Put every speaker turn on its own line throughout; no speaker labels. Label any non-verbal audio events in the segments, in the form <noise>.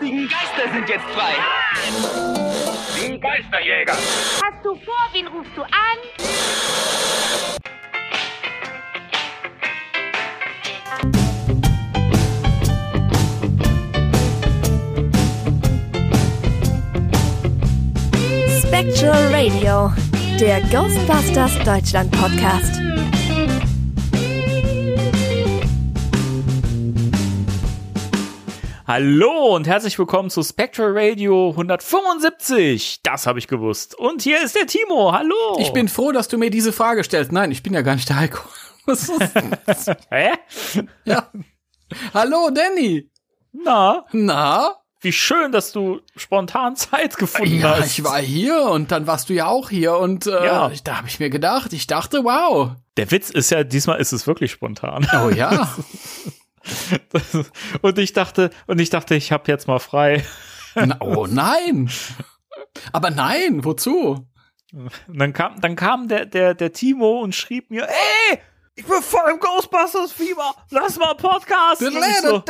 lustigen Geister sind jetzt frei.
Die Geisterjäger.
Hast du vor, wen rufst du an?
Spectral Radio, der Ghostbusters Deutschland Podcast.
Hallo und herzlich willkommen zu Spectral Radio 175. Das habe ich gewusst. Und hier ist der Timo. Hallo.
Ich bin froh, dass du mir diese Frage stellst. Nein, ich bin ja gar nicht der Heiko. <laughs> Was ist das? <laughs>
Hä?
ja. Hallo, Danny.
Na,
Na?
wie schön, dass du spontan Zeit gefunden
Ja,
hast.
ich war hier und dann warst du ja auch hier und äh,
Ja.
da habe ich mir gedacht, ich dachte, wow.
Der Witz ist ja, diesmal ist es wirklich spontan.
Oh ja. <laughs> <laughs>
und ich dachte, und ich dachte, ich habe jetzt mal frei.
Oh nein. Aber nein, wozu?
Und dann kam, dann kam der, der, der Timo und schrieb mir, ey, ich bin voll im Ghostbusters-Fieber. Lass mal Podcast. Und ich so,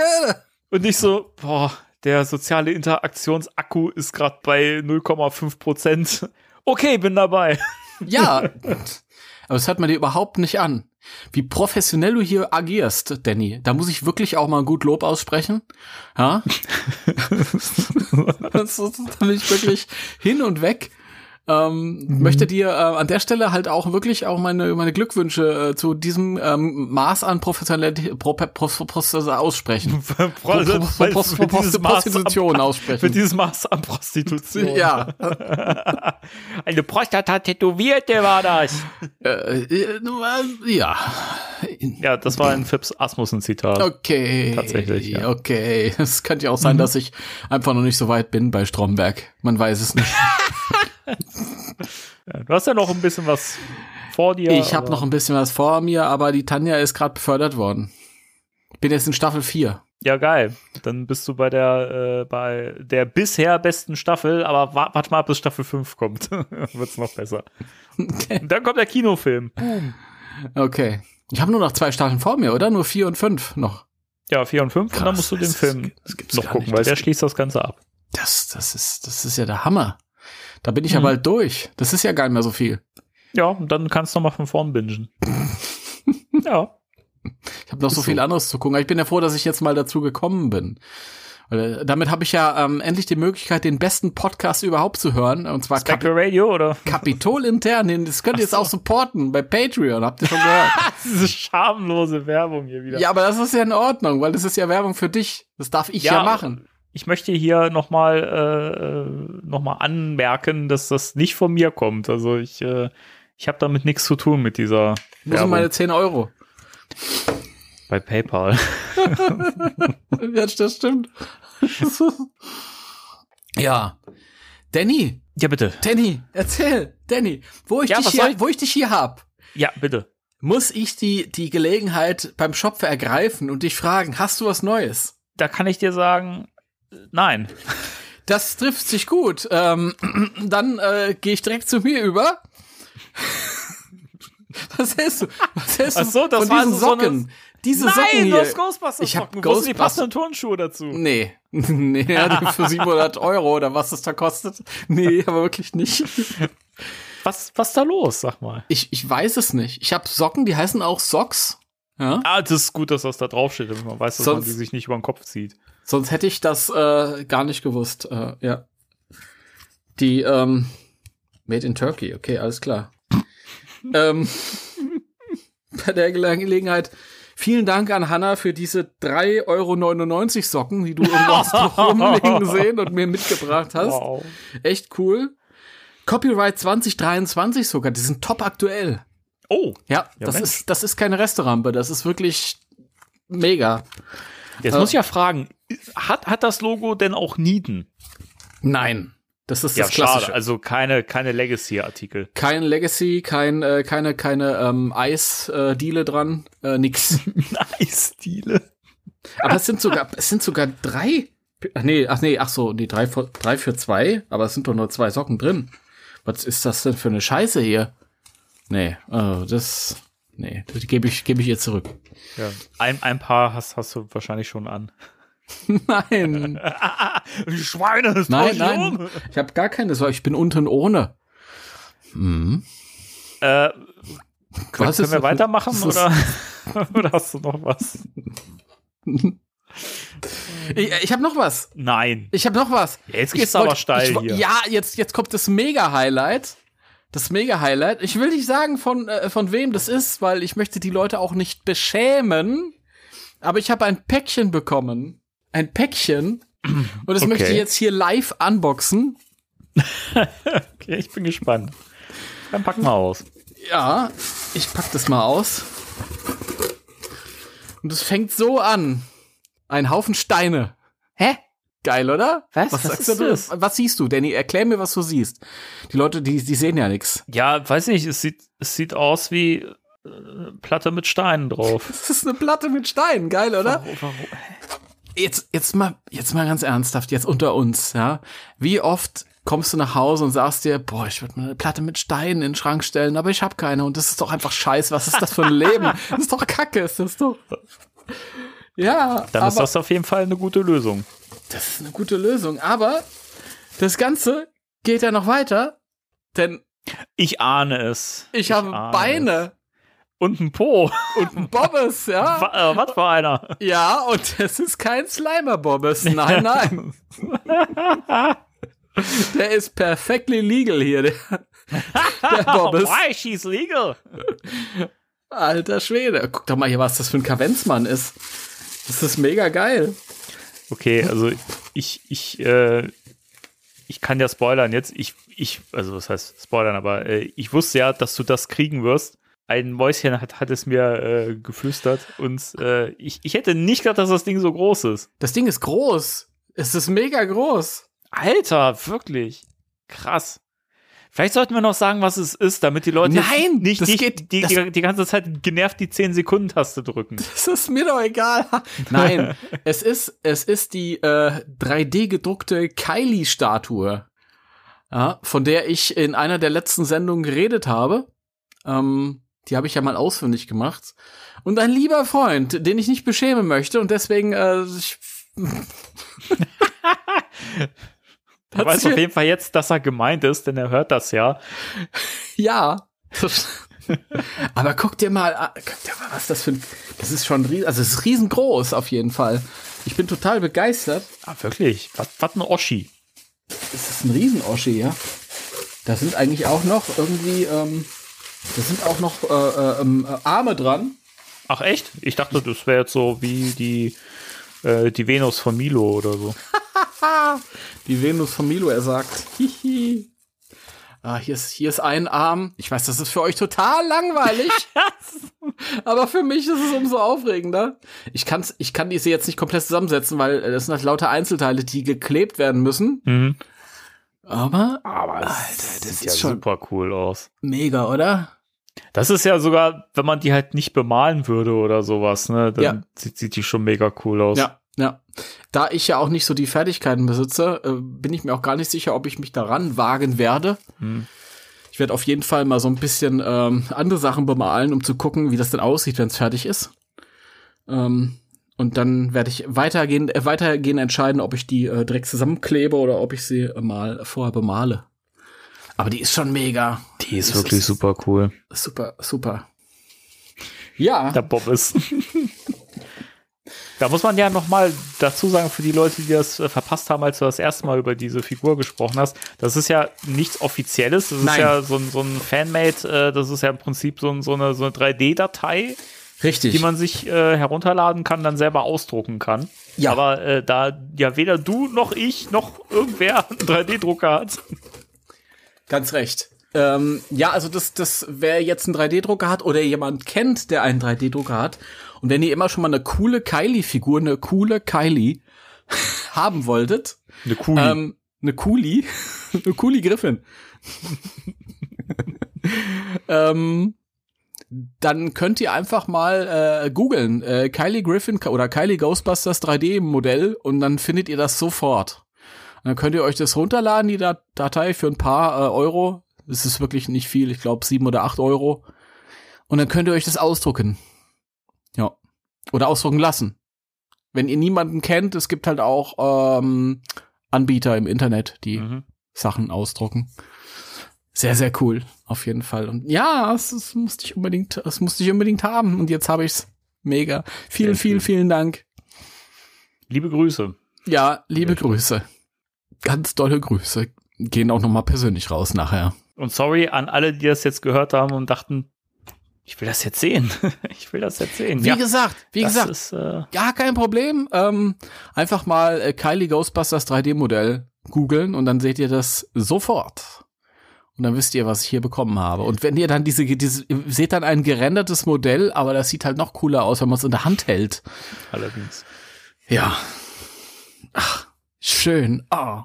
Und ich so, boah, der soziale Interaktionsakku ist gerade bei 0,5 Prozent. Okay, bin dabei.
Ja. <laughs> Aber das hört man dir überhaupt nicht an. Wie professionell du hier agierst, Danny. Da muss ich wirklich auch mal gut Lob aussprechen. Ja? <laughs> das ist, da bin ich wirklich hin und weg. Ähm, Möchte dir äh, an der Stelle halt auch wirklich auch meine, meine Glückwünsche äh, zu diesem ähm, Maß an Professionalität pro, pro, pro, pro, aussprechen.
Pro-
pro- pro-
für
pro-
dieses
pro-
Maß
Prostitution
an-
aussprechen.
Für dieses Maß an Prostitution.
Ja,
Eine Prostata-Tätowierte war das.
äh, äh, ja.
Ja, das war ein Phipps Asmussen-Zitat.
Okay.
Tatsächlich, ja.
Okay. Es könnte ja auch sein, dass ich einfach noch nicht so weit bin bei Stromberg. Man weiß es nicht.
Ja, Du hast ja noch ein bisschen was vor dir.
ich habe noch ein bisschen was vor mir, aber die Tanja ist gerade befördert worden. Ich bin jetzt in Staffel 4.
Ja, geil. Dann bist du bei der, äh, bei der bisher besten Staffel, aber wa warte mal, bis Staffel 5 kommt. <laughs> Wird's noch besser. Und dann kommt der Kinofilm.
Okay. Ich habe nur noch zwei Staffeln vor mir, oder? Nur vier und fünf noch.
Ja, 4 und 5 und dann
Krass,
musst du den Film
das
noch gucken,
nicht.
weil
Das-
der schließt das Ganze ab.
Das, das ist, das ist ja der Hammer. Da bin ich
Mhm.
ja bald durch. Das ist ja gar nicht mehr so viel.
Ja, und dann kannst du noch mal von vorn bingen. <laughs> ja.
Ich habe noch so viel
so.
anderes zu gucken. Aber ich bin ja froh, dass ich jetzt mal dazu gekommen bin. Weil, äh, damit habe ich ja ähm, endlich die Möglichkeit, den besten Podcast überhaupt zu hören. Und zwar Kap
Spectre Radio oder?
Kapitol intern. Das könnt ihr jetzt auch supporten bei Patreon. Habt ihr schon gehört? <laughs>
Diese schamlose Werbung hier wieder.
ja, aber das ist ja in Ordnung, weil das ist ja Werbung für dich. Das darf ich ja,
Ja,
machen.
Ich möchte hier noch mal, äh, noch mal anmerken, dass das nicht von mir kommt. Also ich, äh, ich habe damit nichts zu tun mit dieser
Wo sind meine 10 Euro?
bei PayPal. <laughs>
Ja, das stimmt. <laughs> ja. Danny,
Ja, bitte.
Danny, erzähl. Danny, wo ich,
Ja,
dich, hier,
ich-
wo ich dich hier hab.
Ja, bitte.
muss ich die, die Gelegenheit beim Shop ergreifen und dich fragen, hast du was Neues?
Da kann ich dir sagen, nein.
Das trifft sich gut. Ähm, <clears throat> dann äh, gehe ich direkt zu mir über. <laughs> Was hältst du? Was hältst du
Ach so, das
von diesen
so eine-
Socken? Diese
nein,
Socken
du
hier.
hast Ghostbusters
Ich hab
Socken. Sind die
Ghostbusters-
passenden Turnschuhe dazu?
Nee. <laughs> nee, für 700 Euro oder was das da kostet. Nee, aber wirklich nicht.
Was, was ist da los, sag mal?
Ich, ich weiß es nicht. Ich habe Socken, die heißen auch Socks. Ja?
Ah, das ist gut, dass das da draufsteht, damit man weiß, dass man
Sonst-
die sich nicht über den Kopf zieht.
Sonst hätte ich das äh, gar nicht gewusst. Äh, ja. Die ähm, Made in Turkey, okay, alles klar. <laughs> ähm, bei der Gele- Gelegenheit vielen Dank an Hanna für diese 3,99 Euro Socken, die du irgendwo hast <laughs> rumliegen sehen und mir mitgebracht hast.
Wow.
Echt cool. Copyright 2023 sogar, die sind top aktuell.
Oh,
Ja,
Ja,
das
Mensch.
ist das ist keine Restaurante, das ist wirklich mega.
jetzt
Äh.
muss ich ja fragen, hat, hat das Logo denn auch Nieten?
Nein, das ist
Ja,
das Klassische.
schade. Also keine, keine Legacy-Artikel.
kein Legacy, kein äh, keine keine ähm, Eis-Diele dran, äh, nix. <laughs> <laughs>
Eisdiele.
Aber es sind sogar es sind sogar drei. Ach nee, ach nee, ach so, nee, drei, drei für zwei, aber es sind doch nur zwei Socken drin. Was ist das denn für eine Scheiße hier? Nee, oh, das nee, das gebe ich gebe ich ihr zurück.
Ja. Ein, ein paar hast, hast du wahrscheinlich schon an. <laughs>
Nein. <laughs>
Schweine, ist
Nein, nein. Ich habe gar keine Sorge. Ich bin unten ohne. Hm.
Äh, können
ist
wir
das?
weitermachen
Das ist-
oder, <laughs> oder hast du noch was?
Ich, ich habe noch was.
Nein.
Ich habe noch was.
Jetzt
Ich
geht's aber
wollt-
steil
ich,
hier.
Ja, jetzt, jetzt kommt das Mega-Highlight. Das Mega-Highlight. Ich will nicht sagen, von, äh, von wem das ist, weil ich möchte die Leute auch nicht beschämen. Aber ich habe ein Päckchen bekommen. Ein Päckchen. Und das
Okay.
möchte ich jetzt hier live unboxen. <laughs>
Okay, ich bin gespannt. Dann pack mal aus.
Ja, ich pack das mal aus. Und es fängt so an. Ein Haufen Steine.
Hä?
Geil, oder?
Was?
Was,
Was
sagst
ist
du?
das?
Was siehst du, Danny? Erklär mir, was du siehst. Die Leute, die, die sehen ja nichts.
Ja, weiß nicht, es sieht, es sieht aus wie äh, Platte mit Steinen drauf. <laughs>
Das ist eine Platte mit Steinen, geil, oder?
Warum, warum?
Jetzt, jetzt mal, jetzt mal ganz ernsthaft, jetzt unter uns, ja. Wie oft kommst du nach Hause und sagst dir, boah, ich würde mir eine Platte mit Steinen in den Schrank stellen, aber ich habe keine und das ist doch einfach scheiß. Was ist das für ein Leben? <laughs> Das ist doch Kacke, ist das doch. Ja,
Dann
aber
ist das auf jeden Fall eine gute Lösung.
Das ist eine gute Lösung. Aber das Ganze geht ja noch weiter, denn
Ich ahne es.
ich, habe
ahne
Beine
Und ein Po.
und ein Bobbes, ja. <laughs>
Äh, Was für einer?
Ja, und es ist kein Slimer-Bobbes. Nein, <laughs> nein. Der ist perfectly legal hier, der, <laughs> der Bobbes.
Why, she's legal.
Alter Schwede. Guck doch mal hier, was das für ein Kavenzmann ist. Das ist mega geil.
Okay, also ich, ich, äh, ich kann ja spoilern jetzt. Ich, ich, also was heißt spoilern, aber äh, ich wusste ja, dass du das kriegen wirst. Ein Mäuschen hat, hat es mir äh, geflüstert und äh, ich, ich hätte nicht gedacht, dass das Ding so groß ist.
Das Ding ist groß. Es ist mega groß.
Alter, wirklich. Krass. Vielleicht sollten wir noch sagen, was es ist, damit die Leute
Nein,
nicht, nicht
geht-
die, die, die ganze Zeit genervt die 10-Sekunden-Taste drücken.
Das ist mir doch egal. <laughs> Nein, es ist, es ist die äh, 3D gedruckte Kylie-Statue, ja, von der ich in einer der letzten Sendungen geredet habe. Ähm, die habe ich ja mal ausfindig gemacht. Und ein lieber Freund, den ich nicht beschämen möchte und deswegen äh, ich, <laughs> <laughs>
Weißt
hier-
auf jeden Fall jetzt, dass er gemeint ist, denn er hört das ja. <laughs>
Ja. <laughs> Aber guck dir mal, an- guck dir mal, was das für ein, das ist schon, ries- also es ist riesengroß auf jeden Fall. Ich bin total begeistert.
Ah, wirklich? Was, was ein Oschi.
Das ist ein Riesen-Oschi, ja. Da sind eigentlich auch noch irgendwie, ähm, da sind auch noch äh, äh, äh, Arme dran.
Ach echt? Ich dachte, das wäre jetzt so wie die, äh, die Venus von Milo oder so. <laughs>
Die Venus von Milo, er sagt. Hihi. Ah, hier ist, hier ist ein Arm. Ich weiß, das ist für euch total langweilig. <laughs> aber für mich ist es umso aufregender. Ich, kann's, ich kann diese jetzt nicht komplett zusammensetzen, weil das sind halt lauter Einzelteile, die geklebt werden müssen.
Mhm.
Aber
Aber
Alter,
das sieht
ist
ja
schon-
super cool aus.
mega, oder?
Das ist ja sogar, wenn man die halt nicht bemalen würde oder sowas, ne, dann
Ja.
sieht, sieht die schon mega cool aus.
Ja, ja. Da ich ja auch nicht so die Fertigkeiten besitze, äh, bin ich mir auch gar nicht sicher, ob ich mich daran wagen werde.
Hm.
Ich werde auf jeden Fall mal so ein bisschen ähm, andere Sachen bemalen, um zu gucken, wie das denn aussieht, wenn es fertig ist. Ähm, und dann werde ich weitergehend, äh, weitergehend entscheiden, ob ich die äh, direkt zusammenklebe oder ob ich sie mal vorher bemale. Aber die ist schon mega.
Die ist
Das
wirklich
ist-
super cool.
Super, super. Ja,
Der Bob ist. Da muss man ja noch mal dazu sagen, für die Leute, die das äh, verpasst haben, als du das erste Mal über diese Figur gesprochen hast, das ist ja nichts Offizielles, das ist
Nein.
ja so ein, so ein Fanmade, äh, das ist ja im Prinzip so, ein, so eine, so eine 3D-Datei,
richtig.
die man sich äh, herunterladen kann, dann selber ausdrucken kann.
Ja.
Aber äh, da ja weder du noch ich noch irgendwer einen 3D-Drucker hat.
Ganz recht. Ähm, ja, also das, das, wer jetzt einen 3D-Drucker hat oder jemand kennt, der einen 3D-Drucker hat, und wenn ihr immer schon mal eine coole Kylie-Figur, eine coole Kylie <laughs> haben wolltet,
Eine Kuli.
ähm, eine Cooli, <laughs> eine Cooli Griffin, <laughs> ähm, dann könnt ihr einfach mal äh, googeln, äh, Kylie Griffin oder Kylie Ghostbusters 3D-Modell und dann findet ihr das sofort. Und dann könnt ihr euch das runterladen, die Dat Datei für ein paar äh, Euro. Das ist wirklich nicht viel, ich glaube sieben oder acht Euro. Und dann könnt ihr euch das ausdrucken. Ja. Oder ausdrucken lassen. wenn ihr niemanden kennt, es gibt halt auch ähm, Anbieter im Internet, die
Mhm.
Sachen ausdrucken. Sehr, sehr cool, auf jeden Fall. Und ja, es, es musste ich unbedingt, es musste ich unbedingt haben. Und jetzt habe ich's. Mega. Vielen, vielen, vielen Dank.
Liebe Grüße.
Ja, liebe. Grüße. Ganz dolle Grüße. Gehen auch nochmal persönlich raus nachher.
Und sorry an alle, die das jetzt gehört haben und dachten, ich will das jetzt sehen. <laughs> ich will das jetzt sehen.
Wie
ja,
gesagt, wie gesagt,
ist, äh,
ja, kein Problem. Ähm, einfach mal äh, Kylie Ghostbusters 3D-Modell googeln und dann seht ihr das sofort. Und dann wisst ihr, was ich hier bekommen habe. Und wenn ihr dann diese, diese seht dann ein gerendertes Modell, aber das sieht halt noch cooler aus, wenn man es in der Hand hält.
allerdings.
Ja. Ach, schön. Oh.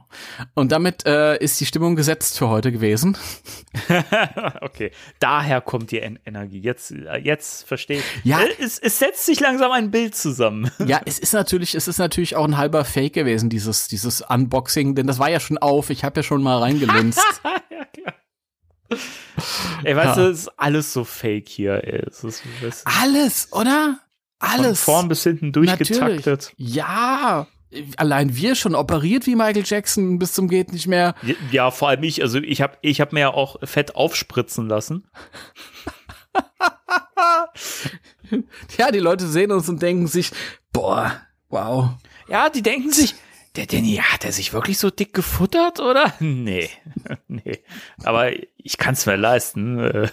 Und damit äh, ist die Stimmung gesetzt für heute gewesen. <laughs>
okay, daher kommt die en Energie. Jetzt, äh, jetzt verstehe ich.
Ja.
Äh, Es, es setzt sich langsam ein Bild zusammen. <laughs>
Ja, es ist natürlich, es ist natürlich auch ein halber Fake gewesen, dieses, dieses Unboxing, denn das war ja schon auf. Ich habe ja schon mal reingelinst. <laughs>
ja, klar. Ey, weißt
Ja.
du, es ist alles so fake hier. Ey. Es ist, es ist
Alles, oder?
von
Alles.
vorn bis hinten durchgetaktet.
Ja, allein wir schon operiert wie Michael Jackson bis zum geht nicht mehr.
Ja, vor allem ich. Also ich habe ich hab mir ja auch Fett aufspritzen lassen. <laughs>
Ja, die Leute sehen uns und denken sich, boah, wow.
Ja, die denken sich, der Danny, hat er sich wirklich so dick gefuttert, oder? <laughs> Nee, <laughs> nee. Aber ich kann es mir leisten, äh,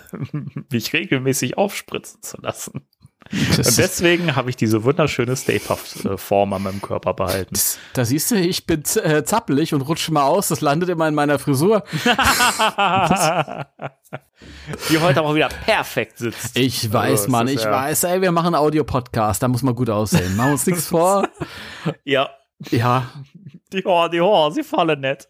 mich regelmäßig aufspritzen zu lassen. Und deswegen habe ich diese wunderschöne Stay Puft äh, Form an meinem Körper behalten.
da siehst du, ich bin äh, zappelig und rutsche mal aus. Das landet immer in meiner Frisur. <laughs>
Die heute auch wieder perfekt sitzt.
Ich weiß,
Also,
Mann, ich
ja-
weiß. Ey, wir machen einen Audio-Podcast, da muss man gut aussehen. Machen wir uns nichts <laughs> vor.
Ja,
Ja,
die Hor, die Hor, sie fallen nett.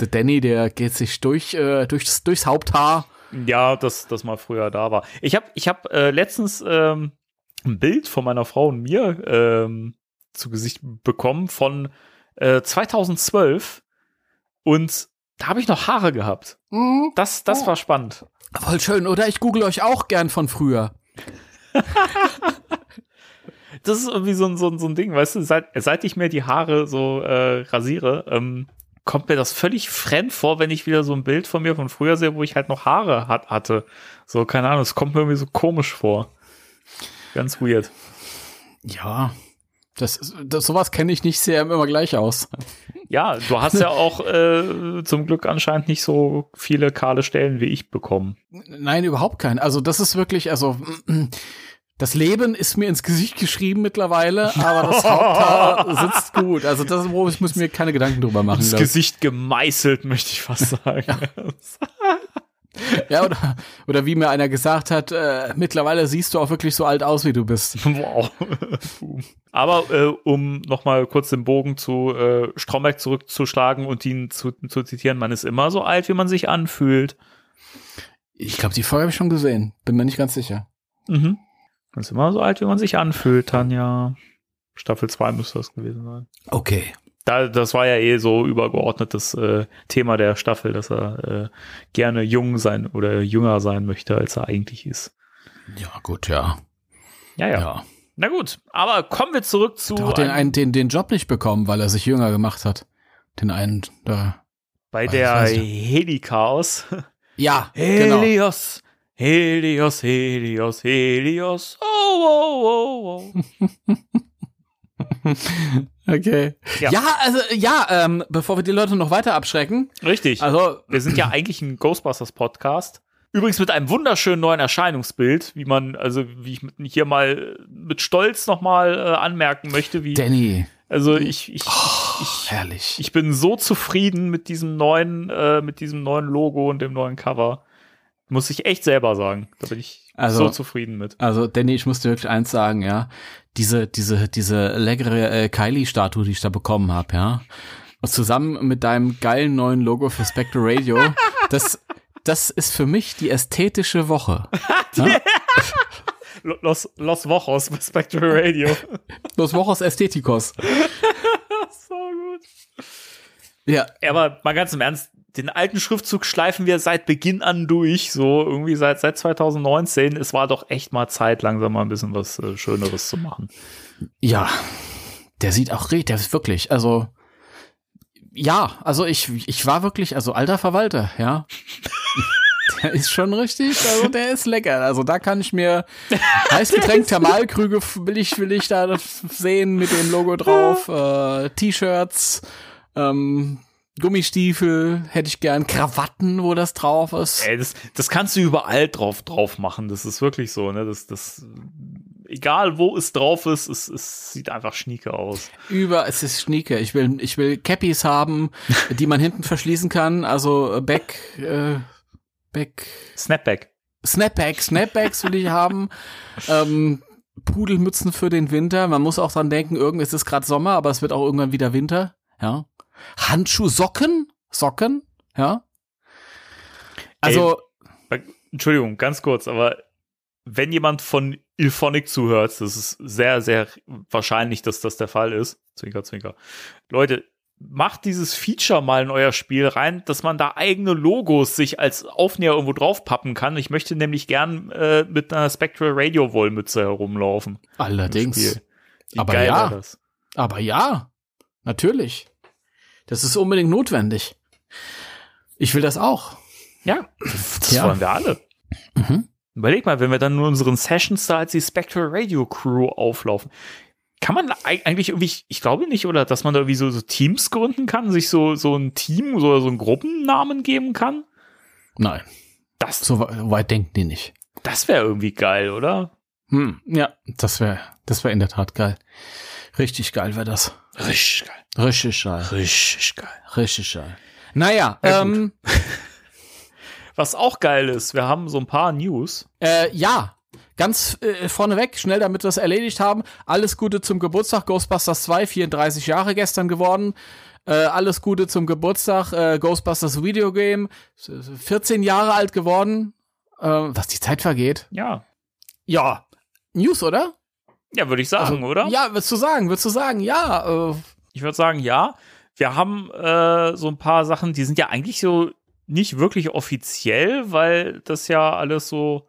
der Danny, der geht sich durch, äh, durchs, durchs Haupthaar.
Ja, das, das mal früher da war. Ich habe ich hab, äh, letztens ähm, ein Bild von meiner Frau und mir ähm, zu Gesicht bekommen von äh, 2012 und da habe ich noch Haare gehabt. Das, das war spannend.
Voll schön, oder? Ich google euch auch gern von früher. <laughs>
Das ist irgendwie so ein, so ein, so ein Ding, weißt du, seit, seit ich mir die Haare so äh, rasiere, ähm, kommt mir das völlig fremd vor, wenn ich wieder so ein Bild von mir von früher sehe, wo ich halt noch Haare hat, hatte. So, keine Ahnung, es kommt mir irgendwie so komisch vor. Ganz weird.
Ja, das, das sowas kenne ich nicht sehr immer gleich aus.
Ja, du hast ja auch äh, zum Glück anscheinend nicht so viele kahle Stellen wie ich bekommen.
Nein, überhaupt kein. Also das ist wirklich, also das Leben ist mir ins Gesicht geschrieben mittlerweile, <laughs> aber das Haupthaar sitzt gut. Also das, wo ich muss mir keine Gedanken drüber machen.
Das. Gesicht gemeißelt, möchte ich fast sagen.
Ja, oder, oder wie mir einer gesagt hat, äh, mittlerweile siehst du auch wirklich so alt aus, wie du bist. <laughs>
Wow. Aber äh, um nochmal kurz den Bogen zu äh, Stromberg zurückzuschlagen und ihn zu, zu zitieren, man ist immer so alt, wie man sich anfühlt.
Ich glaube, die Folge habe ich schon gesehen. Bin mir nicht ganz sicher.
Mhm. Man ist immer so alt, wie man sich anfühlt, Tanja. Staffel 2 müsste das gewesen sein.
Okay.
Da, das war ja eh so übergeordnetes äh, Thema der Staffel, dass er äh, gerne jung sein oder jünger sein möchte, als er eigentlich ist.
Ja, gut, ja.
Ja, ja.
Ja.
Na gut, aber kommen wir zurück zu
hat den, einen, den, den Job nicht bekommen, weil er sich jünger gemacht hat. Den einen da.
bei der. Heli-Chaos.
Ja, genau.
Helios, Helios, Helios, Helios. Oh, oh, oh, oh. <laughs>
Okay.
Ja.
Ja, also ja, ähm, bevor wir die Leute noch weiter abschrecken.
Richtig.
Also,
wir sind ja eigentlich ein Ghostbusters-Podcast. Übrigens mit einem wunderschönen neuen Erscheinungsbild, wie man, also wie ich hier mal mit Stolz nochmal äh, anmerken möchte, wie,
Danny.
also ich, ich,
Oh,
ich,
herrlich.
ich bin so zufrieden mit diesem neuen, äh, mit diesem neuen Logo und dem neuen Cover. Muss ich echt selber sagen. Da bin ich
Also-
so zufrieden mit.
Also, Danny, ich muss dir wirklich eins sagen, ja. Diese, diese, diese leckere äh, Kylie-Statue, die ich da bekommen habe, ja. Und zusammen mit deinem geilen neuen Logo für Spectre Radio, <laughs> das, das ist für mich die ästhetische Woche. <laughs>
Los, Los Wochos bei Spectral Radio. <laughs>
Los Wochos Ästhetikos.
so gut.
Ja,
Ja, aber mal ganz im Ernst, den alten Schriftzug schleifen wir seit Beginn an durch, so irgendwie seit, seit 2019. Es war doch echt mal Zeit, langsam mal ein bisschen was äh, Schöneres zu machen.
Ja, der sieht auch richtig, der ist wirklich, also ja, also ich, ich war wirklich, also alter Verwalter, ja. <laughs> der ist schon richtig, also der ist lecker. Also da kann ich mir <laughs> Heißgetränk, Thermalkrüge will ich, will ich da sehen mit dem Logo drauf, äh, T-Shirts, ähm, Gummistiefel hätte ich gern, Krawatten, wo das drauf ist.
Ey, das, das kannst du überall drauf, drauf machen. Das ist wirklich so, ne? Das, das, egal wo es drauf ist, es, es sieht einfach schnieke aus.
Über, es ist schnieke. Ich will, ich will Cappies haben, <laughs> die man hinten verschließen kann. Also äh, Back, äh, Back.
Snapback.
Snapback, Snapbacks will ich haben. Ähm, Pudelmützen für den Winter. Man muss auch dran denken, irgendwie ist es gerade Sommer, aber es wird auch irgendwann wieder Winter. Ja. Handschuh, Socken, Socken, ja. Also.
Ey, Entschuldigung, ganz kurz, aber wenn jemand von Ilphonic zuhört, das ist sehr, sehr wahrscheinlich, dass das der Fall ist. Zwinker, zwinker. Leute, macht dieses Feature mal in euer Spiel rein, dass man da eigene Logos sich als Aufnäher irgendwo draufpappen kann. Ich möchte nämlich gern äh, mit einer Spectral Radio Wollmütze herumlaufen.
Allerdings. Aber ja. Aber ja. Natürlich. Das ist unbedingt notwendig. Ich will das auch.
Ja, das ja. wollen wir alle. Mhm. Überleg mal, wenn wir dann nur unseren Sessions da als die Spectral Radio Crew auflaufen. Kann man eigentlich irgendwie, ich glaube nicht, oder dass man da irgendwie so, so Teams gründen kann, sich so, so ein Team oder so einen Gruppennamen geben kann?
Nein. Das, so weit denken die nicht.
Das wäre irgendwie geil, oder?
Hm, ja, das wäre, das wäre in der Tat geil. Richtig geil wäre das.
Richtig geil.
Richtig geil.
Richtig geil.
Richtig geil. Naja, ja, ähm, <laughs>
Was auch geil ist, wir haben so ein paar News.
Äh, ja, ganz äh, vorneweg, schnell, damit wir es erledigt haben. Alles Gute zum Geburtstag. Ghostbusters 2, 34 Jahre gestern geworden. Äh, alles Gute zum Geburtstag. Äh, Ghostbusters Videogame, 14 Jahre alt geworden. Äh, was die Zeit vergeht.
Ja.
Ja. News, oder?
Ja, würde ich sagen,
also,
oder?
Ja, würdest du sagen, würdest du sagen, ja. Äh.
Ich würde sagen, ja. Wir haben äh, so ein paar Sachen, die sind ja eigentlich so nicht wirklich offiziell, weil das ja alles so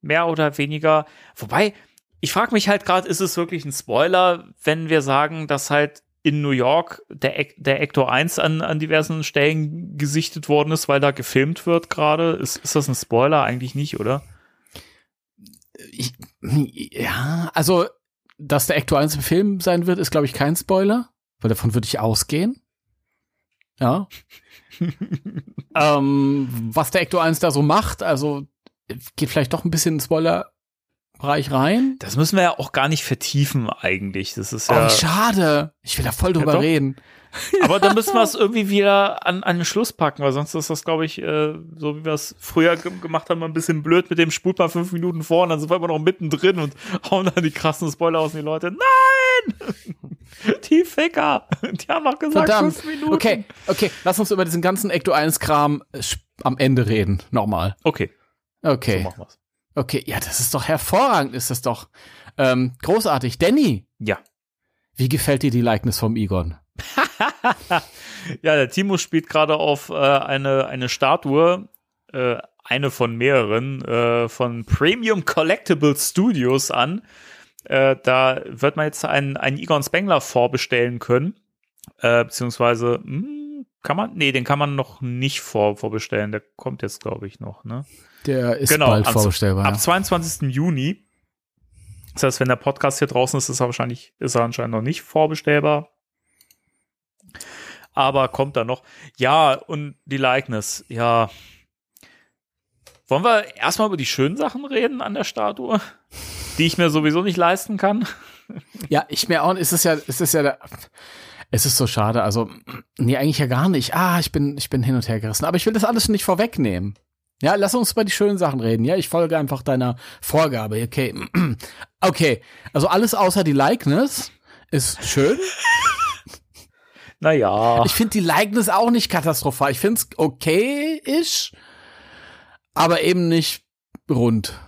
mehr oder weniger. Wobei, ich frage mich halt gerade, ist es wirklich ein Spoiler, wenn wir sagen, dass halt in New York der, der Ector 1 an, an diversen Stellen gesichtet worden ist, weil da gefilmt wird gerade? Ist, ist das ein Spoiler? Eigentlich nicht, oder?
Ich, ja, also, dass der Ector 1 im Film sein wird, ist, glaube ich, kein Spoiler, weil davon würde ich ausgehen. Ja. <laughs> ähm, was der Ecto 1 da so macht, also geht vielleicht doch ein bisschen in Spoiler-Bereich rein.
Das müssen wir ja auch gar nicht vertiefen eigentlich. Das ist ja.
Oh, schade. Ich will da voll drüber ja, reden. <laughs>
Aber dann müssen wir es irgendwie wieder an, an den Schluss packen, weil sonst ist das, glaube ich, äh, so wie wir es früher gemacht haben, ein bisschen blöd mit dem spult mal fünf Minuten vor und dann sind wir immer noch mittendrin und <laughs> hauen dann die krassen Spoiler aus und die Leute. Nein! <laughs> Die Ficker! Die haben noch gesagt, Verdammt. fünf Minuten.
Okay, okay, lass uns über diesen ganzen Ecto 1 Kram äh, am Ende reden. Nochmal.
Okay.
Okay. So machen wir's. Okay, ja, das ist doch hervorragend, ist das doch. Ähm, großartig. Danny.
Ja.
Wie gefällt dir die Likeness vom Egon? <laughs>
ja, der Timo spielt gerade auf äh, eine, eine Statue, äh, eine von mehreren, äh, von Premium Collectible Studios an. Äh, da wird man jetzt einen, einen Egon Spengler vorbestellen können. Äh, beziehungsweise, mh, hm, kann man? Nee, den kann man noch nicht vor, vorbestellen. Der kommt jetzt, glaube ich, noch, ne?
Der ist genau, bald vorbestellbar.
Ab 22. Juni. Das heißt, wenn der Podcast hier draußen ist, ist er wahrscheinlich, ist er anscheinend noch nicht vorbestellbar. Aber kommt da noch. Ja, und die Likeness, ja. Wollen wir erstmal über die schönen Sachen reden an der Statue? die ich mir sowieso nicht leisten kann.
Ja, ich mir auch, ist es ja, ist es ja, der, es ist so schade, also, nee, eigentlich ja gar nicht. Ah, ich bin, ich bin hin und her gerissen, aber ich will das alles nicht vorwegnehmen. Ja, lass uns über die schönen Sachen reden. Ja, ich folge einfach deiner Vorgabe. Okay. <clears throat> Okay. Also alles außer die Likeness ist schön. <laughs>
Naja.
Ich finde die Likeness auch nicht katastrophal. Ich finde es okay ist, aber eben nicht rund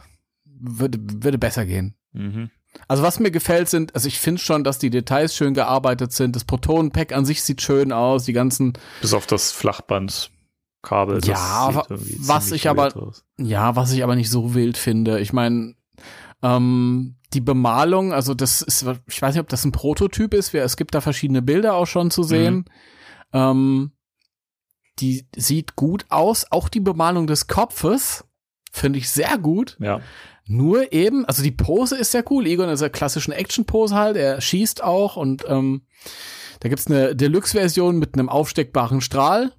würde, würde besser gehen. Mhm. Also was mir gefällt sind, also ich finde schon, dass die Details schön gearbeitet sind. Das Protonenpack an sich sieht schön aus, die ganzen.
Bis auf das Flachbandkabel. Das
ja, was ich aber, aus. ja, was ich aber nicht so wild finde. Ich meine, ähm, die Bemalung, also das ist, ich weiß nicht, ob das ein Prototyp ist, es gibt da verschiedene Bilder auch schon zu sehen. Mhm. Ähm, die sieht gut aus. Auch die Bemalung des Kopfes finde ich sehr gut.
Ja.
Nur eben, also die Pose ist sehr cool. Egon ist ja klassischen Action-Pose halt. Er schießt auch und ähm, da gibt's eine Deluxe-Version mit einem aufsteckbaren Strahl.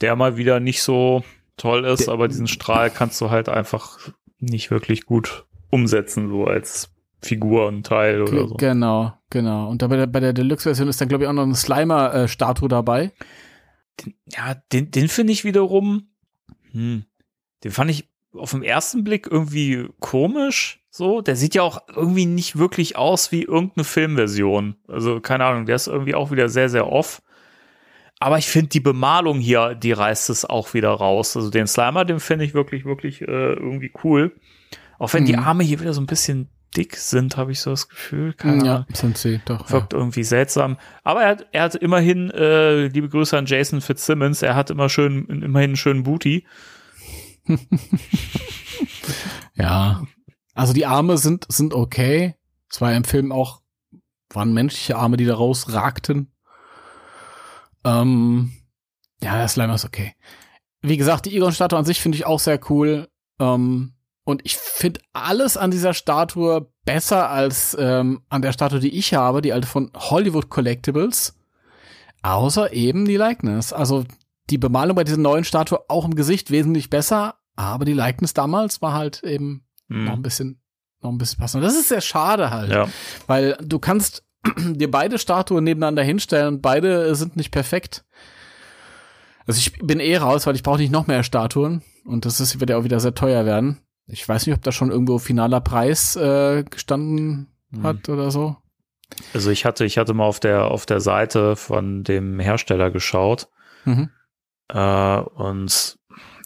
Der mal wieder nicht so toll ist, Der, aber diesen Strahl kannst du halt einfach nicht wirklich gut umsetzen, so als Figur und Teil oder so.
Genau, genau. Und da bei der, bei der Deluxe-Version ist dann, glaube ich, auch noch eine Slimer-Statue dabei.
Den, ja, den, den finde ich wiederum, hm, den fand ich auf den ersten Blick irgendwie komisch. So, der sieht ja auch irgendwie nicht wirklich aus wie irgendeine Filmversion. Also, keine Ahnung, der ist irgendwie auch wieder sehr, sehr off. Aber ich finde die Bemalung hier, die reißt es auch wieder raus. Also den Slimer, den finde ich wirklich, wirklich äh, irgendwie cool. Auch wenn mhm. die Arme hier wieder so ein bisschen dick sind, habe ich so das Gefühl.
Keine ja, sind sie doch.
Wirkt ja. irgendwie seltsam. Aber er hat, er hat immerhin, äh, liebe Grüße an Jason Fitzsimmons, er hat immer schön, immerhin einen schönen Booty. <laughs>
ja. Also die Arme sind, sind okay. Es war ja im Film auch, waren menschliche Arme, die da rausragten. Ähm, ja, der Slimer ist okay. Wie gesagt, die Egon-Statue an sich finde ich auch sehr cool. Ähm, und ich finde alles an dieser Statue besser als ähm, an der Statue, die ich habe, die alte von Hollywood Collectibles. Außer eben die Likeness. Also die Bemalung bei dieser neuen Statue auch im Gesicht wesentlich besser, aber die Likeness damals war halt eben hm. noch ein bisschen, noch ein bisschen passender. Das ist sehr schade halt. Ja. Weil du kannst <clears throat> dir beide Statuen nebeneinander hinstellen und beide sind nicht perfekt. Also ich bin eh raus, weil ich brauche nicht noch mehr Statuen und das ist, wird ja auch wieder sehr teuer werden. Ich weiß nicht, ob da schon irgendwo finaler Preis äh, gestanden hm. hat oder so.
Also ich hatte, ich hatte mal auf der auf der Seite von dem Hersteller geschaut mhm. äh, und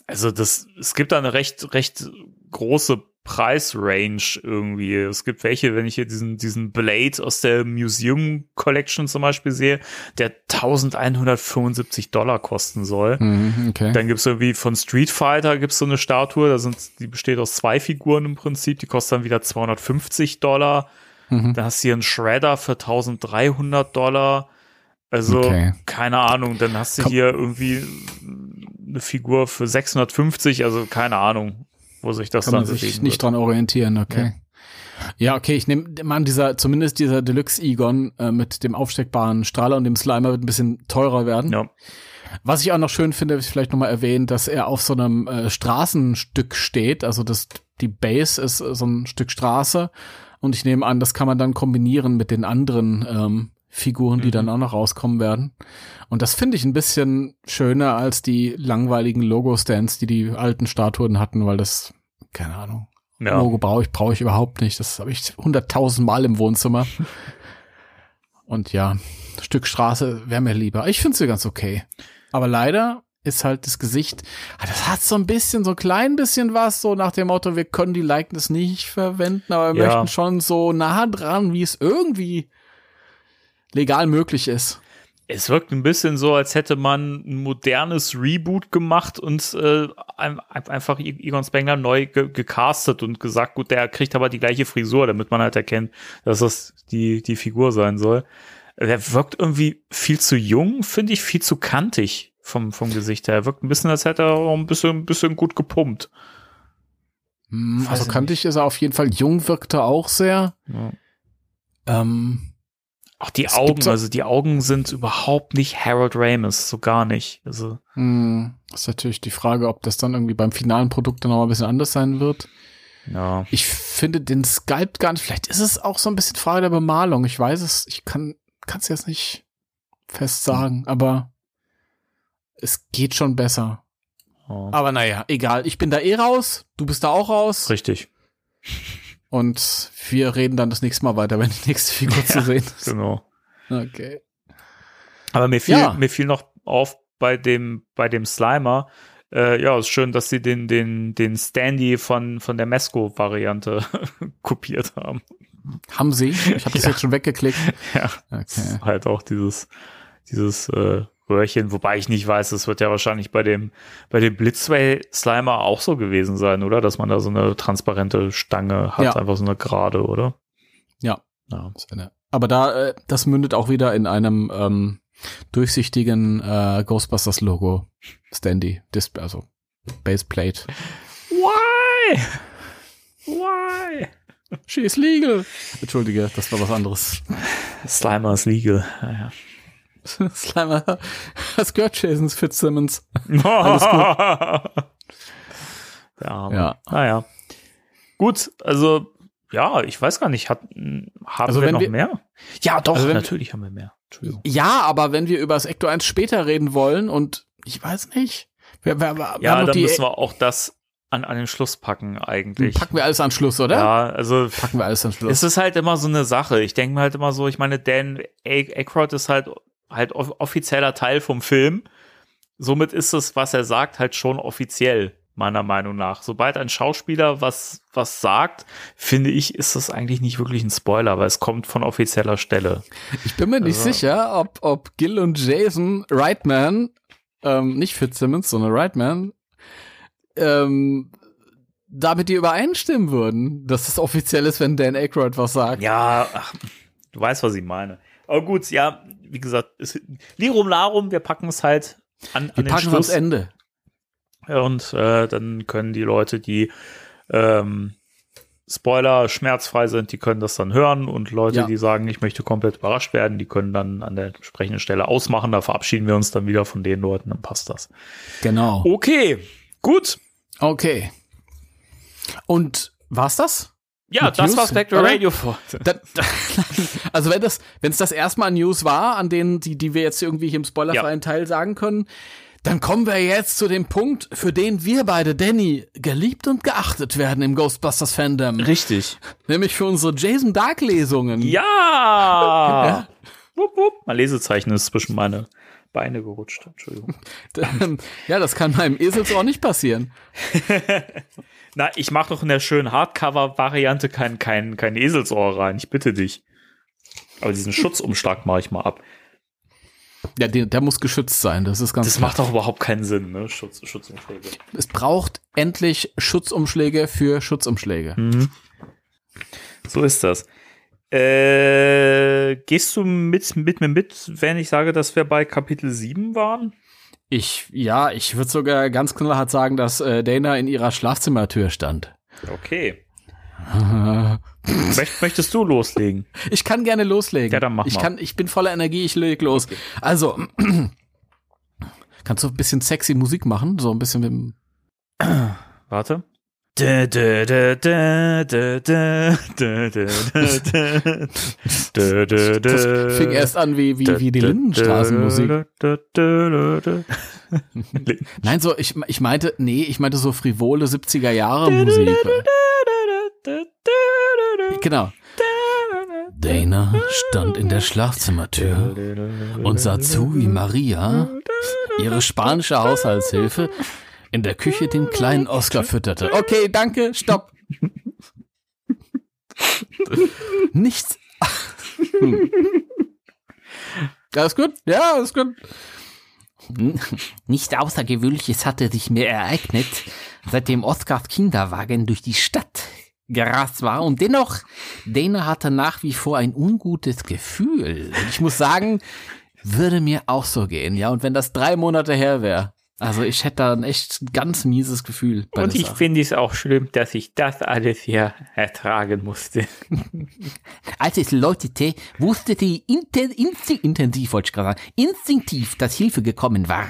also das, es gibt da eine recht recht große Preisrange irgendwie. Es gibt welche, wenn ich hier diesen, diesen Blade aus der Museum Collection zum Beispiel sehe, der 1175 Dollar kosten soll. Mhm, okay. Dann gibt's irgendwie von Street Fighter gibt's so eine Statue, da sind, die besteht aus zwei Figuren im Prinzip, die kostet dann wieder 250 Dollar. Mhm. Dann hast du hier einen Shredder für 1300 Dollar. Also, okay. keine Ahnung, dann hast du Komm. hier irgendwie eine Figur für 650, also keine Ahnung wo sich das
Kann dann man sich nicht wird. dran orientieren, okay. Ja. ja okay, ich nehme an, dieser, zumindest dieser Deluxe Egon äh, mit dem aufsteckbaren Strahler und dem Slimer wird ein bisschen teurer werden. Ja. Was ich auch noch schön finde, vielleicht nochmal erwähnen, dass er auf so einem äh, Straßenstück steht. Also das, die Base ist so ein Stück Straße. Und ich nehme an, das kann man dann kombinieren mit den anderen ähm, Figuren, die mhm. dann auch noch rauskommen werden. Und das finde ich ein bisschen schöner als die langweiligen Logo-Stands, die die alten Statuen hatten, weil das, keine Ahnung, ja. Logo brauche ich, brauche ich überhaupt nicht. Das habe ich hunderttausend Mal im Wohnzimmer. <laughs> Und ja, Stück Straße wäre mir lieber. Ich finde sie ganz okay. Aber leider ist halt das Gesicht, ah, das hat so ein bisschen, so ein klein bisschen was, so nach dem Motto, wir können die Likeness nicht verwenden, aber wir ja. möchten schon so nah dran, wie es irgendwie legal möglich ist.
Es wirkt ein bisschen so, als hätte man ein modernes Reboot gemacht und äh, einfach Egon Spengler neu ge gecastet und gesagt, gut, der kriegt aber die gleiche Frisur, damit man halt erkennt, dass das die, die Figur sein soll. Der wirkt irgendwie viel zu jung, finde ich, viel zu kantig vom, vom Gesicht her. Er wirkt ein bisschen, als hätte er auch ein bisschen, ein bisschen gut gepumpt.
Hm, also kantig ist er auf jeden Fall. Jung wirkt er auch sehr. Ja. Ähm,
auch die es Augen, so also die Augen sind überhaupt nicht Harold Ramis, so gar nicht. Also.
Hm, ist natürlich die Frage, ob das dann irgendwie beim finalen Produkt dann noch ein bisschen anders sein wird.
Ja.
Ich finde den Sculpt gar nicht. Vielleicht ist es auch so ein bisschen Frage der Bemalung. Ich weiß es, ich kann es jetzt nicht fest sagen, aber es geht schon besser. Oh. Aber naja, egal. Ich bin da eh raus. Du bist da auch raus.
Richtig.
Und wir reden dann das nächste Mal weiter, wenn die nächste Figur <laughs> ja, zu sehen ist.
Genau.
Okay.
Aber mir fiel, ja. mir fiel noch auf bei dem, bei dem Slimer, äh, ja, ist schön, dass sie den, den, den Standy von, von der Mesco-Variante <laughs> kopiert haben.
Haben sie? Ich habe das ja. jetzt schon weggeklickt. <laughs>
Ja. Okay. halt auch dieses, dieses äh, Röhrchen, wobei ich nicht weiß, es wird ja wahrscheinlich bei dem, bei dem Blitzway Slimer auch so gewesen sein, oder? Dass man da so eine transparente Stange hat,
Ja.
einfach so eine gerade, oder?
Ja.
Ja.
Aber da, äh, das mündet auch wieder in einem ähm, durchsichtigen äh, Ghostbusters-Logo. Standy, Display, also Baseplate.
Why? Why?
She is legal. Entschuldige, das war was anderes.
Slimer ist legal. Ja, <laughs>
Slimer, das gehört Jasons Fitzsimmons. <laughs>
ja. Der Arme.
Ja.
Naja. Gut, also, ja, ich weiß gar nicht, hat, haben
Also
wir noch
wir-
mehr? Ja, doch,
Also
natürlich haben wir mehr. Entschuldigung.
Ja, aber wenn wir über das Ecto 1 später reden wollen und ich weiß nicht, wir, wir, wir
Ja, dann müssen wir auch das an, an den Schluss packen, eigentlich.
packen wir alles an Schluss, oder?
Ja, also
Packen wir alles an Schluss.
es ist halt immer so eine Sache. Ich denke mir halt immer so, ich meine, Dan Aykroyd ist halt halt off- offizieller Teil vom Film. Somit ist es, was er sagt, halt schon offiziell, meiner Meinung nach. Sobald ein Schauspieler was, was sagt, finde ich, ist das eigentlich nicht wirklich ein Spoiler, weil es kommt von offizieller Stelle.
Ich bin mir nicht
Also-
sicher, ob, ob Gil und Jason Reitman, ähm, nicht Fitzsimmons, sondern Reitman, ähm, damit die übereinstimmen würden, dass es offiziell ist, wenn Dan Aykroyd was sagt.
Ja, ach, du weißt, was ich meine. Aber gut, ja, wie gesagt, es, Lirum Larum, wir packen es halt an,
Wir
an den
packen ans
Schluss.
Ende.
Und äh, dann können die Leute, die ähm, Spoiler schmerzfrei sind, die können das dann hören. Und Leute,
Ja.
die sagen, ich möchte komplett überrascht werden, die können dann an der entsprechenden Stelle ausmachen. Da verabschieden wir uns dann wieder von den Leuten, dann passt das.
Genau.
Okay, gut.
Okay. Und war's das?
Ja,
Mit
das
News,
war Spectre
oder?
Radio vor. <laughs>
Also wenn das, wenn es das erstmal News war, an denen, die, die wir jetzt irgendwie hier im spoilerfreien Teil sagen können, dann kommen wir jetzt zu dem Punkt, für den wir beide, Danny, geliebt und geachtet werden im Ghostbusters Fandom.
Richtig.
Nämlich für unsere Jason Dark Lesungen. <laughs>
Ja! Wupp, wupp. Mein Lesezeichen ist zwischen meine Beine gerutscht. Entschuldigung. <laughs>
ja, das kann meinem Eselsohr nicht passieren. <laughs>
Na, ich mache doch in der schönen Hardcover-Variante kein, kein, kein Eselsohr rein. Ich bitte dich. Aber diesen Schutzumschlag mache ich mal ab.
Ja, der, der muss geschützt sein, das ist ganz
Das
klar.
macht doch überhaupt keinen Sinn, ne? Schutz, Schutzumschläge.
Es braucht endlich Schutzumschläge für Schutzumschläge.
So ist das. Äh, gehst du mit, mit mir mit, wenn ich sage, dass wir bei Kapitel 7 waren?
Ich, ja, ich würde sogar ganz knallhart sagen, dass äh, Dana in ihrer Schlafzimmertür stand.
Okay. <laughs> Möcht, möchtest du loslegen?
Ich kann gerne loslegen.
Ja, dann mach
ich
mal.
kann, ich bin voller Energie, ich leg los. Also, <clears throat> kannst du ein bisschen sexy Musik machen? So ein bisschen mit dem
Warte.
Das fing erst an wie, wie, wie die Lindenstraßenmusik. Nein, so, ich, ich meinte, nee, ich meinte so frivole 70er Jahre Musik. Genau. Dana stand in der Schlafzimmertür und sah zu, wie Maria, ihre spanische Haushaltshilfe, in der Küche den kleinen Oscar fütterte. Okay, danke, stopp. Nichts. <laughs> Alles gut? Ja, alles gut. Nichts Außergewöhnliches hatte sich mir ereignet, seitdem Oscars Kinderwagen durch die Stadt gerast war und dennoch, Dana hatte nach wie vor ein ungutes Gefühl. Ich muss sagen, würde mir auch so gehen, ja. Und wenn das drei Monate her wäre, also ich hätte da ein echt ganz mieses Gefühl. Bei
Und ich finde es auch schlimm, dass ich das alles hier ertragen musste. <laughs>
Als es läutete, wusste sie inten insti intensiv, wollte ich gerade sagen, instinktiv, dass Hilfe gekommen war.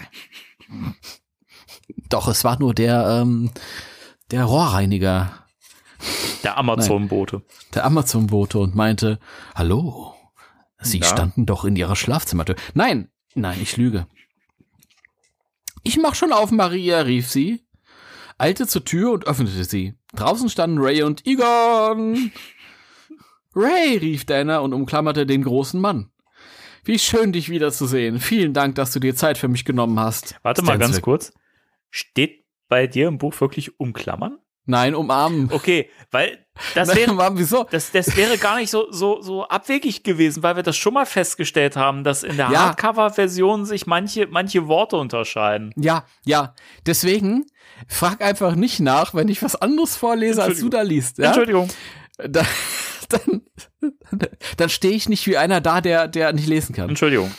Doch, es war nur der, ähm, der Rohrreiniger,
Der Amazon-Bote.
der Amazon-Bote und meinte, hallo, Sie
Ja.
standen doch in Ihrer Schlafzimmertür. Nein, nein, ich lüge. Ich mach schon auf, Maria, rief sie, eilte zur Tür und öffnete sie. Draußen standen Ray und Egon. Ray, rief Dana und umklammerte den großen Mann. Wie schön, dich wiederzusehen. Vielen Dank, dass du dir Zeit für mich genommen hast.
Warte mal ganz kurz. Steht bei dir im Buch wirklich umklammern?
Nein, umarmen.
Okay, weil das wäre,
wieso?
das, das wäre gar nicht so, so, so abwegig gewesen, weil wir das schon mal festgestellt haben, dass in der
Ja.
Hardcover-Version sich manche, manche Worte unterscheiden.
Ja, ja. Deswegen frag einfach nicht nach, wenn ich was anderes vorlese, als du da liest. Ja?
Entschuldigung.
Da, dann dann stehe ich nicht wie einer da, der, der nicht lesen kann.
Entschuldigung.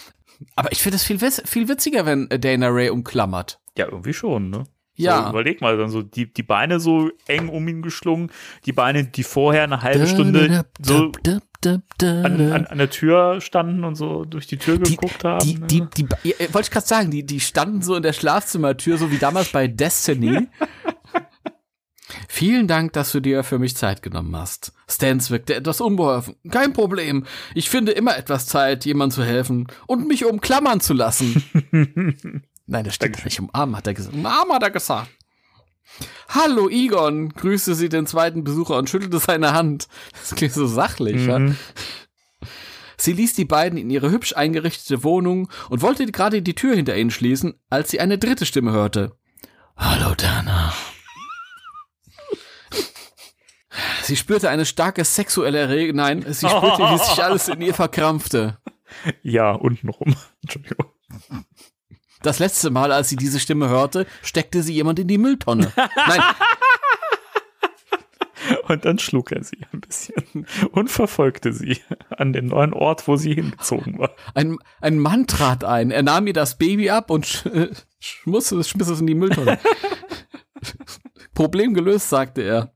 Aber ich finde es viel, viel witziger, wenn Dana Ray umklammert.
Ja, irgendwie schon, ne?
Ja.
So, überleg mal, dann so die, die Beine so eng um ihn geschlungen, die Beine, die vorher eine halbe Stunde so an, an, an der Tür standen und so durch die Tür
die,
geguckt haben.
die,
ne?
die, die, ja, äh, wollte ich gerade sagen, die, die standen so in der Schlafzimmertür, so wie damals bei Destiny. <laughs> Vielen Dank, dass du dir für mich Zeit genommen hast. Stans wirkte etwas unbeholfen. Kein Problem. Ich finde immer etwas Zeit, jemandem zu helfen und mich umklammern zu lassen. <laughs> Nein, das steht nicht. Umarmen hat er gesagt. Umarmen hat er gesagt. Hallo Egon, grüßte sie den zweiten Besucher und schüttelte seine Hand. Das klingt so sachlich, ja?
Mhm.
Sie ließ die beiden in ihre hübsch eingerichtete Wohnung und wollte gerade die Tür hinter ihnen schließen, als sie eine dritte Stimme hörte. Hallo, Dana. Sie spürte eine starke sexuelle Erregung. Nein, sie spürte, wie sich <laughs> alles in ihr verkrampfte.
Ja, untenrum. Entschuldigung.
Das letzte Mal, als sie diese Stimme hörte, steckte sie jemand in die Mülltonne. Nein, <laughs>
Und dann schlug er sie ein bisschen und verfolgte sie an den neuen Ort, wo sie hingezogen war.
ein, ein Mann trat ein. Er nahm ihr das Baby ab und sch äh, schmiss, es- in die Mülltonne. <laughs> Problem gelöst, sagte er.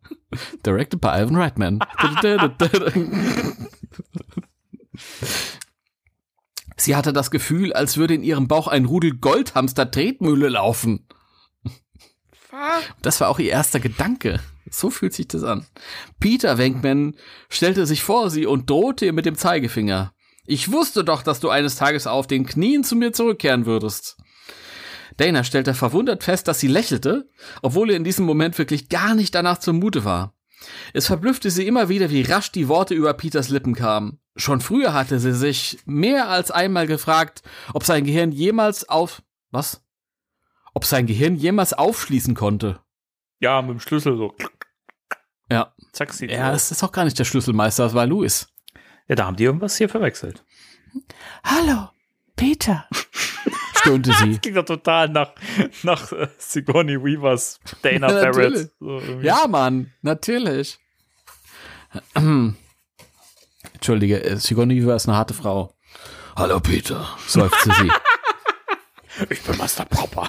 Directed by Ivan Reitman. <laughs> Sie hatte das Gefühl, als würde in ihrem Bauch ein Rudel Goldhamster Tretmühle laufen. Das war auch ihr erster Gedanke. So fühlt sich das an. Peter Wenkman stellte sich vor sie und drohte ihr mit dem Zeigefinger. Ich wusste doch, dass du eines Tages auf den Knien zu mir zurückkehren würdest. Dana stellte verwundert fest, dass sie lächelte, obwohl ihr in diesem Moment wirklich gar nicht danach zumute war. Es verblüffte sie immer wieder, wie rasch die Worte über Peters Lippen kamen. Schon früher hatte sie sich mehr als einmal gefragt, ob sein Gehirn jemals auf, was? Ob sein Gehirn jemals aufschließen konnte.
Ja, mit dem Schlüssel so.
Ja.
Zack, sieht
Ja, das ist auch gar nicht der Schlüsselmeister, das war Louis.
Ja, da haben die irgendwas hier verwechselt.
Hallo, Peter, <laughs> stöhnte sie.
Klingt doch total nach, nach äh, Sigourney Weavers Dana <laughs>
Ja.
Barrett. So.
Ja, Mann, natürlich. <clears throat> Entschuldige, äh, Sigourney Weaver ist eine harte Frau. Hallo, Peter, seufzte sie. <laughs>
Ich bin Master Popper.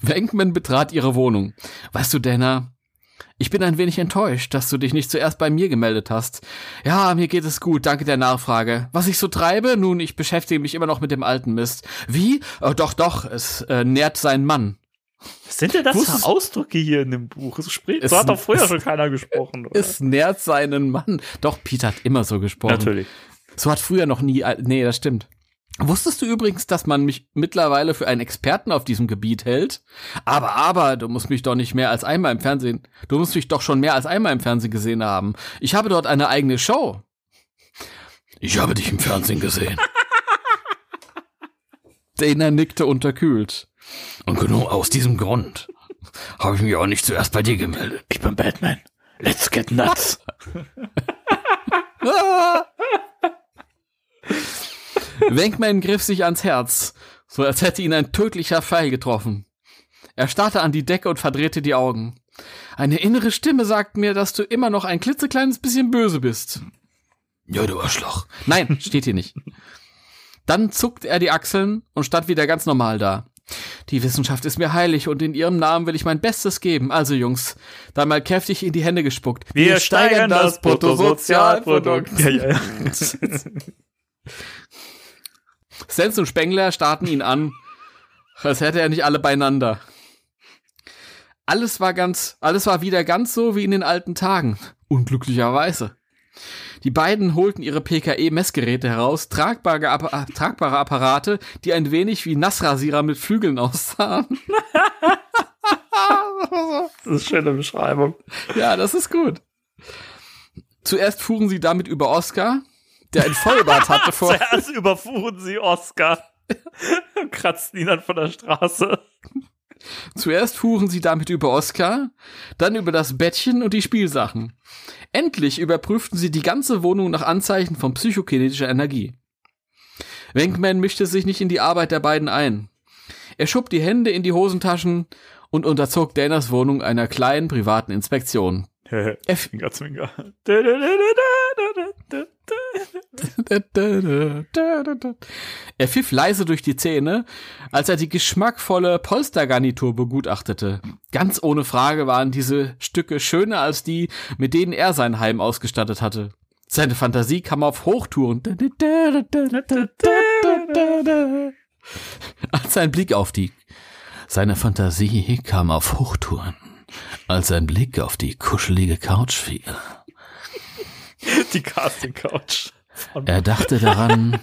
Wenkman betrat ihre Wohnung. Weißt du, Dana, ich bin ein wenig enttäuscht, dass du dich nicht zuerst bei mir gemeldet hast. Ja, mir geht es gut, danke der Nachfrage. Was ich so treibe? Nun, ich beschäftige mich immer noch mit dem alten Mist. Wie? Äh, doch, doch, es äh, nährt seinen Mann.
Was sind denn das
Wusstest-
für Ausdrücke hier in dem Buch? So, spricht,
Es-
so hat doch früher schon keiner gesprochen. <laughs> Oder?
Es nährt seinen Mann. Doch, Peter hat immer so gesprochen.
Natürlich.
So hat früher noch nie. Nee, das stimmt. Wusstest du übrigens, dass man mich mittlerweile für einen Experten auf diesem Gebiet hält? Aber, aber, du musst mich doch nicht mehr als einmal im Fernsehen. Du musst mich doch schon mehr als einmal im Fernsehen gesehen haben. Ich habe dort eine eigene Show. Ich habe dich im Fernsehen gesehen. <laughs> Dana nickte unterkühlt. Und genau aus diesem Grund habe ich mich auch nicht zuerst bei dir gemeldet.
Ich bin Batman. Let's get nuts. <laughs>
Wenkman griff sich ans Herz, so als hätte ihn ein tödlicher Pfeil getroffen. Er starrte an die Decke und verdrehte die Augen. Eine innere Stimme sagt mir, dass du immer noch ein klitzekleines bisschen böse bist. Ja, du Arschloch. Nein, steht hier nicht. Dann zuckte er die Achseln und stand wieder ganz normal da. Die Wissenschaft ist mir heilig und in ihrem Namen will ich mein Bestes geben. Also Jungs, da mal kräftig in die Hände gespuckt.
Wir, steigern das Bruttosozialprodukt. Ja, ja, <laughs> ja.
Sens und Spengler starrten ihn an, als hätte er nicht alle beieinander. Alles war ganz, alles war wieder ganz so wie in den alten Tagen. Unglücklicherweise. Die beiden holten ihre PKE-Messgeräte heraus, tragbare, Appa tragbare Apparate, die ein wenig wie Nassrasierer mit Flügeln aussahen. <laughs>
Das ist eine schöne Beschreibung.
Ja, das ist gut. Zuerst fuhren sie damit über Oscar, der ein Vollbart hatte <laughs> vor.
Zuerst überfuhren sie Oscar. <laughs> und Kratzten ihn dann von der Straße.
Zuerst fuhren sie damit über Oscar, dann über das Bettchen und die Spielsachen. Endlich überprüften sie die ganze Wohnung nach Anzeichen von psychokinetischer Energie. Wenkman mischte sich nicht in die Arbeit der beiden ein. Er schob die Hände in die Hosentaschen und unterzog Danas Wohnung einer kleinen privaten Inspektion.
Er. <laughs>
Er pfiff leise durch die Zähne, als er die geschmackvolle Polstergarnitur begutachtete. Ganz ohne Frage waren diese Stücke schöner als die, mit denen er sein Heim ausgestattet hatte. Seine Fantasie kam auf Hochtouren. <laughs> Als sein Blick auf die seine Fantasie kam auf Hochtouren, als sein Blick auf die kuschelige Couch fiel.
Die Casting Couch.
Er dachte daran,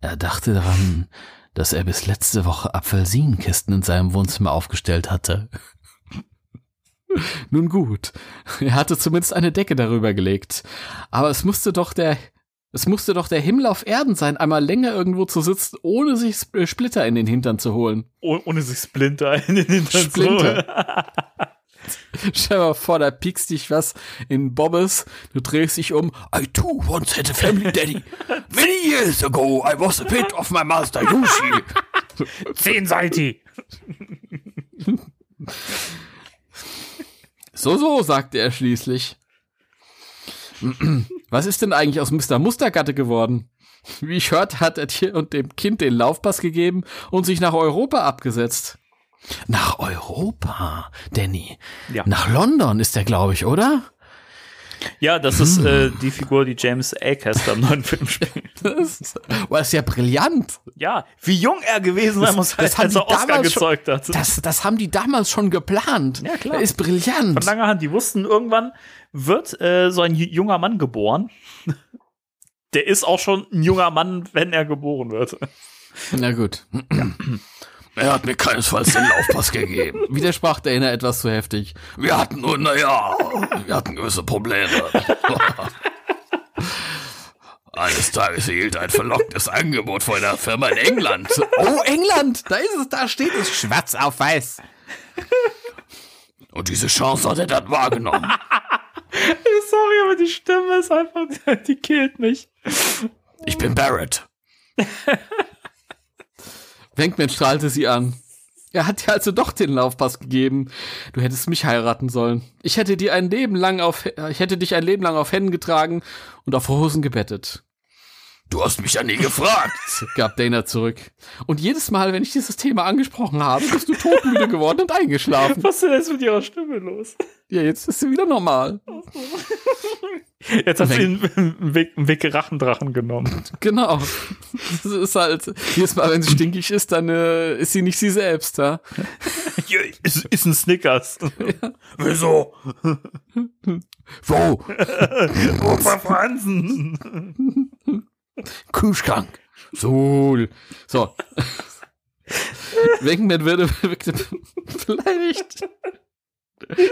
er dachte daran, dass er bis letzte Woche Apfelsinenkisten in seinem Wohnzimmer aufgestellt hatte. <laughs> Nun gut, er hatte zumindest eine Decke darüber gelegt. Aber es musste doch der, es musste doch der Himmel auf Erden sein, einmal länger irgendwo zu sitzen, ohne sich Sp- Splitter in den Hintern zu holen.
Oh, ohne sich Splinter in den Hintern zu
Splinter.
holen. <laughs> <laughs>
Stell dir mal vor, da piekst dich was in Bobbes, du drehst dich um. I too once had a family daddy. Many years ago I was a bit of my master Yoshi. <laughs>
Zehnseitig. <laughs>
So, so, sagte er schließlich. <clears throat> Was ist denn eigentlich aus Mr. Mustergatte geworden? Wie ich hörte, hat er dir und dem Kind den Laufpass gegeben und sich nach Europa abgesetzt. Nach Europa, Danny.
Ja.
Nach London ist er, glaube ich, oder?
Ja, das ist äh, die Figur, die James Acaster im neuen Film spielt. <laughs>
Das ist, das ist ja brillant.
Ja, wie jung er gewesen sein muss, als
haben
er
die
Oscar gezeugt hat.
Das, das haben die damals schon geplant.
Ja, klar.
Er ist brillant.
Von langer Hand. Die wussten, irgendwann wird äh, so ein ju- junger Mann geboren. Der ist auch schon ein junger Mann, wenn er geboren wird.
Na gut. <clears throat> Er hat mir keinesfalls den Laufpass gegeben. <laughs> Widersprach der Inner etwas zu heftig. Wir hatten nur, naja, wir hatten gewisse Probleme. <laughs> Eines Tages erhielt ein verlocktes Angebot von einer Firma in England. Oh, England! Da ist es, da steht es schwarz auf weiß. Und diese Chance hat er dann wahrgenommen. <laughs>
Sorry, aber die Stimme ist einfach, die killt mich.
Ich bin Barrett. Wenkman strahlte sie an. Er hat dir also doch den Laufpass gegeben. Du hättest mich heiraten sollen. Ich hätte dir ein Leben lang auf, ich hätte dich ein Leben lang auf Händen getragen und auf Hosen gebettet. Du hast mich ja nie gefragt, <laughs> gab Dana zurück. Und jedes Mal, wenn ich dieses Thema angesprochen habe, bist du todmüde geworden und eingeschlafen.
Was ist denn jetzt mit ihrer Stimme los?
Ja, jetzt ist sie wieder normal.
Jetzt hat sie einen, einen, Weg, Rachendrachen genommen.
Genau. Das ist halt, jedes Mal, wenn sie stinkig ist, dann äh, ist sie nicht sie selbst, ja.
Ist, ist ein Snickers. Wieso? <laughs>
Wo? <laughs>
Opa Franzen.
Kühlschrank. So. So. Wenkman würde <laughs> wirkte beleidigt.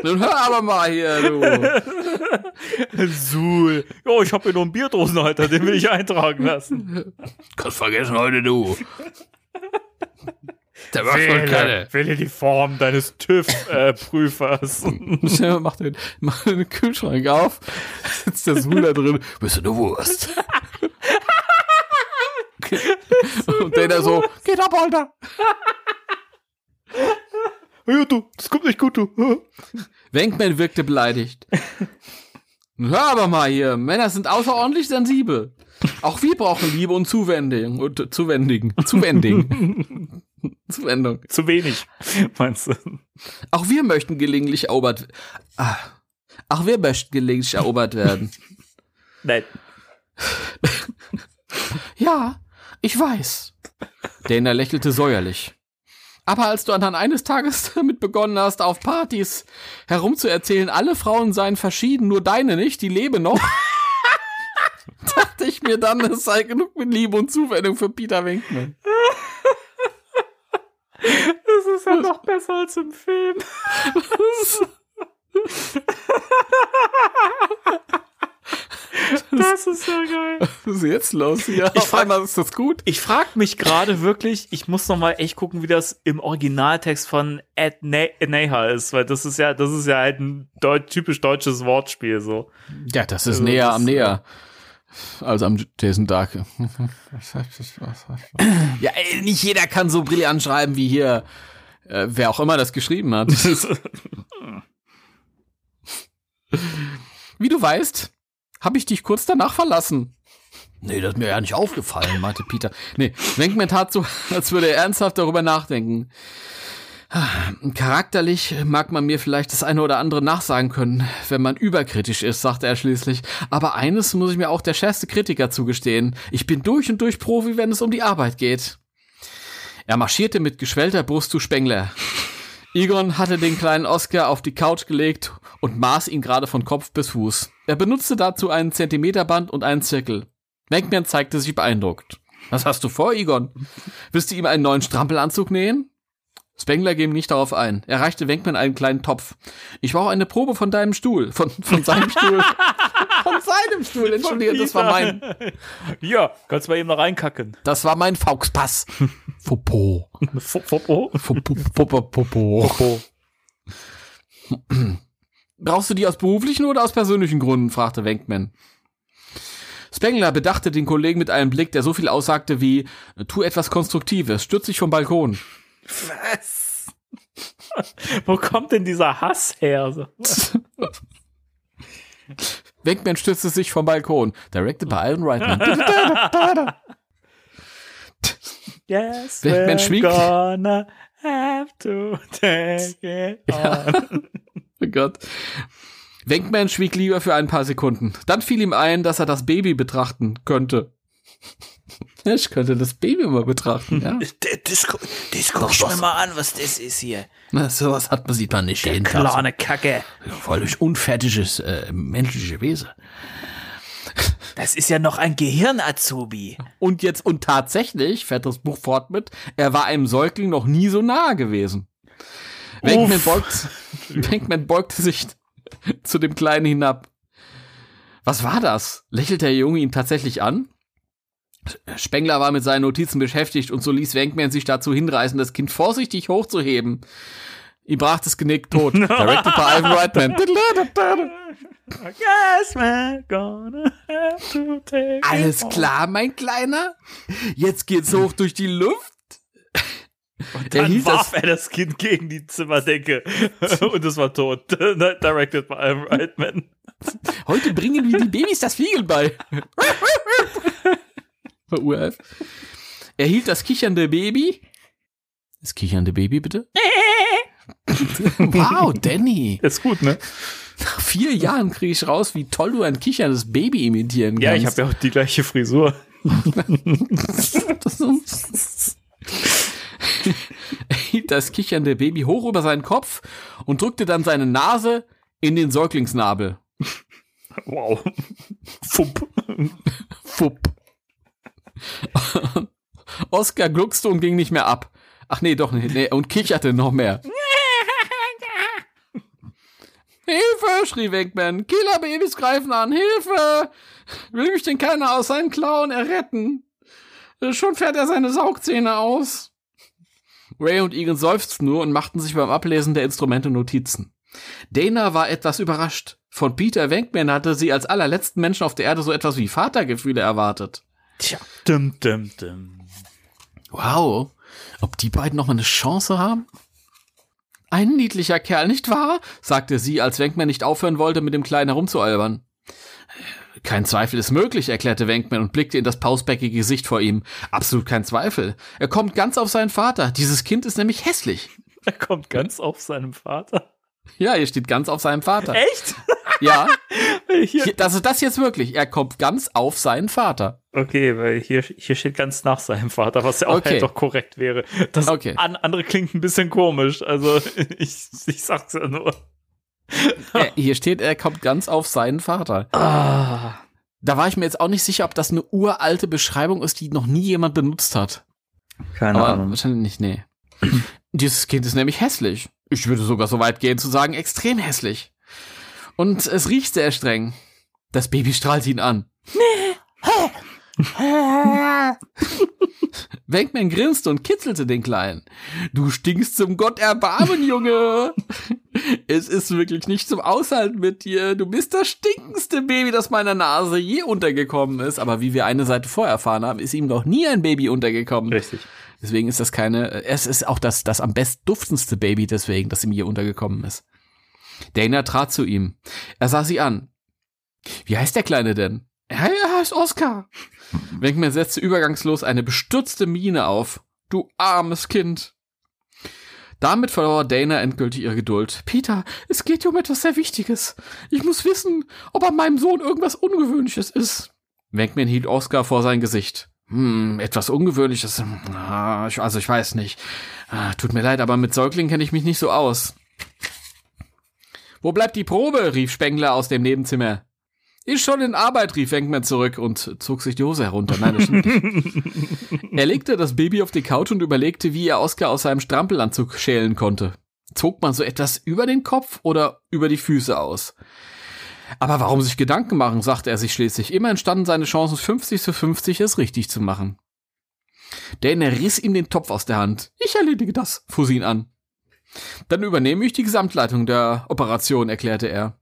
Nun hör aber mal hier, du.
Suhl. Jo, ich habe hier nur einen Bierdosenhalter, den will ich eintragen lassen.
Kannst vergessen heute, du. Der war schon keine.
wähle die Form deines TÜV-Prüfers.
Schnell, mach den, mach den Kühlschrank auf. Sitzt der Suhl da drin. Bist du eine Wurst? <laughs> Und der da so, geht ab, Alter. <laughs>
ja, du, das kommt nicht gut, du. <laughs>
Wenkman wirkte beleidigt. Hör aber mal hier, Männer sind außerordentlich sensibel. Auch wir brauchen Liebe und Zuwendung. Und Zuwendung. Zuwendung. Zuwendung.
Zu wenig, meinst du?
Auch wir möchten gelegentlich erobert. Ah. Auch wir möchten gelegentlich erobert werden.
Nein.
Ja, ich weiß. Dana lächelte säuerlich. Aber als du dann eines Tages <laughs> damit begonnen hast, auf Partys herumzuerzählen, alle Frauen seien verschieden, nur deine nicht, die lebe noch, <laughs> dachte ich mir dann, es sei genug mit Liebe und Zuwendung für Peter Winkman.
Das ist ja noch besser als im Film. <laughs> Das ist ja geil. <laughs>
Was ist jetzt los hier?
Ich
Auf einmal ist das gut.
Ich frag mich gerade wirklich, ich muss noch mal echt gucken, wie das im Originaltext von Ed Ne- Neha ist, weil das ist ja, das ist ja halt ein deut typisch deutsches Wortspiel so.
Ja, das ist
Also,
näher
das-
am näher. Als am Jason Dark. ja, ey, nicht jeder kann so brillant schreiben wie hier, äh, wer auch immer das geschrieben hat. <laughs> Wie du weißt, habe ich dich kurz danach verlassen. Nee, das ist mir ja nicht aufgefallen, meinte Peter. Nee, Wenkman tat so, als würde er ernsthaft darüber nachdenken. Charakterlich mag man mir vielleicht das eine oder andere nachsagen können, wenn man überkritisch ist, sagte er schließlich. Aber eines muss ich mir auch der schärfste Kritiker zugestehen. Ich bin durch und durch Profi, wenn es um die Arbeit geht. Er marschierte mit geschwellter Brust zu Spengler. Egon hatte den kleinen Oscar auf die Couch gelegt und maß ihn gerade von Kopf bis Fuß. Er benutzte dazu einen Zentimeterband und einen Zirkel. Wenkman zeigte sich beeindruckt. Was hast du vor, Egon? Willst du ihm einen neuen Strampelanzug nähen? Spengler ging nicht darauf ein. Er reichte Wenkman einen kleinen Topf. Ich brauche eine Probe von deinem Stuhl. Von, von seinem Stuhl. Von seinem Stuhl, entschuldige, das war mein,
Ja, kannst bei ihm noch reinkacken.
das war mein Fauxpass. Fopo.
Fopo.
Fopo. Fopo. Brauchst du die aus beruflichen oder aus persönlichen Gründen? fragte Wenkman. Spengler bedachte den Kollegen mit einem Blick, der so viel aussagte wie, tu etwas Konstruktives, stürz dich vom Balkon.
Was? <laughs> Wo kommt denn dieser Hass her? <laughs>
Wenkman stürzte sich vom Balkon, directed by Iron Reitman. <laughs>
Yes,
Wer-
we're
schwieg.
gonna have to take it on.
Oh Gott. Wenkman schwieg lieber für ein paar Sekunden. Dann fiel ihm ein, dass er das Baby betrachten könnte. <laughs> Ich könnte das Baby mal betrachten, ja.
Das, gu- das guck ich mir mal an, was das ist hier.
Na, sowas hat man, sieht man nicht jeden Tag.
Kleine Kacke.
Völlig unfertiges äh, menschliche Wesen.
Das ist ja noch ein Gehirn-Azubi.
Und jetzt, und tatsächlich, fährt das Buch fort mit, er war einem Säugling noch nie so nahe gewesen. Wenkman,
Uff.
beugt, <laughs> Wenkman beugte sich zu dem Kleinen hinab. Was war das? Lächelte der Junge ihn tatsächlich an? Spengler war mit seinen Notizen beschäftigt und so ließ Wenkman sich dazu hinreißen, das Kind vorsichtig hochzuheben. Ihm brach das Genick tot. <laughs> Directed by Ivan Reitman. Alles klar, mein Kleiner? Jetzt geht's hoch durch die Luft. Er
Dann
hielt
warf
das,
er das Kind gegen die Zimmerdecke <laughs> und es war tot. <laughs> Directed by Ivan Reitman.
heute bringen wir die Babys das Fliegen <laughs> bei. War uralt. Er hielt das kichernde Baby. Das kichernde Baby, bitte? wow, Danny.
Ist gut, ne?
Nach vier Jahren kriege ich raus, wie toll du ein kicherndes Baby imitieren kannst.
Ja, ich habe ja auch die gleiche Frisur.
Er hielt <laughs> das kichernde Baby hoch über seinen Kopf und drückte dann seine Nase in den Säuglingsnabel.
Wow. Fupp.
Fupp. <laughs> Oscar gluckste und ging nicht mehr ab. Ach nee, doch nicht. Nee, und kicherte noch mehr. <laughs> Hilfe, schrie Wenkman. Killerbabys greifen an. Hilfe! Will mich denn keiner aus seinen Klauen erretten? Schon fährt er seine Saugzähne aus. Ray und Egan seufzten nur und machten sich beim Ablesen der Instrumente Notizen. Dana war etwas überrascht. Von Peter Wenkman hatte sie als allerletzten Menschen auf der Erde so etwas wie Vatergefühle erwartet.
Tja. Dum, dum, dum.
Wow, ob die beiden noch mal eine Chance haben? Ein niedlicher Kerl, nicht wahr? sagte sie, als Wenkman nicht aufhören wollte, mit dem Kleinen herumzualbern. Kein Zweifel ist möglich, erklärte Wenkman und blickte in das pausbäckige Gesicht vor ihm. Absolut kein Zweifel. Er kommt ganz auf seinen Vater. Dieses Kind ist nämlich hässlich. <laughs>
Er kommt ganz auf seinem Vater.
Ja, hier steht ganz auf seinem Vater.
Echt? <laughs>
Ja, <laughs>
Hier.
hier, das ist das jetzt wirklich. Er kommt ganz auf seinen Vater.
Okay, weil hier, hier steht ganz nach seinem Vater, was ja auch
Okay.
halt doch korrekt wäre. Das
Okay.
an, andere klingt ein bisschen komisch. Also ich, ich sag's ja nur. <laughs>
Er, hier steht, er kommt ganz auf seinen Vater.
Ah.
Da war ich mir jetzt auch nicht sicher, ob das eine uralte Beschreibung ist, die noch nie jemand benutzt hat.
Keine
Aber wahrscheinlich nicht, nee. <clears throat> Dieses Kind ist nämlich hässlich. Ich würde sogar so weit gehen zu sagen, extrem hässlich. Und es riecht sehr streng. Das Baby strahlt ihn an. <laughs> <laughs> Wankman grinste und kitzelte den Kleinen. Du stinkst zum Gott erbarmen, Junge. es ist wirklich nicht zum Aushalten mit dir. Du bist das stinkendste Baby, das meiner Nase je untergekommen ist. Aber wie wir eine Seite vorher erfahren haben, ist ihm noch nie ein Baby untergekommen.
Richtig.
Deswegen ist das keine, es ist auch das, das am best duftendste Baby deswegen, das ihm je untergekommen ist. Dana trat zu ihm. Er sah sie an. Wie heißt der Kleine denn? Ja, er heißt Oscar. Wenkman setzte übergangslos eine bestürzte Miene auf. Du armes Kind. Damit verlor Dana endgültig ihre Geduld. Peter, es geht hier um etwas sehr Wichtiges. Ich muss wissen, ob an meinem Sohn irgendwas Ungewöhnliches ist. Wenkman hielt Oscar vor sein Gesicht. Hm, etwas Ungewöhnliches. Ah, also ich weiß nicht. Ah, tut mir leid, aber mit Säuglingen kenne ich mich nicht so aus. Wo bleibt die Probe? rief Spengler aus dem Nebenzimmer. Ist schon in Arbeit, rief Wenkman zurück und zog sich die Hose herunter. Nein, das stimmt nicht. <laughs> er legte das Baby auf die Couch und überlegte, wie er Oskar aus seinem Strampelanzug schälen konnte. Zog man so etwas über den Kopf oder über die Füße aus? Aber warum sich Gedanken machen, sagte er sich schließlich. Immerhin standen seine Chancen 50 zu 50, es richtig zu machen. Dana riss ihm den Topf aus der Hand. Ich erledige das, fuhr sie ihn an. Dann übernehme ich die Gesamtleitung der Operation, erklärte er.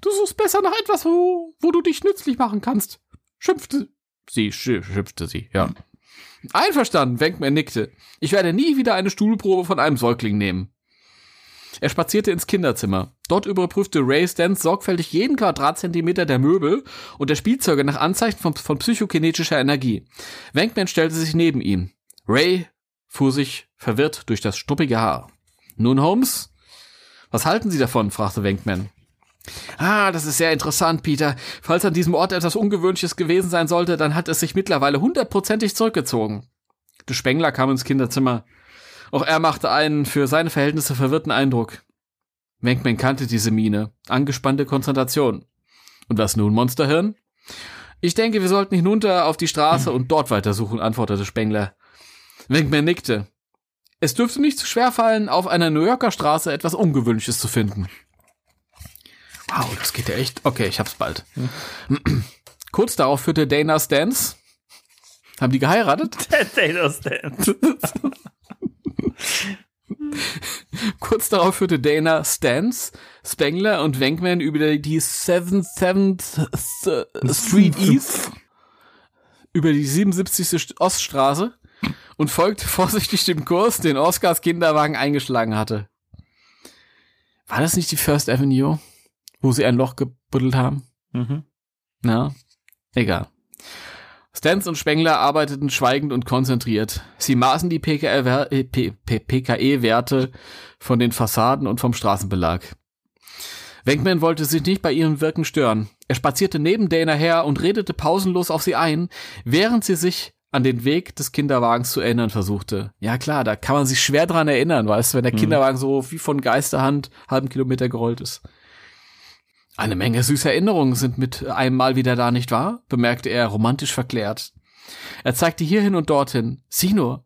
Du suchst besser nach etwas, wo, wo du dich nützlich machen kannst. Schimpfte sie, schimpfte sie, ja. Einverstanden, Wenkman nickte. Ich werde nie wieder eine Stuhlprobe von einem Säugling nehmen. Er spazierte ins Kinderzimmer. Dort überprüfte Ray Stans sorgfältig jeden Quadratzentimeter der Möbel und der Spielzeuge nach Anzeichen von, von psychokinetischer Energie. Wenkman stellte sich neben ihm. Ray fuhr sich verwirrt durch das struppige Haar. Nun, Holmes, was halten Sie davon? fragte Wenkman. Ah, das ist sehr interessant, Peter. Falls an diesem Ort etwas Ungewöhnliches gewesen sein sollte, dann hat es sich mittlerweile hundertprozentig zurückgezogen. Der Spengler kam ins Kinderzimmer. Auch er machte einen für seine Verhältnisse verwirrten Eindruck. Wenkman kannte diese Miene. Angespannte Konzentration. Und was nun, Monsterhirn? Ich denke, wir sollten hinunter auf die Straße und dort weitersuchen, antwortete Spengler. Wenkman nickte. Es dürfte nicht zu schwer fallen, auf einer New Yorker Straße etwas Ungewöhnliches zu finden. Wow, das geht ja echt. Okay, ich hab's bald. <clears throat> Kurz darauf führte Dana Stans. Haben die geheiratet? <laughs>
Dana Stans. <laughs>
Kurz darauf führte Dana Stans, Spengler und Wenkman über die 77th Street East, über die 77. Oststraße und folgte <laughs> vorsichtig dem Kurs, den Oscars Kinderwagen eingeschlagen hatte. War das nicht die First Avenue? Wo sie ein Loch gebuddelt haben. Mhm. Na, egal. Stans und Spengler arbeiteten schweigend und konzentriert. Sie maßen die PKE-Werte äh, von den Fassaden und vom Straßenbelag. Wenkman wollte sich nicht bei ihrem Wirken stören. Er spazierte neben Dana her und redete pausenlos auf sie ein, während sie sich an den Weg des Kinderwagens zu erinnern versuchte. Ja klar, da kann man sich schwer dran erinnern, weißt du, wenn der mhm. Kinderwagen so wie von Geisterhand halben Kilometer gerollt ist. Eine Menge süßer Erinnerungen sind mit einem Mal wieder da, nicht wahr? bemerkte er romantisch verklärt. Er zeigte hierhin und dorthin. Sieh nur,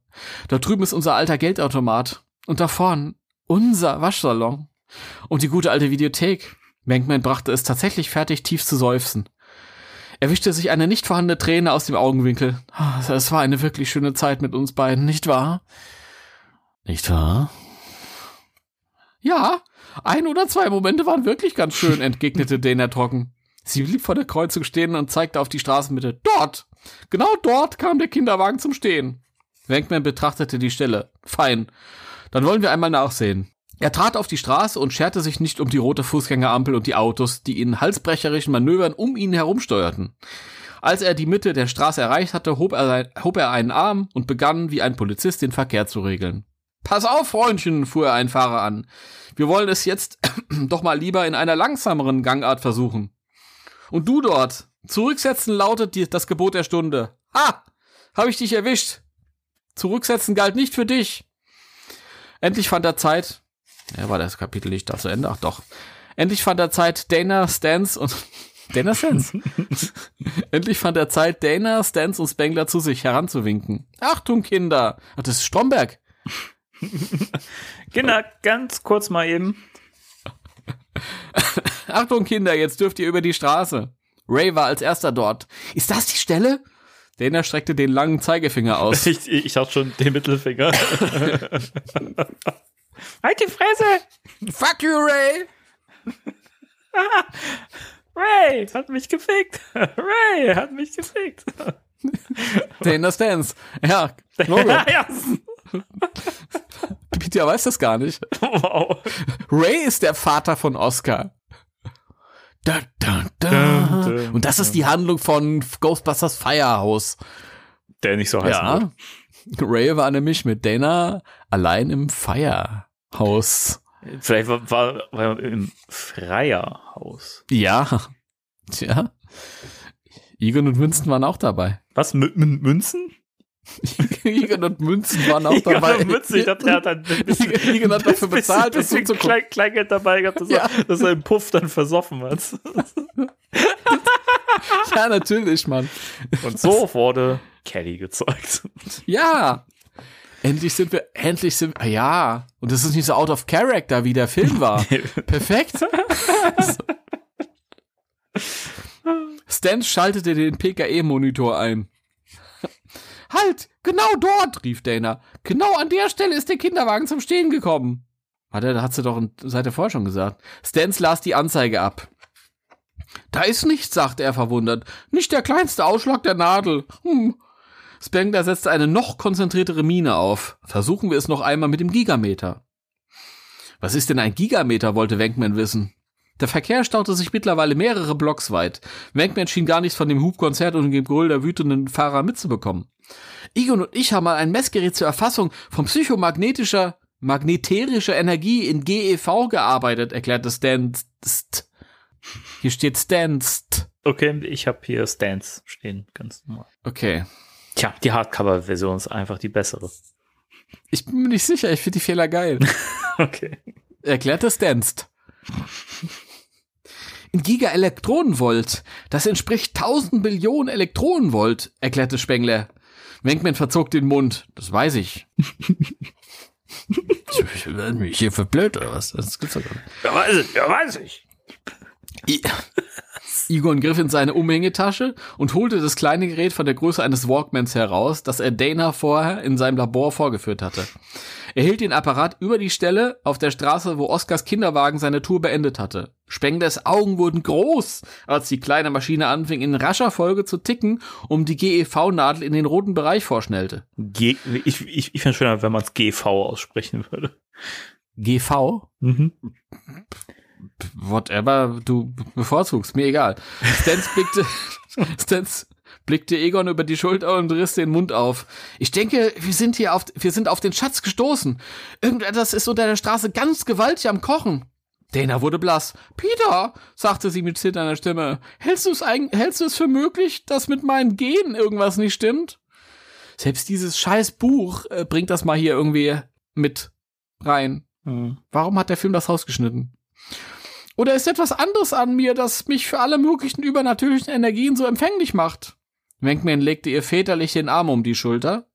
dort drüben ist unser alter Geldautomat. Und da vorn unser Waschsalon. Und die gute alte Videothek. Menkman brachte es tatsächlich fertig, tief zu seufzen. Er wischte sich eine nicht vorhandene Träne aus dem Augenwinkel. Ah, es war eine wirklich schöne Zeit mit uns beiden, nicht wahr? Nicht wahr? Ja, ein oder zwei Momente waren wirklich ganz schön, <laughs> entgegnete Dana trocken. Sie blieb vor der Kreuzung stehen und zeigte auf die Straßenmitte. Dort! Genau dort kam der Kinderwagen zum Stehen. Wenkman betrachtete die Stelle. Fein. Dann wollen wir einmal nachsehen. Er trat auf die Straße und scherte sich nicht um die rote Fußgängerampel und die Autos, die in halsbrecherischen Manövern um ihn herumsteuerten. Als er die Mitte der Straße erreicht hatte, hob er, hob er einen Arm und begann wie ein Polizist den Verkehr zu regeln. Pass auf, Freundchen, fuhr er einen Fahrer an. Wir wollen es jetzt <clears throat> doch mal lieber in einer langsameren Gangart versuchen. Und du dort, zurücksetzen lautet die, das Gebot der Stunde. Ha! Hab ich dich erwischt. Zurücksetzen galt nicht für dich. Endlich fand er Zeit. Ja, war das Kapitel nicht da zu Ende? Ach doch. Endlich fand er Zeit, Dana, Stans und <laughs> Dana Stans. <laughs> Endlich fand er Zeit, Dana, Stans und Spengler zu sich heranzuwinken. Achtung, Kinder! Ach, das ist Stromberg. <laughs>
Kinder, ganz kurz mal eben. <laughs>
Achtung, Kinder, jetzt dürft ihr über die Straße. Ray war als erster dort. Ist das die Stelle? Dana streckte den langen Zeigefinger aus. <laughs>
Ich, ich hatte schon den Mittelfinger. halt die Fresse!
Fuck you, Ray!
Ray hat mich gefickt. Ray hat mich gefickt.
Dana Stans. Ja, Logo.
ja.
Peter weiß das gar nicht.
Wow.
Ray ist der Vater von Oscar. Da, da, da. Und das ist die Handlung von Ghostbusters Firehouse.
Der nicht so heißt.
Ja. Ray war nämlich mit Dana allein im Firehouse.
Vielleicht war, war, war er im Freierhaus.
Ja. Tja. Egon und Münzen waren auch dabei.
Was? M Münzen? <laughs>
Egon und Münzen waren auch dabei.
Ja, Münzen. Ich dachte, er hat ein bisschen,
Egon hat dafür bezahlt, das
bisschen
zuzugucken.
Klein, Kleingeld dabei gehabt, dass,
Ja.
er, dass er im Puff dann versoffen hat. <laughs>
Ja, natürlich, Mann.
Und so wurde Kelly gezeugt.
Ja. Endlich sind wir, endlich sind wir, ja. Und das ist nicht so out of character, wie der Film war. <laughs> Perfekt. Stan schaltete den PKE-Monitor ein. Halt, genau dort, rief Dana. Genau an der Stelle ist der Kinderwagen zum Stehen gekommen. Hat er, hat sie doch seit der vorher schon gesagt. Stans las die Anzeige ab. Da ist nichts, sagte er verwundert. Nicht der kleinste Ausschlag der Nadel. Hm. Spengler setzte eine noch konzentriertere Miene auf. Versuchen wir es noch einmal mit dem Gigameter. Was ist denn ein Gigameter, wollte Wenkman wissen. Der Verkehr staute sich mittlerweile mehrere Blocks weit. Wenkman schien gar nichts von dem Hubkonzert und dem Gröhl der wütenden Fahrer mitzubekommen. Egon und ich haben mal ein Messgerät zur Erfassung von psychomagnetischer, magnetischer Energie in GEV gearbeitet, erklärte Stan. St. Hier steht Stanst.
Okay, ich habe hier Stance stehen, ganz normal.
Okay.
Tja, die Hardcover-Version ist einfach die bessere.
Ich bin mir nicht sicher, ich finde die Fehler geil. <laughs>
Okay.
erklärte Stanst. In Giga-Elektronenvolt. Das entspricht 1000 Billionen Elektronenvolt, erklärte Spengler. Wenkman verzog den Mund. Das weiß ich. <laughs> ich werde mich hier für blöd oder was? Das gibt's doch gar nicht.
Ja, weiß ich, ja, weiß ich.
I Egon griff in seine Umhängetasche und holte das kleine Gerät von der Größe eines Walkmans heraus, das er Dana vorher in seinem Labor vorgeführt hatte. Er hielt den Apparat über die Stelle auf der Straße, wo Oskars Kinderwagen seine Tour beendet hatte. Spenglers Augen wurden groß, als die kleine Maschine anfing, in rascher Folge zu ticken, um die GEV-Nadel in den roten Bereich vorschnellte.
G ich ich, ich finde schöner, wenn man es GV aussprechen würde.
GV?
Mhm.
Whatever du bevorzugst, mir egal. Stans blickte, <laughs> Stans blickte Egon über die Schulter und riss den Mund auf. Ich denke, wir sind hier auf, wir sind auf den Schatz gestoßen. Irgendetwas ist unter der Straße ganz gewaltig am Kochen. Dana wurde blass. Peter, sagte sie mit zitternder Stimme, hältst du es eigen, hältst du es für möglich, dass mit meinen Genen irgendwas nicht stimmt? Selbst dieses scheiß Buch äh, bringt das mal hier irgendwie mit rein.
Mhm.
Warum hat der Film das rausgeschnitten? Oder ist etwas anderes an mir, das mich für alle möglichen übernatürlichen Energien so empfänglich macht? Wenkman legte ihr väterlich den Arm um die Schulter.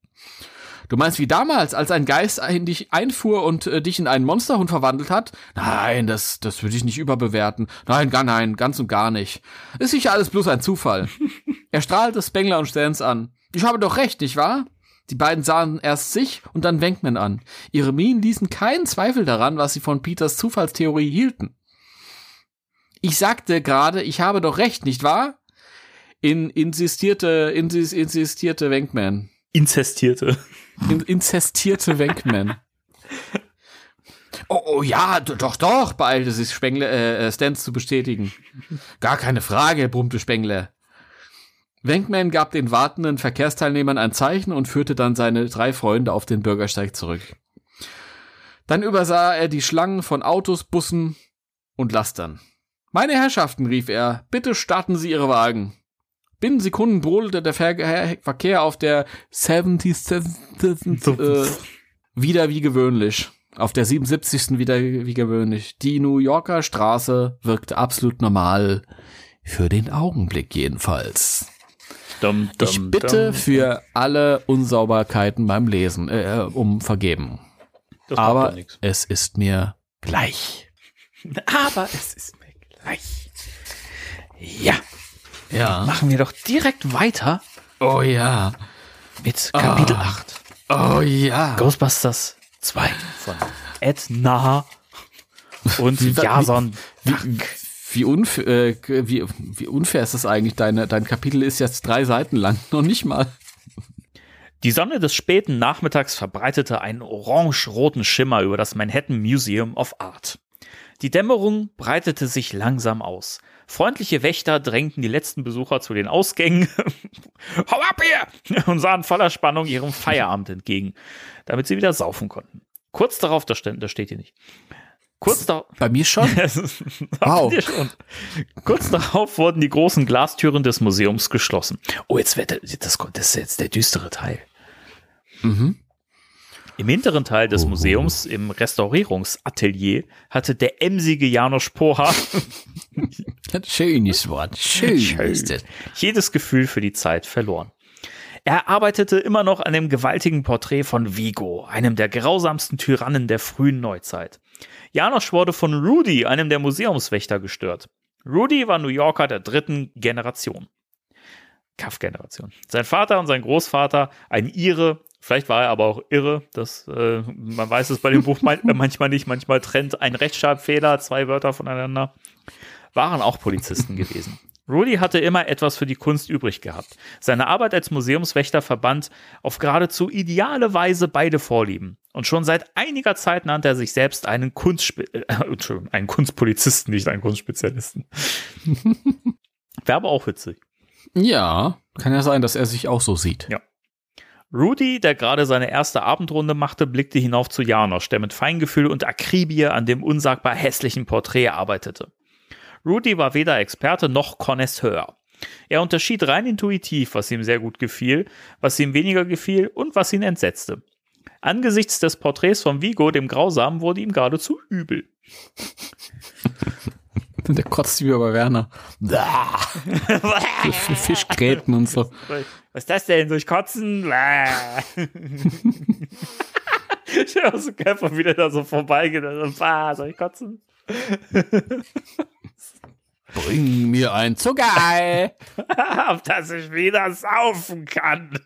Du meinst wie damals, als ein Geist in dich einfuhr und äh, dich in einen Monsterhund verwandelt hat? Nein, das, das würde ich nicht überbewerten. Nein, gar nein, ganz und gar nicht. Ist sicher alles bloß ein Zufall. <laughs> er strahlte Spengler und Stans an. Ich habe doch recht, nicht wahr? Die beiden sahen erst sich und dann Wenkman an. Ihre Mienen ließen keinen Zweifel daran, was sie von Peters Zufallstheorie hielten. Ich sagte gerade, ich habe doch recht, nicht wahr? In, insistierte, insis, insistierte Wenkman.
Inzestierte.
In, inzestierte Wenkman. Oh, oh ja, doch, doch, beeilte sich Spengler, äh, äh, Stans zu bestätigen. Gar keine Frage, brummte Spengler. Wenkman gab den wartenden Verkehrsteilnehmern ein Zeichen und führte dann seine drei Freunde auf den Bürgersteig zurück. Dann übersah er die Schlangen von Autos, Bussen und Lastern. Meine Herrschaften, rief er, bitte starten Sie Ihre Wagen. Binnen Sekunden brodelte der Ver Verkehr auf der 77. Äh, <laughs> wieder wie gewöhnlich. Auf der 77. wieder wie gewöhnlich. Die New Yorker Straße wirkte absolut normal. Für den Augenblick jedenfalls.
Dum, dum,
Ich bitte
dum.
für alle Unsauberkeiten beim Lesen äh, um Vergeben. Aber es ist mir gleich. <laughs>
Aber es ist mir gleich. Ja.
Ja.
machen wir doch direkt weiter
Oh ja.
mit Kapitel
Ah.
8.
Oh ja.
Ghostbusters 2 von Ed Nah und
Wie- wie-
Jason.
Wie, wie, unfair, äh, wie, wie unfair ist das eigentlich? Deine, dein Kapitel ist jetzt drei Seiten lang. <laughs> Noch nicht mal.
Die Sonne des späten Nachmittags verbreitete einen orange-roten Schimmer über das Manhattan Museum of Art. Die Dämmerung breitete sich langsam aus. Freundliche Wächter drängten die letzten Besucher zu den Ausgängen. <laughs> Hau ab hier! Und sahen voller Spannung ihrem Feierabend entgegen, damit sie wieder saufen konnten. Kurz darauf, das steht, das steht hier nicht. Kurz darauf,
Bei mir schon? <laughs>
wow. schon. Kurz darauf wurden die großen Glastüren des Museums geschlossen. Oh, jetzt wird das, das ist jetzt der düstere Teil.
mhm.
Im hinteren Teil des Museums, im Restaurierungsatelier, hatte der emsige Janosch Poha
Schönes Wort. Schön, ist es.
jedes Gefühl für die Zeit verloren. Er arbeitete immer noch an dem gewaltigen Porträt von Vigo, einem der grausamsten Tyrannen der frühen Neuzeit. Janosch wurde von Rudy, einem der Museumswächter, gestört. Rudy war New Yorker der dritten Generation. Kaff-Generation. Sein Vater und sein Großvater, ein Ire, vielleicht war er aber auch irre, das, äh, man weiß es bei dem Buch man- <laughs> manchmal nicht, manchmal trennt ein Rechtschreibfehler zwei Wörter voneinander, waren auch Polizisten gewesen. <laughs> Rudy hatte immer etwas für die Kunst übrig gehabt. Seine Arbeit als Museumswächter verband auf geradezu ideale Weise beide Vorlieben. Und schon seit einiger Zeit nannte er sich selbst einen, Kunstspe äh, <laughs> einen Kunstpolizisten, nicht einen Kunstspezialisten. Wäre aber auch witzig.
Ja, kann ja sein, dass er sich auch so sieht.
Ja. Rudy, der gerade seine erste Abendrunde machte, blickte hinauf zu Janosch, der mit Feingefühl und Akribie an dem unsagbar hässlichen Porträt arbeitete. Rudy war weder Experte noch Connoisseur. Er unterschied rein intuitiv, was ihm sehr gut gefiel, was ihm weniger gefiel und was ihn entsetzte. Angesichts des Porträts von Vigo, dem Grausamen, wurde ihm geradezu übel. <laughs>
Der kotzt wie über Werner. <laughs> Fischgräten und so.
Was ist das denn? Ich kotzen? <laughs> ich habe so Kämpfer wieder da so vorbeigeht. und so, bah, soll ich kotzen?
Bring mir ein Zuckerei.
Auf dass ich wieder saufen kann.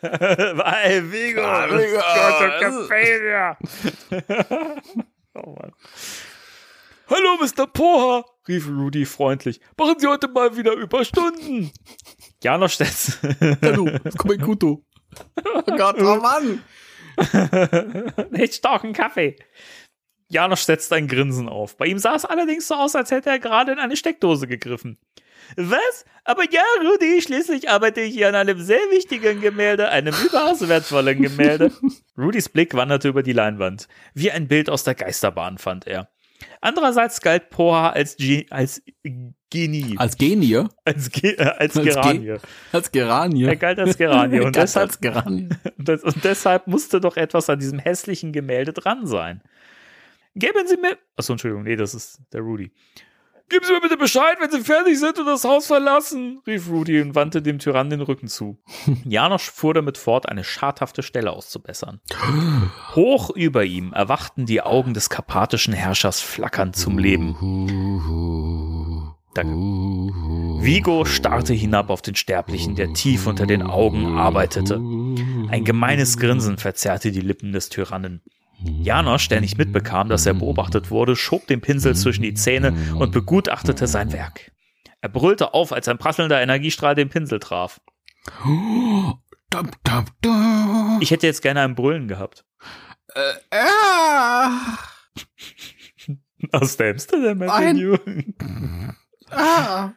Weil Vigo, das
Vigo.
Gott Café Oh Mann. Hallo, Mr. Poha, rief Rudy freundlich. Machen Sie heute mal wieder Überstunden. Janosch Stetz.
Hallo, <laughs> komm ein Kuto. Oh Gott, oh Mann.
Nicht starken Kaffee. Janosch setzt ein Grinsen auf. Bei ihm sah es allerdings so aus, als hätte er gerade in eine Steckdose gegriffen. Was? Aber ja, Rudi, schließlich arbeite ich hier an einem sehr wichtigen Gemälde, einem überaus wertvollen Gemälde. <laughs> Rudys Blick wanderte über die Leinwand. Wie ein Bild aus der Geisterbahn, fand er. Andererseits galt Poha als, Ge als Genie.
Als Genie?
Als, Ge äh, als
Als Ge-
Geranie.
Als Geranie.
Er galt als Geranie. <laughs> Und deshalb
als Geranie. <laughs>
und deshalb musste doch etwas an diesem hässlichen Gemälde dran sein. Geben Sie mir. Achso, Entschuldigung, nee, das ist der Rudy. Geben Sie mir bitte Bescheid, wenn Sie fertig sind und das Haus verlassen, rief Rudy und wandte dem Tyrann den Rücken zu. <laughs> Janosch fuhr damit fort, eine schadhafte Stelle auszubessern. Hoch über ihm erwachten die Augen des karpatischen Herrschers flackernd zum Leben. Danke. Vigo starrte hinab auf den Sterblichen, der tief unter den Augen arbeitete. Ein gemeines Grinsen verzerrte die Lippen des Tyrannen. Janosch, der nicht mitbekam, dass er beobachtet wurde, schob den Pinsel zwischen die Zähne und begutachtete sein Werk. Er brüllte auf, als ein prasselnder Energiestrahl den Pinsel traf. <gasps> Ich hätte jetzt gerne ein Brüllen gehabt.
Ah, <laughs>
Aus der Amsterdam Avenue. <laughs>
ah.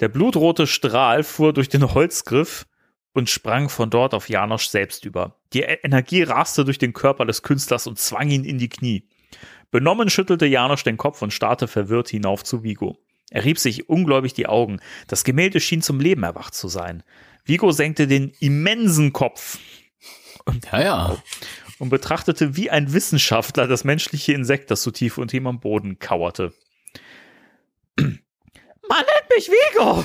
Der blutrote Strahl fuhr durch den Holzgriff und sprang von dort auf Janosch selbst über. Die E- Energie raste durch den Körper des Künstlers und zwang ihn in die Knie. Benommen schüttelte Janosch den Kopf und starrte verwirrt hinauf zu Vigo. Er rieb sich ungläubig die Augen. Das Gemälde schien zum Leben erwacht zu sein. Vigo senkte den immensen Kopf
Ja, ja.
und betrachtete wie ein Wissenschaftler das menschliche Insekt, das so tief unter ihm am Boden kauerte. Man nennt mich Vigo!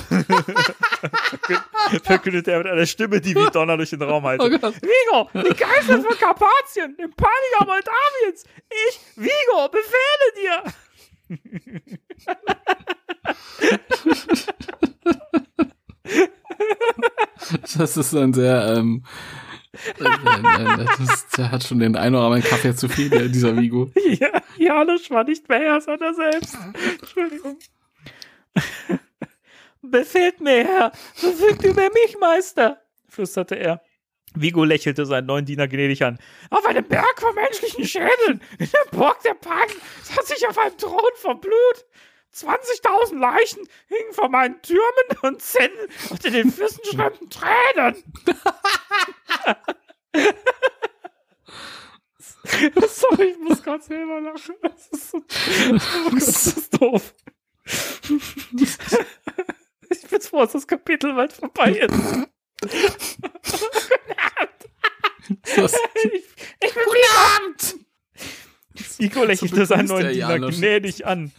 <laughs> verkündete er mit einer Stimme, die wie Donner durch den Raum hallte.
Oh.
Vigo, die Geister von Karpatien, im Paniker Moldawiens. Ich, Vigo, befehle dir.
Das ist ein sehr, ähm, äh, äh, das, der hat schon den einen oder anderen Kaffee zu viel, dieser Vigo.
Ja, Janusz war nicht mehr Herr, sondern selbst. Entschuldigung. <laughs> Befehlt mir, Herr, verfügt über mich, Meister, flüsterte er. Vigo lächelte seinen neuen Diener gnädig an. Auf einem Berg von menschlichen Schädeln, in der Burg der Pagen, saß ich auf einem Thron von Blut. 20.000 Leichen hingen vor meinen Türmen und Zinnen unter den Füßen strömten Tränen. <laughs> Sorry, ich muss gerade selber lachen. Das ist so, das ist doof. Ich bin froh, dass das Kapitel bald vorbei ist.
Das,
Ich, ich bin Guten Abend! Nico lächelte seinen
begrüßt
neuen
der
Diener
Janosch.
gnädig an.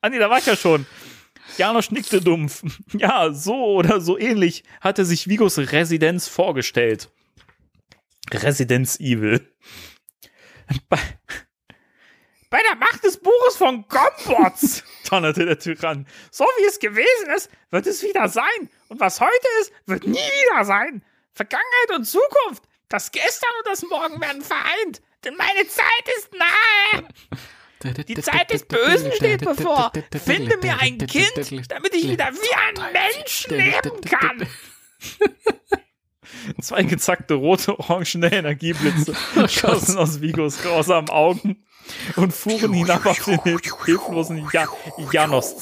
Ah nee, da war ich ja schon. Janosch nickte dumpf. <laughs> Ja, so oder so ähnlich hatte sich Vigos Residenz vorgestellt. Residenz Evil. Bei, bei der Macht des Buches von Gombots, <laughs> donnerte der Tyrann. So wie es gewesen ist, wird es wieder sein. Und was heute ist, wird nie wieder sein. Vergangenheit und Zukunft, das Gestern und das Morgen werden vereint. Denn meine Zeit ist nahe. Die Zeit des Bösen steht bevor. Finde mir ein Kind, damit ich wieder wie ein Mensch leben kann. <laughs> <laughs> Zwei gezackte rote, orangene Energieblitze <laughs> schossen aus Vigos grausamen Augen und fuhren hinab auf den hilf- hilflosen ja Janos.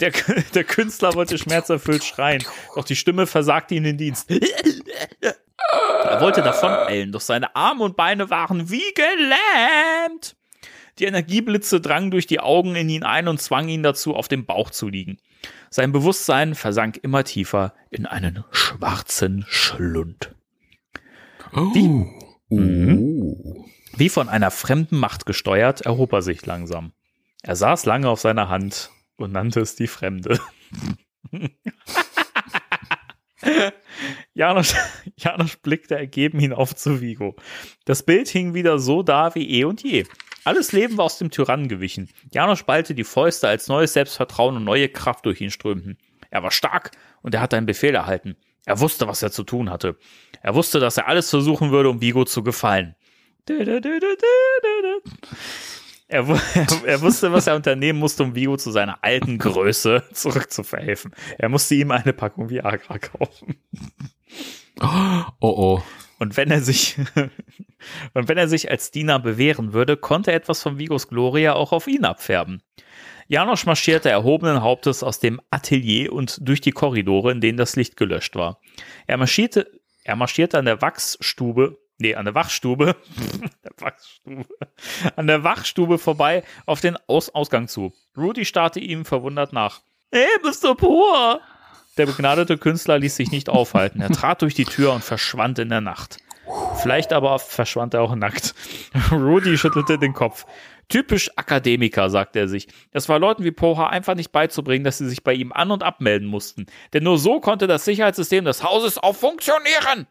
Der, der Künstler wollte schmerzerfüllt schreien, doch die Stimme versagte ihm den Dienst. Er wollte davoneilen, doch seine Arme und Beine waren wie gelähmt. Die Energieblitze drangen durch die Augen in ihn ein und zwangen ihn dazu, auf dem Bauch zu liegen. Sein Bewusstsein versank immer tiefer in einen schwarzen Schlund.
oh.
Wie von einer fremden Macht gesteuert, erhob er sich langsam. Er saß lange auf seiner Hand und nannte es die Fremde. <laughs> Janosch, Janosch blickte ergeben hinauf zu Vigo. Das Bild hing wieder so da wie eh und je. Alles Leben war aus dem Tyrannen gewichen. Janosch ballte die Fäuste, als neues Selbstvertrauen und neue Kraft durch ihn strömten. Er war stark und er hatte einen Befehl erhalten. Er wusste, was er zu tun hatte. Er wusste, dass er alles versuchen würde, um Vigo zu gefallen. Er, <laughs> er wusste, was er unternehmen musste, um Vigo zu seiner alten Größe <laughs> zurückzuverhelfen. Er musste ihm eine Packung Viagra kaufen.
Oh oh.
Und wenn er sich, <laughs> und wenn er sich als Diener bewähren würde, konnte etwas von Vigos Gloria auch auf ihn abfärben. Janosch marschierte erhobenen Hauptes aus dem Atelier und durch die Korridore, in denen das Licht gelöscht war. Er marschierte, er marschierte an der Wachsstube, nee, an der Wachstube, <laughs> der Wachstube, an der Wachstube vorbei auf den Aus Ausgang zu. Rudy starrte ihm verwundert nach. Hey, Mr. Poor! Der begnadete Künstler ließ sich nicht aufhalten. Er trat durch die Tür und verschwand in der Nacht. Vielleicht aber verschwand er auch nackt. Rudy schüttelte den Kopf. Typisch Akademiker, sagte er sich. Es war Leuten wie Poha einfach nicht beizubringen, dass sie sich bei ihm an- und abmelden mussten. Denn nur so konnte das Sicherheitssystem des Hauses auch funktionieren.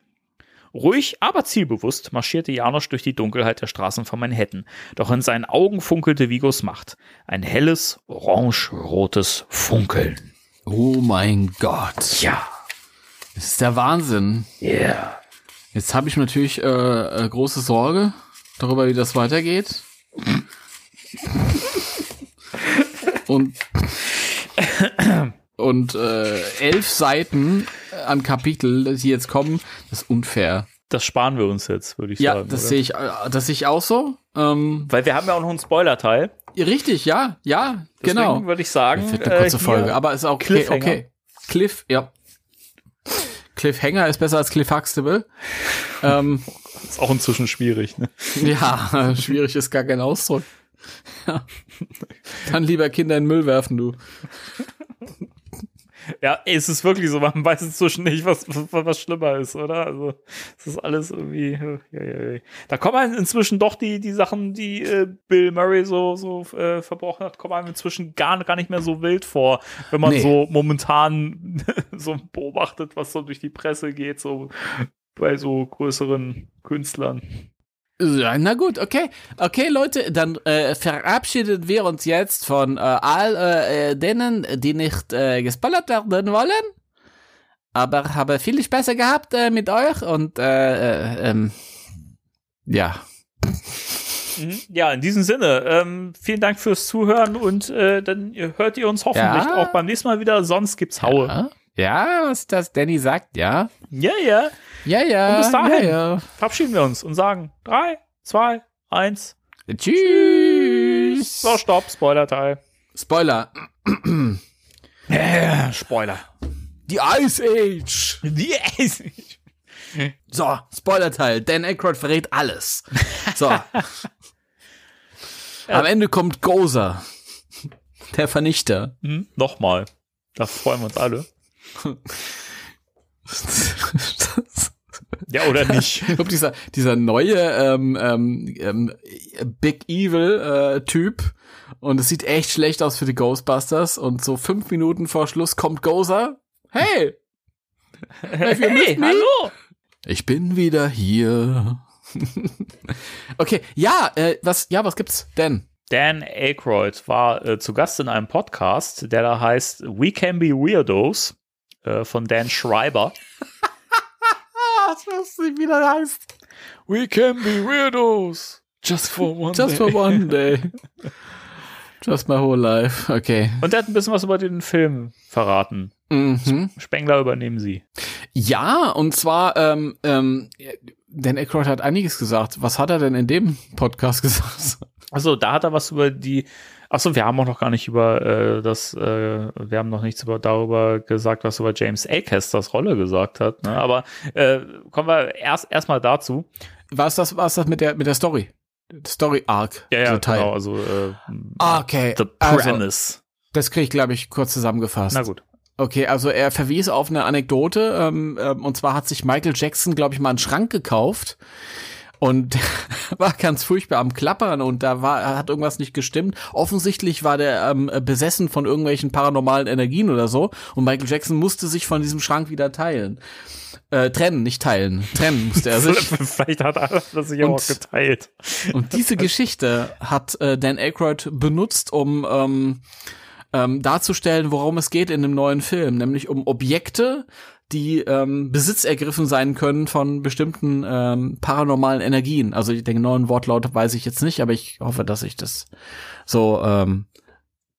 Ruhig, aber zielbewusst marschierte Janosch durch die Dunkelheit der Straßen von Manhattan. Doch in seinen Augen funkelte Vigos Macht. Ein helles, orange-rotes Funkeln.
Oh mein Gott.
Ja,
Das ist der Wahnsinn.
yeah.
Jetzt habe ich natürlich äh, äh, große Sorge darüber, wie das weitergeht. Und und äh, elf Seiten an Kapitel, die jetzt kommen, das ist unfair.
Das sparen wir uns jetzt, würde ich
Ja,
sagen.
das
oder?
sehe ich, äh, das sehe ich auch so. Ähm,
Weil wir haben ja auch noch einen Spoiler-Teil.
Richtig, ja, ja,
Deswegen
genau.
würde ich sagen,
Das wird eine kurze
äh,
Folge, aber ist auch okay, okay. Cliff, ja. Cliffhanger ist besser als Cliff Huxtable. ähm, <laughs>
ist auch inzwischen schwierig. Ne? <laughs>
ja, schwierig ist gar kein Ausdruck. <laughs> Ja. Dann lieber Kinder in Müll werfen, du.
Ja, ey, es ist wirklich so, man <laughs> weiß inzwischen nicht, was, was, was schlimmer ist, oder? Also, es ist alles irgendwie. äh, Ja, ja, ja. Da kommen einem inzwischen doch die, die Sachen, die äh, Bill Murray so, so äh, verbrochen hat, kommen einem inzwischen gar, gar nicht mehr so wild vor, wenn man
Nee.
so momentan <laughs> so beobachtet, was so durch die Presse geht, so bei so größeren Künstlern.
Na gut, okay. Okay, Leute, dann äh, verabschieden wir uns jetzt von äh, all äh, denen, die nicht äh, gespoilert werden wollen. aber habe viel Spaß gehabt äh, mit euch und äh, äh, ähm, ja.
Mhm. Ja, in diesem Sinne, ähm, vielen Dank fürs Zuhören und äh, dann hört ihr uns hoffentlich
Ja.
auch beim nächsten Mal wieder, sonst gibt's Haue.
Ja, ja was das Danny sagt, ja.
Ja, ja.
Ja, ja.
Und bis dahin.
Ja,
Verabschieden wir uns und sagen drei, zwei, eins.
ja. Tschüss.
So, stopp, Spoiler-Teil.
Spoiler.
Äh, Spoiler.
Die Ice Age.
Die
So, Spoilerteil. Dan Aykroyd verrät alles. So. <laughs> Am Ende kommt Gozer. Der Vernichter.
hm, Nochmal. Da freuen wir uns alle. <laughs> Ja, oder nicht? <laughs>
Ich glaube, dieser, dieser neue ähm, ähm, ähm, Big Evil äh, Typ und es sieht echt schlecht aus für die Ghostbusters und so fünf Minuten vor Schluss kommt Gozer. Hey! <laughs> hey,
Hey, hallo!
Ich bin wieder hier. <laughs> okay, ja, äh, was, ja, was gibt's denn?
Dan Aykroyd war äh, zu Gast in einem Podcast, der da heißt We Can Be Weirdos äh, von Dan Schreiber.
Ich weiß nicht, wie das heißt.
We can be weirdos. Just for one
Just for one day. <laughs> Just my whole life. Okay.
Und er hat ein bisschen was über den Film verraten.
Mhm.
Spengler übernehmen Sie.
Ja, und zwar, ähm, ähm, Dan Aykroyd hat einiges gesagt. Was hat er denn in dem Podcast <laughs> gesagt?
Achso, da hat er was über die. Achso, wir haben auch noch gar nicht über äh, das, äh, wir haben noch nichts über darüber gesagt, was über James Acasters Rolle gesagt hat. Ne? Aber äh, kommen wir erst erstmal dazu.
Was das, was das mit der, mit der Story? Story Arc.
Ja, ja,
Teil.
genau. Also äh,
Ah, okay.
The
Also,
Premise.
das kriege ich, glaube ich, kurz zusammengefasst.
Na gut.
Okay, also er verwies auf eine Anekdote, ähm, ähm, und zwar hat sich Michael Jackson, glaube ich, mal einen Schrank gekauft und <laughs> war ganz furchtbar am Klappern und da war hat irgendwas nicht gestimmt. Offensichtlich war der ähm, besessen von irgendwelchen paranormalen Energien oder so und Michael Jackson musste sich von diesem Schrank wieder teilen. Äh, trennen, nicht teilen. Trennen musste er <laughs> sich.
Vielleicht hat er das sich
Und-
auch geteilt.
Und diese <laughs> Geschichte hat äh, Dan Aykroyd benutzt, um ähm, ähm, darzustellen, worum es geht in dem neuen Film, nämlich um Objekte, die ähm, Besitz ergriffen sein können von bestimmten ähm, paranormalen Energien. Also den genauen Wortlaut weiß ich jetzt nicht, aber ich hoffe, dass ich das so ähm,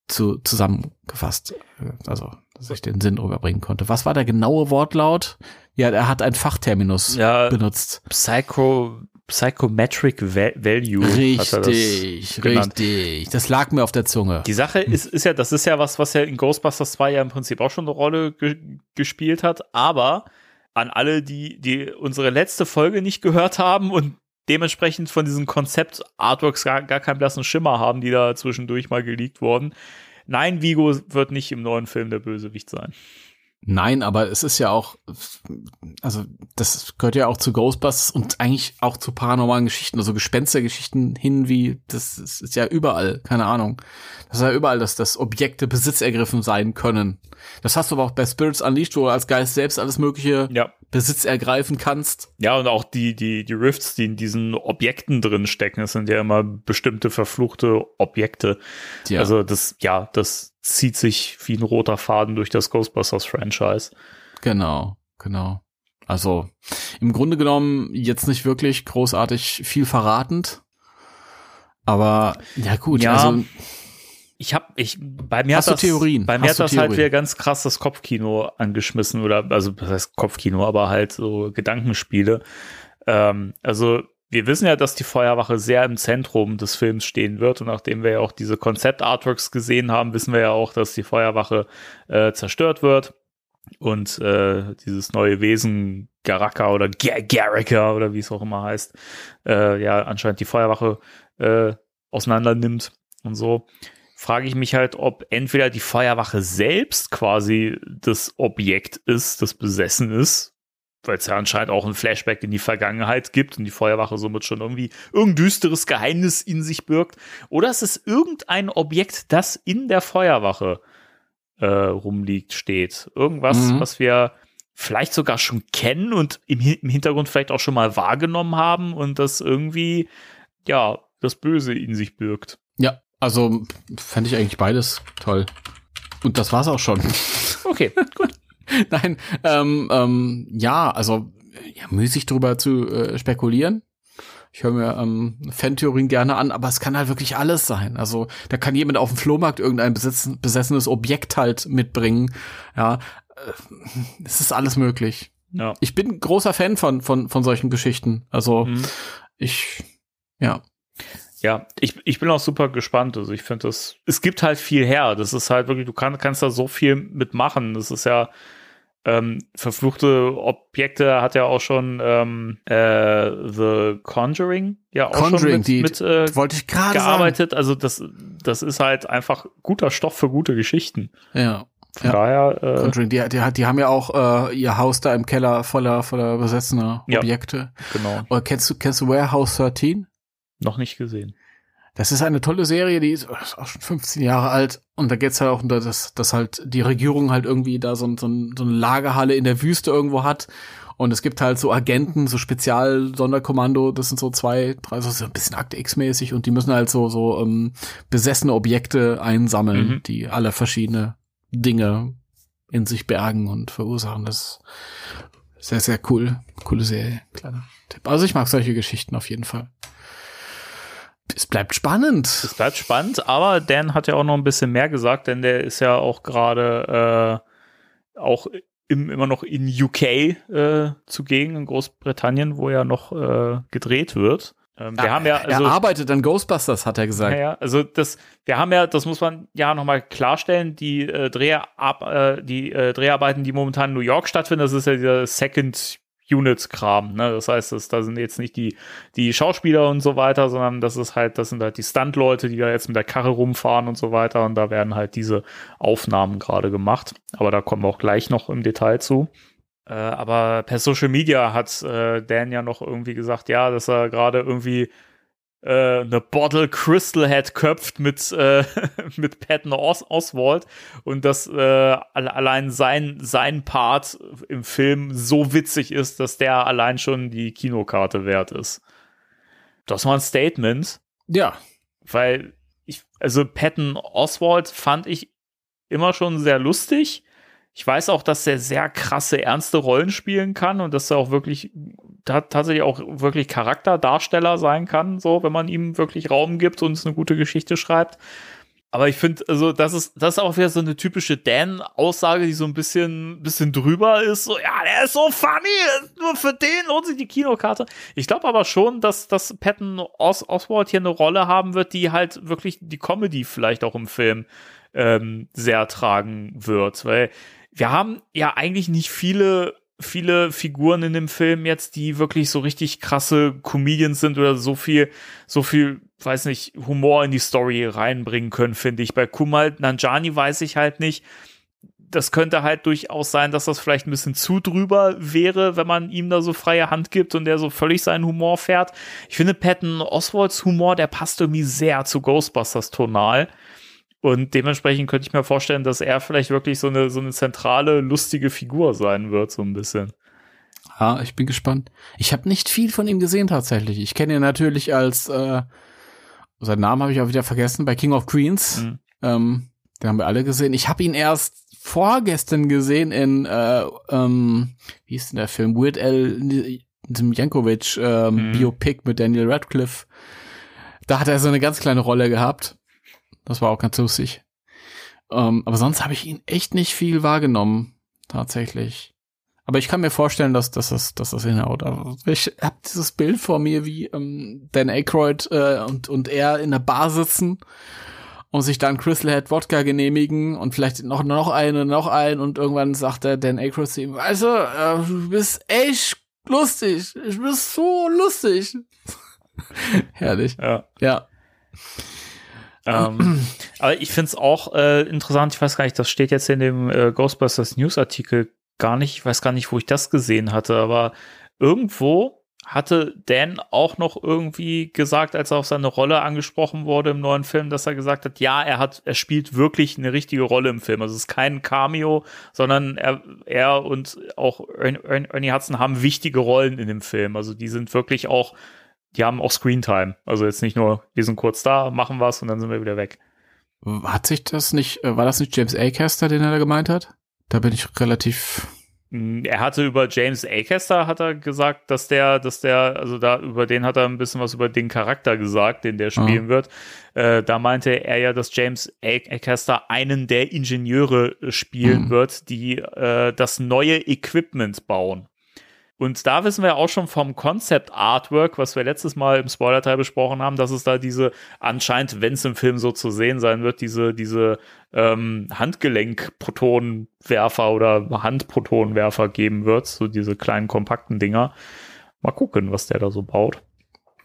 zu, zusammengefasst, äh, also dass ich den Sinn rüberbringen konnte. Was war der genaue Wortlaut? Ja, er hat einen Fachterminus
Ja,
benutzt.
Psycho, Psychometric Va- Value das
Richtig,
genannt.
richtig. Das lag mir auf der Zunge.
Die Sache ist, ist ja, das ist ja was, was ja in Ghostbusters 2 ja im Prinzip auch schon eine Rolle ge gespielt hat, aber an alle, die, die unsere letzte Folge nicht gehört haben und dementsprechend von diesen Konzept-Artworks gar, gar keinen blassen Schimmer haben, die da zwischendurch mal geleakt wurden. Nein, Vigo wird nicht im neuen Film der Bösewicht sein.
Nein, aber es ist ja auch, also das gehört ja auch zu Ghostbusters und eigentlich auch zu paranormalen Geschichten, also Gespenstergeschichten hin wie, das ist ist ja überall, keine Ahnung. Das ist ja überall, dass das Objekte Besitz ergriffen sein können. Das hast du aber auch bei Spirits Unleashed, wo du als Geist selbst alles mögliche
Ja.
Besitz ergreifen kannst.
Ja, und auch die, die, die Rifts, die in diesen Objekten drin stecken, das sind ja immer bestimmte verfluchte Objekte.
Ja.
Also das, ja, das zieht sich wie ein roter Faden durch das Ghostbusters-Franchise.
Genau, genau. Also im Grunde genommen jetzt nicht wirklich großartig viel verratend. Aber ja gut,
Ja.
also
Ich hab, ich, bei mir
Hast
hat das,
Theorien?
bei mir
Hast
hat das halt wieder ganz krass das Kopfkino angeschmissen oder, also, das heißt Kopfkino, aber halt so Gedankenspiele. Ähm, also, wir wissen ja, dass die Feuerwache sehr im Zentrum des Films stehen wird. Und nachdem wir ja auch diese Konzept-Artworks gesehen haben, wissen wir ja auch, dass die Feuerwache äh, zerstört wird. Und äh, dieses neue Wesen Garaka oder Gar Garaka oder wie es auch immer heißt, äh, ja anscheinend die Feuerwache äh, auseinander nimmt und so frage ich mich halt, ob entweder die Feuerwache selbst quasi das Objekt ist, das besessen ist, weil es ja anscheinend auch ein Flashback in die Vergangenheit gibt und die Feuerwache somit schon irgendwie irgendein düsteres Geheimnis in sich birgt, oder es ist irgendein Objekt, das in der Feuerwache äh, rumliegt, steht. Irgendwas,
Mhm.
was wir vielleicht sogar schon kennen und im, im Hintergrund vielleicht auch schon mal wahrgenommen haben und das irgendwie, ja, das Böse in sich birgt.
ja, also fände ich eigentlich beides toll. Und das war's auch schon.
Okay, gut. <laughs>
Nein, ähm, ähm, ja, also ja, müßig drüber zu äh, spekulieren. Ich höre mir ähm, Fantheorien gerne an, aber es kann halt wirklich alles sein. Also da kann jemand auf dem Flohmarkt irgendein besitzen, besessenes Objekt halt mitbringen. Ja, äh, es ist alles möglich.
Ja.
Ich bin großer Fan von von von solchen Geschichten. Also
Mhm.
ich ja
Ja, ich, ich bin auch super gespannt. Also ich finde das, es gibt halt viel her. Das ist halt wirklich, du kann, kannst da so viel mitmachen. Das ist ja, ähm, verfluchte Objekte hat ja auch schon ähm, äh, The Conjuring ja auch schon
Conjuring,
mit,
die
mit äh,
wollte ich gerade sagen.
gearbeitet. Also das, das ist halt einfach guter Stoff für gute Geschichten.
Ja.
Von
Ja.
daher, äh,
Conjuring, die, die, die haben ja auch äh, ihr Haus da im Keller voller voller besessener
Ja.
Objekte.
genau,
Oder kennst du kennst du Warehouse 13?
noch nicht gesehen.
Das ist eine tolle Serie, die ist, ist auch schon 15 Jahre alt. Und da geht's halt auch um das, dass halt die Regierung halt irgendwie da so, so, so eine Lagerhalle in der Wüste irgendwo hat. Und es gibt halt so Agenten, so Spezial-Sonderkommando, das sind so zwei, drei, so ein bisschen Akte X-mäßig und die müssen halt so, so ähm, besessene Objekte einsammeln,
Mhm.
die alle verschiedene Dinge in sich bergen und verursachen. Das ist sehr, sehr cool. Coole Serie. Kleiner Tipp. Also ich mag solche Geschichten auf jeden Fall. Es bleibt spannend.
Es bleibt spannend, aber Dan hat ja auch noch ein bisschen mehr gesagt, denn der ist ja auch gerade äh, auch im, immer noch in UK äh, zugegen, in Großbritannien, wo ja noch äh, gedreht wird. Ähm, wir haben ja, also,
er arbeitet an Ghostbusters, hat er gesagt.
ja, ja, also das, wir haben ja, das muss man ja nochmal klarstellen, die, äh, Drehab, äh, die äh, Dreharbeiten, die momentan in New York stattfinden, das ist ja dieser Second Unit-Kram, ne? Das heißt, das, da sind jetzt nicht die, die Schauspieler und so weiter, sondern das ist halt, das sind halt die Stunt-Leute, die da jetzt mit der Karre rumfahren und so weiter und da werden halt diese Aufnahmen gerade gemacht. Aber da kommen wir auch gleich noch im Detail zu. Äh, aber per Social Media hat äh, Dan ja noch irgendwie gesagt, ja, dass er gerade irgendwie äh, eine Bottle Crystal Head köpft mit, äh, <laughs> mit Patton Os Oswald und dass äh, alle- allein sein, sein Part im Film so witzig ist, dass der allein schon die Kinokarte wert ist. Das war ein Statement,
Ja.
weil ich, also Patton Oswald fand ich immer schon sehr lustig. Ich weiß auch, dass er sehr krasse, ernste Rollen spielen kann und dass er auch wirklich ta- tatsächlich auch wirklich Charakterdarsteller sein kann, so wenn man ihm wirklich Raum gibt und es eine gute Geschichte schreibt. Aber ich finde, also das ist, das ist auch wieder so eine typische Dan-Aussage, die so ein bisschen, bisschen drüber ist. So, ja, der ist so funny, nur für den lohnt sich die Kinokarte. Ich glaube aber schon, dass, dass Patton Os Oswald hier eine Rolle haben wird, die halt wirklich die Comedy vielleicht auch im Film ähm, sehr tragen wird. Weil wir haben ja eigentlich nicht viele viele Figuren in dem Film jetzt, die wirklich so richtig krasse Comedians sind oder so viel, so viel, weiß nicht, Humor in die Story reinbringen können, finde ich. Bei Kumal Nanjani weiß ich halt nicht. Das könnte halt durchaus sein, dass das vielleicht ein bisschen zu drüber wäre, wenn man ihm da so freie Hand gibt und der so völlig seinen Humor fährt. Ich finde Patton Oswalds Humor, der passt irgendwie sehr zu Ghostbusters tonal. Und dementsprechend könnte ich mir vorstellen, dass er vielleicht wirklich so eine, so eine zentrale, lustige Figur sein wird, so ein bisschen.
Ja, ich bin gespannt. Ich habe nicht viel von ihm gesehen tatsächlich. Ich kenne ihn natürlich als äh, seinen Namen habe ich auch wieder vergessen bei King of Queens.
Mhm.
Ähm, den haben wir alle gesehen. Ich habe ihn erst vorgestern gesehen in äh, ähm, wie hieß denn der Film Weird Al Jankovic ähm,
Mhm.
Biopic mit Daniel Radcliffe. Da hat er so eine ganz kleine Rolle gehabt. Das war auch ganz lustig. Ähm, aber sonst habe ich ihn echt nicht viel wahrgenommen, tatsächlich. Aber ich kann mir vorstellen, dass, dass, das, dass das hinhaut. Also ich habe dieses Bild vor mir, wie ähm, Dan Aykroyd äh, und, und er in der Bar sitzen und sich dann Crystal Head Wodka genehmigen und vielleicht noch, noch einen und noch einen und irgendwann sagt der Dan Aykroyd zu ihm, also, äh, du bist echt lustig. Ich bist so lustig. <laughs> Herrlich.
Ja.
Ja.
Ähm, <clears throat> aber ich finde es auch äh, interessant, ich weiß gar nicht, das steht jetzt in dem äh, Ghostbusters News Artikel gar nicht, ich weiß gar nicht, wo ich das gesehen hatte, aber irgendwo hatte Dan auch noch irgendwie gesagt, als er auf seine Rolle angesprochen wurde im neuen Film, dass er gesagt hat, ja, er hat, er spielt wirklich eine richtige Rolle im Film. Also es ist kein Cameo, sondern er, er und auch Ernie, Ernie Hudson haben wichtige Rollen in dem Film. Also die sind wirklich auch die haben auch Screentime. Also jetzt nicht nur, wir sind kurz da, machen was und dann sind wir wieder weg.
Hat sich das nicht, äh, war das nicht James Acaster, den er da gemeint hat? Da bin ich relativ
Mm, er hatte über James Acaster hat er gesagt, dass der, dass der, also da über den hat er ein bisschen was über den Charakter gesagt, den der spielen ah. wird. Äh, da meinte er ja, dass James Acaster einen der Ingenieure spielen mhm. wird, die äh, das neue Equipment bauen. Und da wissen wir auch schon vom Concept Artwork, was wir letztes Mal im Spoiler-Teil besprochen haben, dass es da diese, anscheinend, wenn es im Film so zu sehen sein wird, diese, diese ähm, Handgelenk-Protonenwerfer oder Handprotonenwerfer geben wird, so diese kleinen kompakten Dinger. Mal gucken, was der da so baut.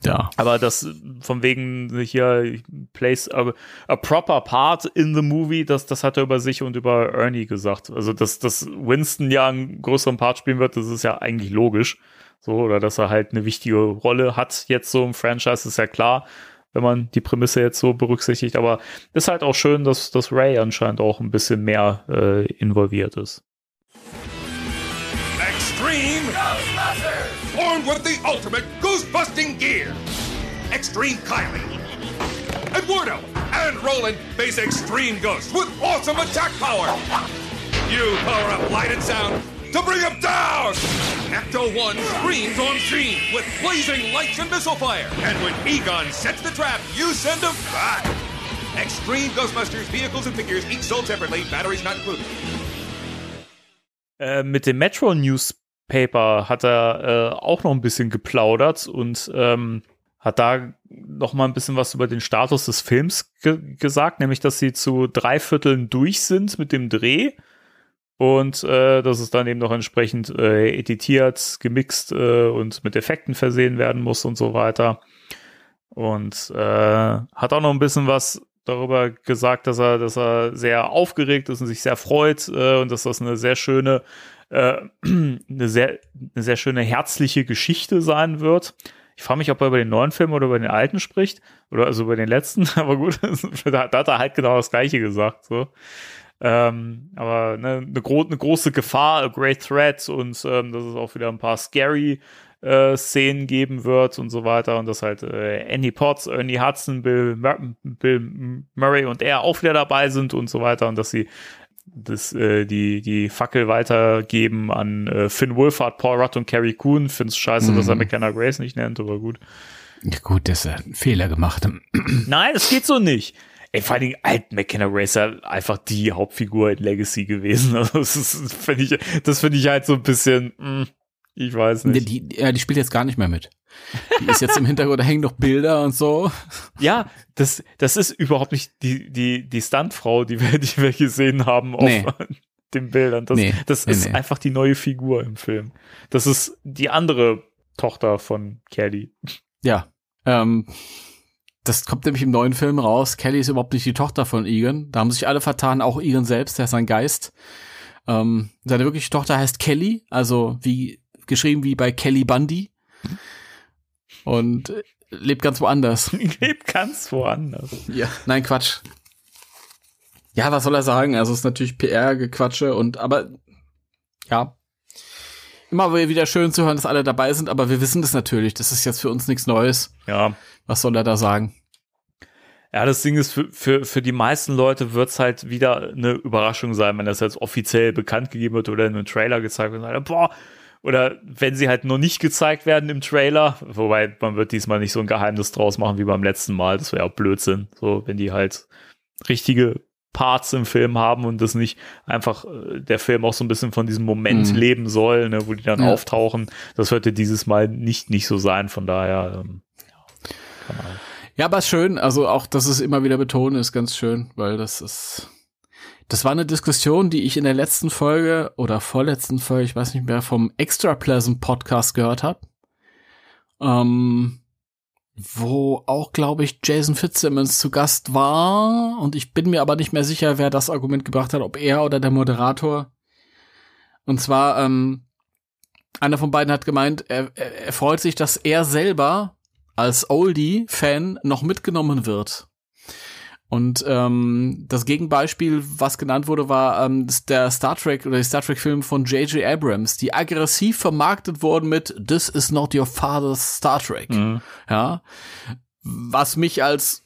Ja. Aber das von wegen hier plays a, a, proper part in the movie, das, das hat er über sich und über Ernie gesagt. Also, dass, dass Winston ja einen größeren Part spielen wird, das ist ja eigentlich logisch. So, oder dass er halt eine wichtige Rolle hat jetzt so im Franchise, ist ja klar, wenn man die Prämisse jetzt so berücksichtigt. Aber ist halt auch schön, dass, dass Ray anscheinend auch ein bisschen mehr äh, involviert ist.
Armed with the ultimate goose-busting gear! Extreme Kylie! Eduardo and Roland face Extreme Ghost with awesome attack power! You power up light and sound to bring him down! Ecto 1 screams on scene with blazing lights and missile fire! And when Egon sets the trap, you send him back! Extreme Ghostbusters vehicles and figures each sold separately, batteries not included.
Äh, mit dem Metro Newspaper hat er äh, auch noch ein bisschen geplaudert und ähm, hat da noch mal ein bisschen was über den Status des Films ge gesagt, nämlich dass sie zu drei Vierteln durch sind mit dem Dreh und äh, dass es dann eben noch entsprechend äh, editiert, gemixt äh, und mit Effekten versehen werden muss und so weiter. Und äh, hat auch noch ein bisschen was darüber gesagt, dass er, dass er sehr aufgeregt ist und sich sehr freut äh, und dass das eine sehr schöne, äh, <clears throat> eine sehr, eine sehr schöne herzliche Geschichte sein wird. Ich frage mich, ob er über den neuen Film oder über den alten spricht oder also über den letzten. <laughs> Aber gut, da, hat er halt genau das Gleiche gesagt. So. Ähm, aber ne, eine, gro eine große Gefahr, a great threat und ähm, dass es auch wieder ein paar scary äh, Szenen geben wird und so weiter und dass halt äh, Andy Potts, Ernie Hudson, Bill, Mur Bill Murray und er auch wieder dabei sind und so weiter und dass sie das, äh, die, die Fackel weitergeben an äh, Finn Wolfhard, Paul Rudd und Carrie Coon. Find's scheiße, mhm. dass er mhm. McKenna Grace nicht nennt, aber gut.
Ja, gut, dass er einen Fehler gemacht hat. <clears throat>
Nein, es geht so nicht. Ey, vor allen Dingen alt McKenna Racer einfach die Hauptfigur in Legacy gewesen. <laughs> Also das finde ich, das finde ich halt so ein bisschen, mh, hm, ich weiß nicht.
Die, die, ja, die spielt jetzt gar nicht mehr mit. Die ist jetzt im Hintergrund, da hängen noch Bilder und so.
Ja, das, das ist überhaupt nicht die, die, die Stuntfrau, die wir, die wir gesehen haben auf nee. <laughs> den Bildern. Das, nee, das nee, ist einfach die neue Figur im Film. Das ist die andere Tochter von Kelly.
Ja. Ähm, das kommt nämlich im neuen Film raus. Kelly ist überhaupt nicht die Tochter von Egan. Da haben sich alle vertan, auch Egan selbst, der ist ein Geist. Ähm, seine wirkliche Tochter heißt Kelly, also wie geschrieben wie bei Kelly Bundy. Und lebt ganz woanders. <laughs>
lebt ganz woanders.
Ja, nein, Quatsch. Ja, was soll er sagen? Also es ist natürlich PR-Gequatsche und aber ja, immer wieder schön zu hören, dass alle dabei sind, aber wir wissen das natürlich. Das ist jetzt für uns nichts Neues.
Ja.
Was soll er da sagen?
Ja, das Ding ist, für, für, für die meisten Leute wird's halt wieder eine Überraschung sein, wenn das jetzt offiziell bekannt gegeben wird oder in einem Trailer gezeigt wird. Und boah, oder wenn sie halt noch nicht gezeigt werden im Trailer, wobei man wird diesmal nicht so ein Geheimnis draus machen wie beim letzten Mal, das wäre auch Blödsinn, so wenn die halt richtige Parts im Film haben und das nicht einfach äh, der Film auch so ein bisschen von diesem Moment mhm. leben soll, ne, wo die dann ja. auftauchen. Das wird ja dieses Mal nicht, nicht so sein, von daher, ähm,
ja, Ja, aber ist schön, also auch, dass es immer wieder betonen ist ganz schön, weil das ist, das war eine Diskussion, die ich in der letzten Folge oder vorletzten Folge, ich weiß nicht mehr, vom Extra Pleasant Podcast gehört habe. Ähm, wo auch, glaube ich, Jason Fitzsimmons zu Gast war. Und ich bin mir aber nicht mehr sicher, wer das Argument gebracht hat, ob er oder der Moderator. Und zwar, ähm, einer von beiden hat gemeint, er, er freut sich, dass er selber als Oldie-Fan noch mitgenommen wird. Und ähm, das Gegenbeispiel, was genannt wurde, war ähm, der Star Trek oder die Star Trek-Film von J.J. Abrams, die aggressiv vermarktet wurden mit This is not your father's Star Trek. Mhm. Ja. Was mich als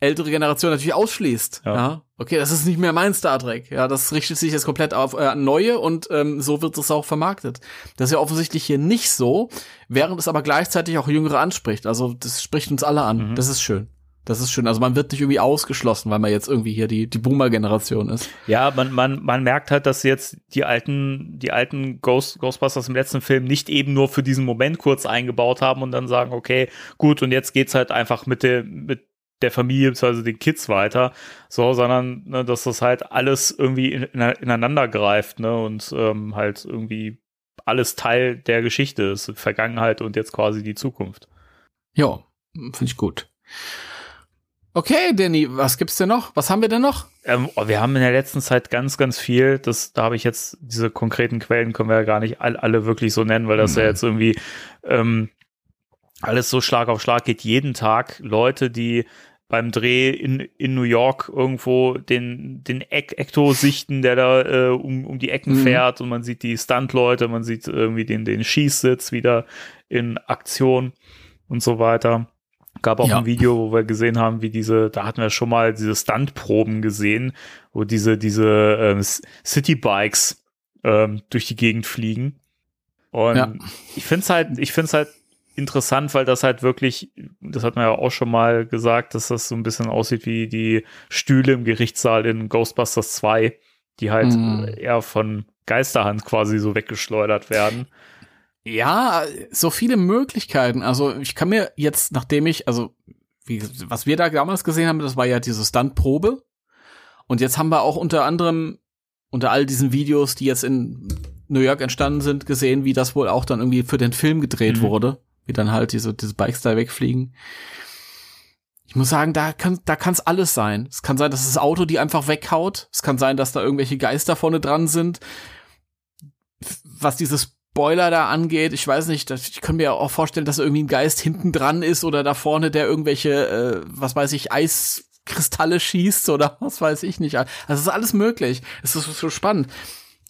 ältere Generation natürlich ausschließt. Ja. ja. Okay, das ist nicht mehr mein Star Trek. Ja, das richtet sich jetzt komplett auf äh, neue und ähm, so wird es auch vermarktet. Das ist ja offensichtlich hier nicht so, während es aber gleichzeitig auch Jüngere anspricht. Also das spricht uns alle an. Mhm. Das ist schön. Das ist schön. Also man wird nicht irgendwie ausgeschlossen, weil man jetzt irgendwie hier die, die Boomer-Generation ist.
Ja, man, man, man merkt halt, dass jetzt die alten, die alten Ghost, Ghostbusters im letzten Film nicht eben nur für diesen Moment kurz eingebaut haben und dann sagen, okay, gut, und jetzt geht's halt einfach mit der, mit der Familie bzw. den Kids weiter, so, sondern ne, dass das halt alles irgendwie in, in, ineinander greift, ne, und ähm, halt irgendwie alles Teil der Geschichte ist, Vergangenheit und jetzt quasi die Zukunft.
Ja, finde ich gut. Okay, Danny, was gibt's denn noch? Was haben wir denn noch?
Ähm, oh, wir haben in der letzten Zeit ganz, ganz viel. Das, da habe ich jetzt diese konkreten Quellen können wir ja gar nicht all, alle wirklich so nennen, weil das mhm. ja jetzt irgendwie ähm, alles so Schlag auf Schlag geht. Jeden Tag Leute, die beim Dreh in, in New York irgendwo den, den Ecto sichten, der da äh, um, um die Ecken mhm. fährt und man sieht die Stunt-Leute, man sieht irgendwie den, den Schießsitz wieder in Aktion und so weiter. Gab auch ja. ein Video, wo wir gesehen haben, wie diese, da hatten wir schon mal diese Stuntproben gesehen, wo diese, diese ähm, Citybikes ähm, durch die Gegend fliegen. Und ja. ich finde es halt, ich finde es halt interessant, weil das halt wirklich, das hat man ja auch schon mal gesagt, dass das so ein bisschen aussieht wie die Stühle im Gerichtssaal in Ghostbusters 2, die halt mm. eher von Geisterhand quasi so weggeschleudert werden.
Ja, so viele Möglichkeiten. Also ich kann mir jetzt, nachdem ich, also wie, was wir da damals gesehen haben, das war ja diese Stuntprobe. Und jetzt haben wir auch unter anderem unter all diesen Videos, die jetzt in New York entstanden sind, gesehen, wie das wohl auch dann irgendwie für den Film gedreht mhm. wurde, wie dann halt diese, diese Bikes da wegfliegen. Ich muss sagen, da kann da kann's alles sein. Es kann sein, dass das Auto die einfach weghaut. Es kann sein, dass da irgendwelche Geister vorne dran sind. Was dieses Spoiler da angeht, ich weiß nicht, ich kann mir auch vorstellen, dass irgendwie ein Geist hinten dran ist oder da vorne, der irgendwelche, äh, was weiß ich, Eiskristalle schießt oder <laughs> was weiß ich nicht. Also es ist alles möglich. Es ist so spannend.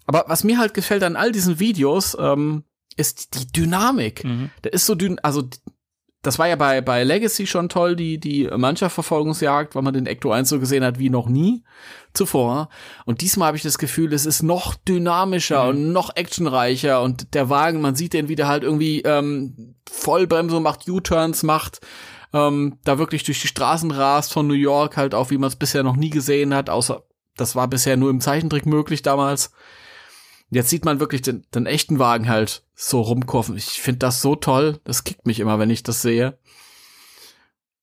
Aber was mir halt gefällt an all diesen Videos, ähm, ist die Dynamik. Mhm. Der ist so dün, also das war ja bei, bei Legacy schon toll, die, die Mannschaftverfolgungsjagd, weil man den Ecto 1 so gesehen hat wie noch nie zuvor. Und diesmal habe ich das Gefühl, es ist noch dynamischer mhm. und noch actionreicher und der Wagen, man sieht den wieder halt irgendwie ähm, Vollbremsung macht, U-Turns macht, ähm, da wirklich durch die Straßen rast von New York halt auch, wie man es bisher noch nie gesehen hat, außer das war bisher nur im Zeichentrick möglich damals. Jetzt sieht man wirklich den, den echten Wagen halt so rumkurven. Ich finde das so toll. Das kickt mich immer, wenn ich das sehe.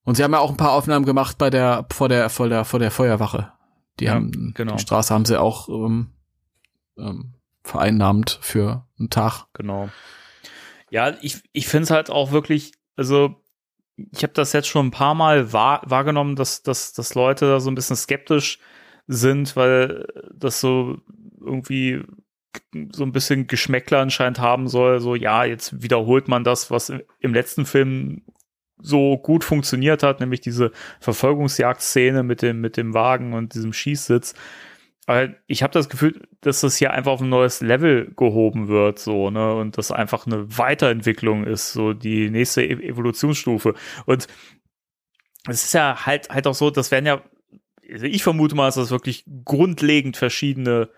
Und sie haben ja auch ein paar Aufnahmen gemacht bei der vor der vor der vor der Feuerwache. Die ja, haben genau. die Straße haben sie auch ähm, ähm, vereinnahmt für einen Tag.
Genau. Ja, ich ich finde es halt auch wirklich, also ich habe das jetzt schon ein paar Mal wahr, wahrgenommen, dass, dass, dass Leute da so ein bisschen skeptisch sind, weil das so irgendwie so ein bisschen Geschmäckler anscheinend haben soll, so ja, jetzt wiederholt man das, was im letzten Film so gut funktioniert hat, nämlich diese Verfolgungsjagdszene mit dem mit dem Wagen und diesem Schießsitz. Aber ich habe das Gefühl, dass das hier einfach auf ein neues Level gehoben wird, so, ne, und das einfach eine Weiterentwicklung ist, so die nächste e Evolutionsstufe. Und es ist ja halt halt auch so, das werden ja, also ich vermute mal, dass das wirklich grundlegend verschiedene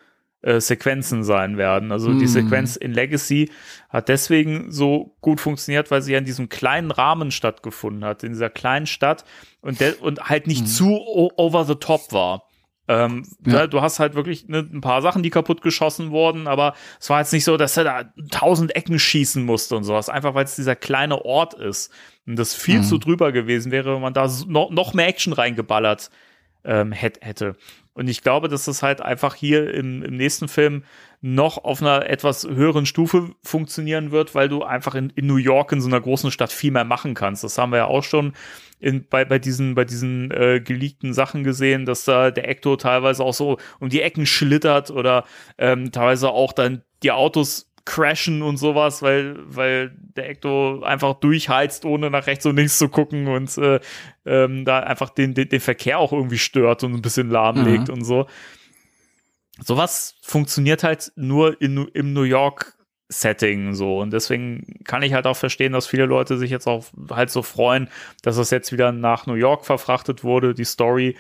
äh, Sequenzen sein werden. Also mm. die hm. Sequenz in Legacy hat deswegen so gut funktioniert, weil sie ja in diesem kleinen Rahmen stattgefunden hat, in dieser kleinen Stadt und, und halt nicht mm. zu over the top war. Ähm, ja. Du hast halt wirklich ne, ein paar Sachen, die kaputt geschossen wurden, aber es war jetzt nicht so, dass er da tausend Ecken schießen musste und sowas, einfach weil es dieser kleine Ort ist und das viel mm. zu drüber gewesen wäre, wenn man da noch, noch mehr Action reingeballert ähm, hätte. Und ich glaube, dass das halt einfach hier im, im nächsten Film noch auf einer etwas höheren Stufe funktionieren wird, weil du einfach in, in New York, in so einer großen Stadt, viel mehr machen kannst. Das haben wir ja auch schon in, bei, bei diesen, bei diesen äh, geleakten Sachen gesehen, dass da der Ecto teilweise auch so um die Ecken schlittert oder ähm, teilweise auch dann die Autos crashen und sowas, weil, weil der Ecto einfach durchheizt, ohne nach rechts und links zu gucken und äh, ähm, da einfach den, den, den Verkehr auch irgendwie stört und ein bisschen lahmlegt mhm. und so. Sowas funktioniert halt nur in, im New York Setting so und deswegen kann ich halt auch verstehen, dass viele Leute sich jetzt auch halt so freuen, dass es jetzt wieder nach New York verfrachtet wurde, die Story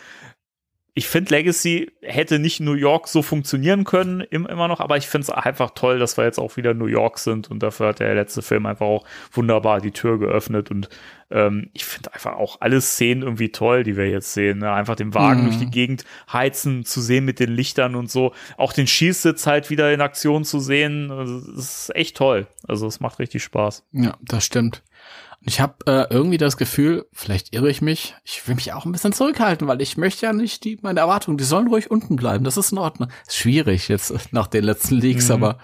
ich finde, Legacy hätte nicht New York so funktionieren können, im, immer noch, aber ich finde es einfach toll, dass wir jetzt auch wieder New York sind und dafür hat der letzte Film einfach auch wunderbar die Tür geöffnet und ähm, ich finde einfach auch alle Szenen irgendwie toll, die wir jetzt sehen. Ne? Einfach den Wagen mhm. durch die Gegend heizen, zu sehen mit den Lichtern und so. Auch den Schießsitz halt wieder in Aktion zu sehen, also, das ist echt toll. Also es macht richtig Spaß.
Ja, das stimmt. Ich habe äh, irgendwie das Gefühl, vielleicht irre ich mich, ich will mich auch ein bisschen zurückhalten, weil ich möchte ja nicht die meine Erwartungen, die sollen ruhig unten bleiben. Das ist in Ordnung. Ist schwierig jetzt <laughs> nach den letzten Leaks, mhm. aber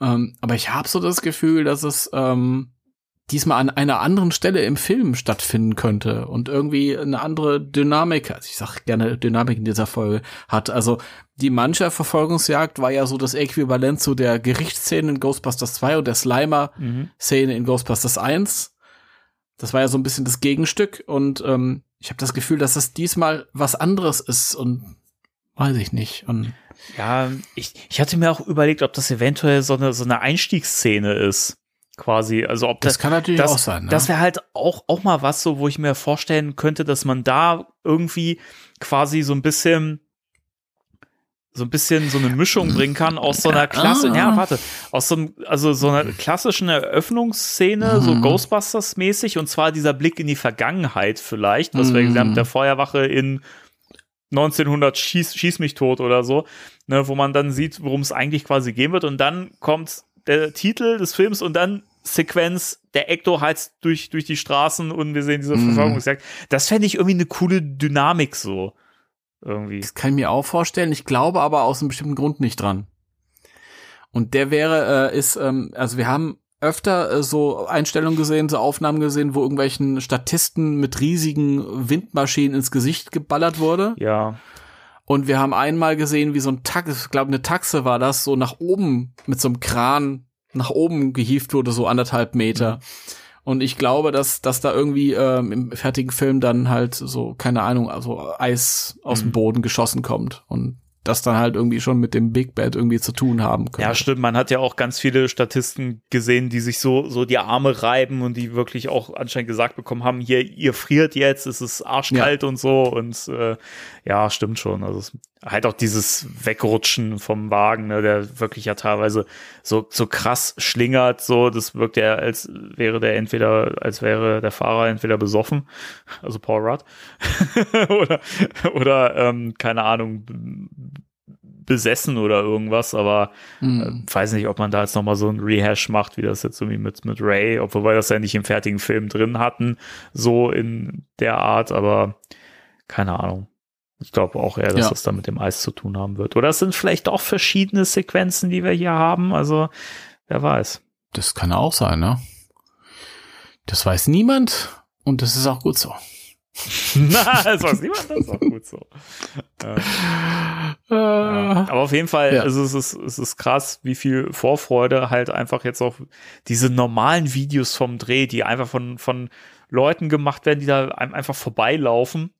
ähm, aber ich habe so das Gefühl, dass es ähm, diesmal an einer anderen Stelle im Film stattfinden könnte und irgendwie eine andere Dynamik, also ich sag gerne Dynamik in dieser Folge hat. Also die mancher Verfolgungsjagd war ja so das Äquivalent zu der Gerichtsszene in Ghostbusters 2 und der Slimer-Szene mhm. in Ghostbusters 1. Das war ja so ein bisschen das Gegenstück und ähm, ich habe das Gefühl, dass es diesmal was anderes ist und weiß ich nicht. Und
ja, ich, ich hatte mir auch überlegt, ob das eventuell so eine, so eine Einstiegsszene ist quasi. Also ob
das, das kann natürlich das, auch sein. Ne?
Das wäre halt auch auch mal was so, wo ich mir vorstellen könnte, dass man da irgendwie quasi so ein bisschen so ein bisschen so eine Mischung <laughs> bringen kann aus so einer Klasse, ah. ja, warte, aus so einem, also so einer klassischen Eröffnungsszene, mhm. so Ghostbusters-mäßig, und zwar dieser Blick in die Vergangenheit vielleicht, was mhm. wir gesagt haben, der Feuerwache in 1900 schieß, schieß mich tot oder so, ne, wo man dann sieht, worum es eigentlich quasi gehen wird, und dann kommt der Titel des Films und dann Sequenz, der Ecto heizt durch, durch die Straßen und wir sehen diese mhm. Verfolgungsjagd. Das fände ich irgendwie eine coole Dynamik so. Irgendwie.
Das kann ich mir auch vorstellen. Ich glaube aber aus einem bestimmten Grund nicht dran. Und der wäre, äh, ist, ähm, also wir haben öfter äh, so Einstellungen gesehen, so Aufnahmen gesehen, wo irgendwelchen Statisten mit riesigen Windmaschinen ins Gesicht geballert wurde.
Ja.
Und wir haben einmal gesehen, wie so ein Tax, ich glaube eine Taxe war das, so nach oben mit so einem Kran nach oben gehievt wurde, so anderthalb Meter. Mhm. Und ich glaube, dass, dass da irgendwie ähm, im fertigen Film dann halt so, keine Ahnung, also Eis aus mhm. dem Boden geschossen kommt. Und das dann halt irgendwie schon mit dem Big Bad irgendwie zu tun haben können.
Ja, stimmt. Man hat ja auch ganz viele Statisten gesehen, die sich so, so die Arme reiben und die wirklich auch anscheinend gesagt bekommen haben, hier, ihr friert jetzt, es ist arschkalt ja. und so. Und äh, ja, stimmt schon. Also es, halt auch dieses Wegrutschen vom Wagen, ne, der wirklich ja teilweise so, so krass schlingert, so, das wirkt ja, als wäre der entweder, als wäre der Fahrer entweder besoffen, also Paul Rudd, <laughs> oder, oder ähm, keine Ahnung, besessen oder irgendwas, aber mhm. äh, weiß nicht, ob man da jetzt nochmal so ein Rehash macht, wie das jetzt irgendwie mit, mit Ray, obwohl wir das ja nicht im fertigen Film drin hatten, so in der Art, aber keine Ahnung. Ich glaube auch eher, dass ja. das dann mit dem Eis zu tun haben wird. Oder es sind vielleicht auch verschiedene Sequenzen, die wir hier haben, also wer weiß.
Das kann auch sein, ne? Das weiß niemand und das ist auch gut so. <laughs>
Na, das weiß niemand, das ist auch gut so. <laughs> Äh, ja. Aber auf jeden Fall, ja. also es, ist, es ist krass, wie viel Vorfreude halt einfach jetzt auf diese normalen Videos vom Dreh, die einfach von, von Leuten gemacht werden, die da einfach vorbeilaufen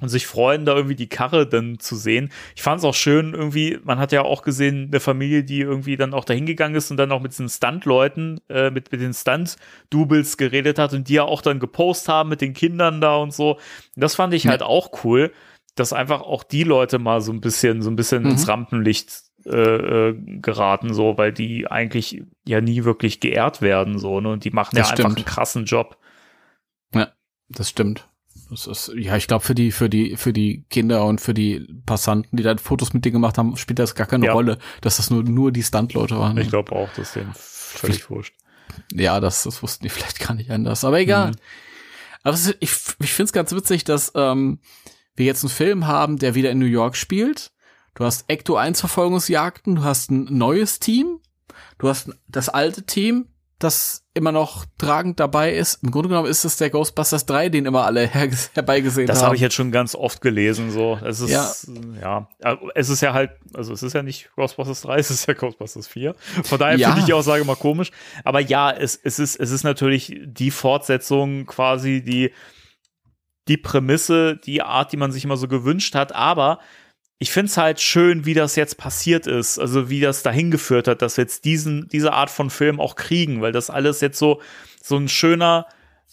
und sich freuen, da irgendwie die Karre dann zu sehen. Ich fand es auch schön, irgendwie, man hat ja auch gesehen, eine Familie, die irgendwie dann auch dahin gegangen ist und dann auch mit diesen Stunt-Leuten, äh, mit, mit den Stunt-Doubles geredet hat und die ja auch dann gepostet haben mit den Kindern da und so. Das fand ich ja. halt auch cool, dass einfach auch die Leute mal so ein bisschen, so ein bisschen mhm. ins Rampenlicht äh, äh, geraten, so, weil die eigentlich ja nie wirklich geehrt werden, so, ne? Und die machen das ja stimmt. einfach einen krassen Job.
Ja, das stimmt. Das ist, ja, ich glaube, für die, für die, für die Kinder und für die Passanten, die da Fotos mit dir gemacht haben, spielt das gar keine ja. Rolle, dass das nur, nur die Stuntleute waren.
Ich glaube auch, das ist denen völlig wurscht.
Ja, das, das wussten die vielleicht gar nicht anders, aber egal. Mhm. Aber ist, ich, ich finde es ganz witzig, dass ähm, wir jetzt einen Film haben, der wieder in New York spielt. Du hast Ecto 1 Verfolgungsjagden, du hast ein neues Team, du hast das alte Team, das immer noch tragend dabei ist. Im Grunde genommen ist es der Ghostbusters 3, den immer alle <laughs> her herbeigesehen
das
haben. Das
habe ich jetzt schon ganz oft gelesen, so. Es ist, ja. ja. Es ist ja halt, also es ist ja nicht Ghostbusters 3, <laughs> es ist ja Ghostbusters 4. Von daher ja. finde ich die Aussage mal komisch. Aber ja, es, es ist, es ist natürlich die Fortsetzung quasi, die, die Prämisse, die Art, die man sich immer so gewünscht hat. Aber ich finde es halt schön, wie das jetzt passiert ist, also wie das dahin geführt hat, dass wir jetzt diesen, diese Art von Film auch kriegen, weil das alles jetzt so, so ein schöner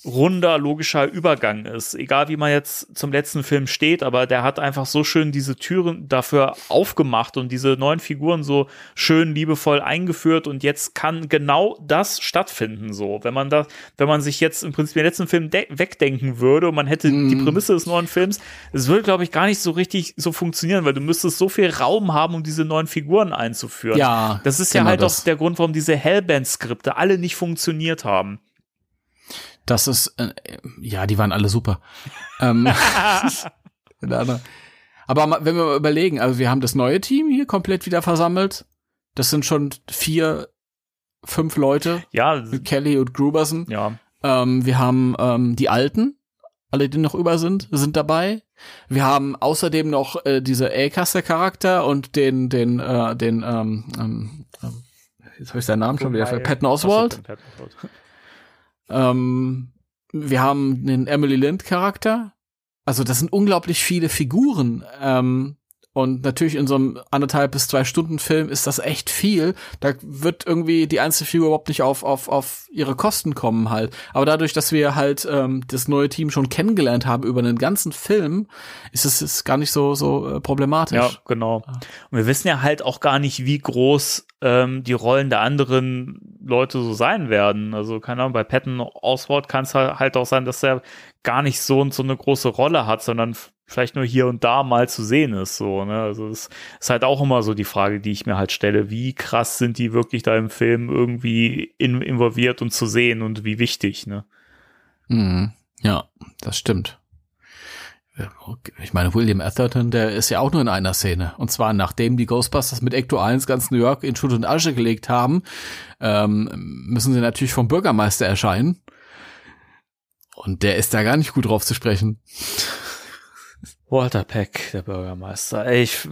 runder, logischer Übergang ist. Egal wie man jetzt zum letzten Film steht, aber der hat einfach so schön diese Türen dafür aufgemacht und diese neuen Figuren so schön liebevoll eingeführt und jetzt kann genau das stattfinden so. Wenn man da, wenn man sich jetzt im Prinzip den letzten Film wegdenken würde und man hätte mm. die Prämisse des neuen Films, es würde glaube ich gar nicht so richtig so funktionieren, weil du müsstest so viel Raum haben, um diese neuen Figuren einzuführen.
Ja.
Das ist genau ja halt das. auch der Grund, warum diese Hellband-Skripte alle nicht funktioniert haben.
Das ist, äh, ja, die waren alle super. ähm, <laughs> <laughs> aber wenn wir mal überlegen, also wir haben das neue Team hier komplett wieder versammelt. Das sind schon vier, fünf Leute.
Ja.
Kelly und Gruberson.
Ja.
Ähm, wir haben ähm, die Alten, alle, die noch über sind, sind dabei. Wir haben außerdem noch äh, diese A-Caster-Charakter und den, den, äh, den, ähm, ähm, jetzt habe ich seinen Namen schon wieder, Patton Oswald. Ähm, wir haben den Emily Lind Charakter. Also das sind unglaublich viele Figuren. Ähm, und natürlich in so einem anderthalb bis zwei Stunden Film ist das echt viel. Da wird irgendwie die einzelne Figur überhaupt nicht auf, auf, auf ihre Kosten kommen halt. Aber dadurch, dass wir halt ähm, das neue Team schon kennengelernt haben über einen ganzen Film, ist es ist gar nicht so, so äh, problematisch.
Ja, genau. Und wir wissen ja halt auch gar nicht, wie groß ähm, die Rollen der anderen Leute so sein werden. Also, keine Ahnung, bei Patton Oswald kann es halt auch sein, dass er gar nicht so, so eine große Rolle hat, sondern vielleicht nur hier und da mal zu sehen ist. So, ne? Also es ist halt auch immer so die Frage, die ich mir halt stelle, wie krass sind die wirklich da im Film irgendwie in, involviert und zu sehen und wie wichtig, ne?
Mhm. Ja, das stimmt. Ich meine, William Atherton, der ist ja auch nur in einer Szene. Und zwar nachdem die Ghostbusters mit Ecto 1 ganz New York in Schutt und Asche gelegt haben, ähm, müssen sie natürlich vom Bürgermeister erscheinen. Und der ist da gar nicht gut drauf zu sprechen.
Walter Peck, der Bürgermeister. Ey, ich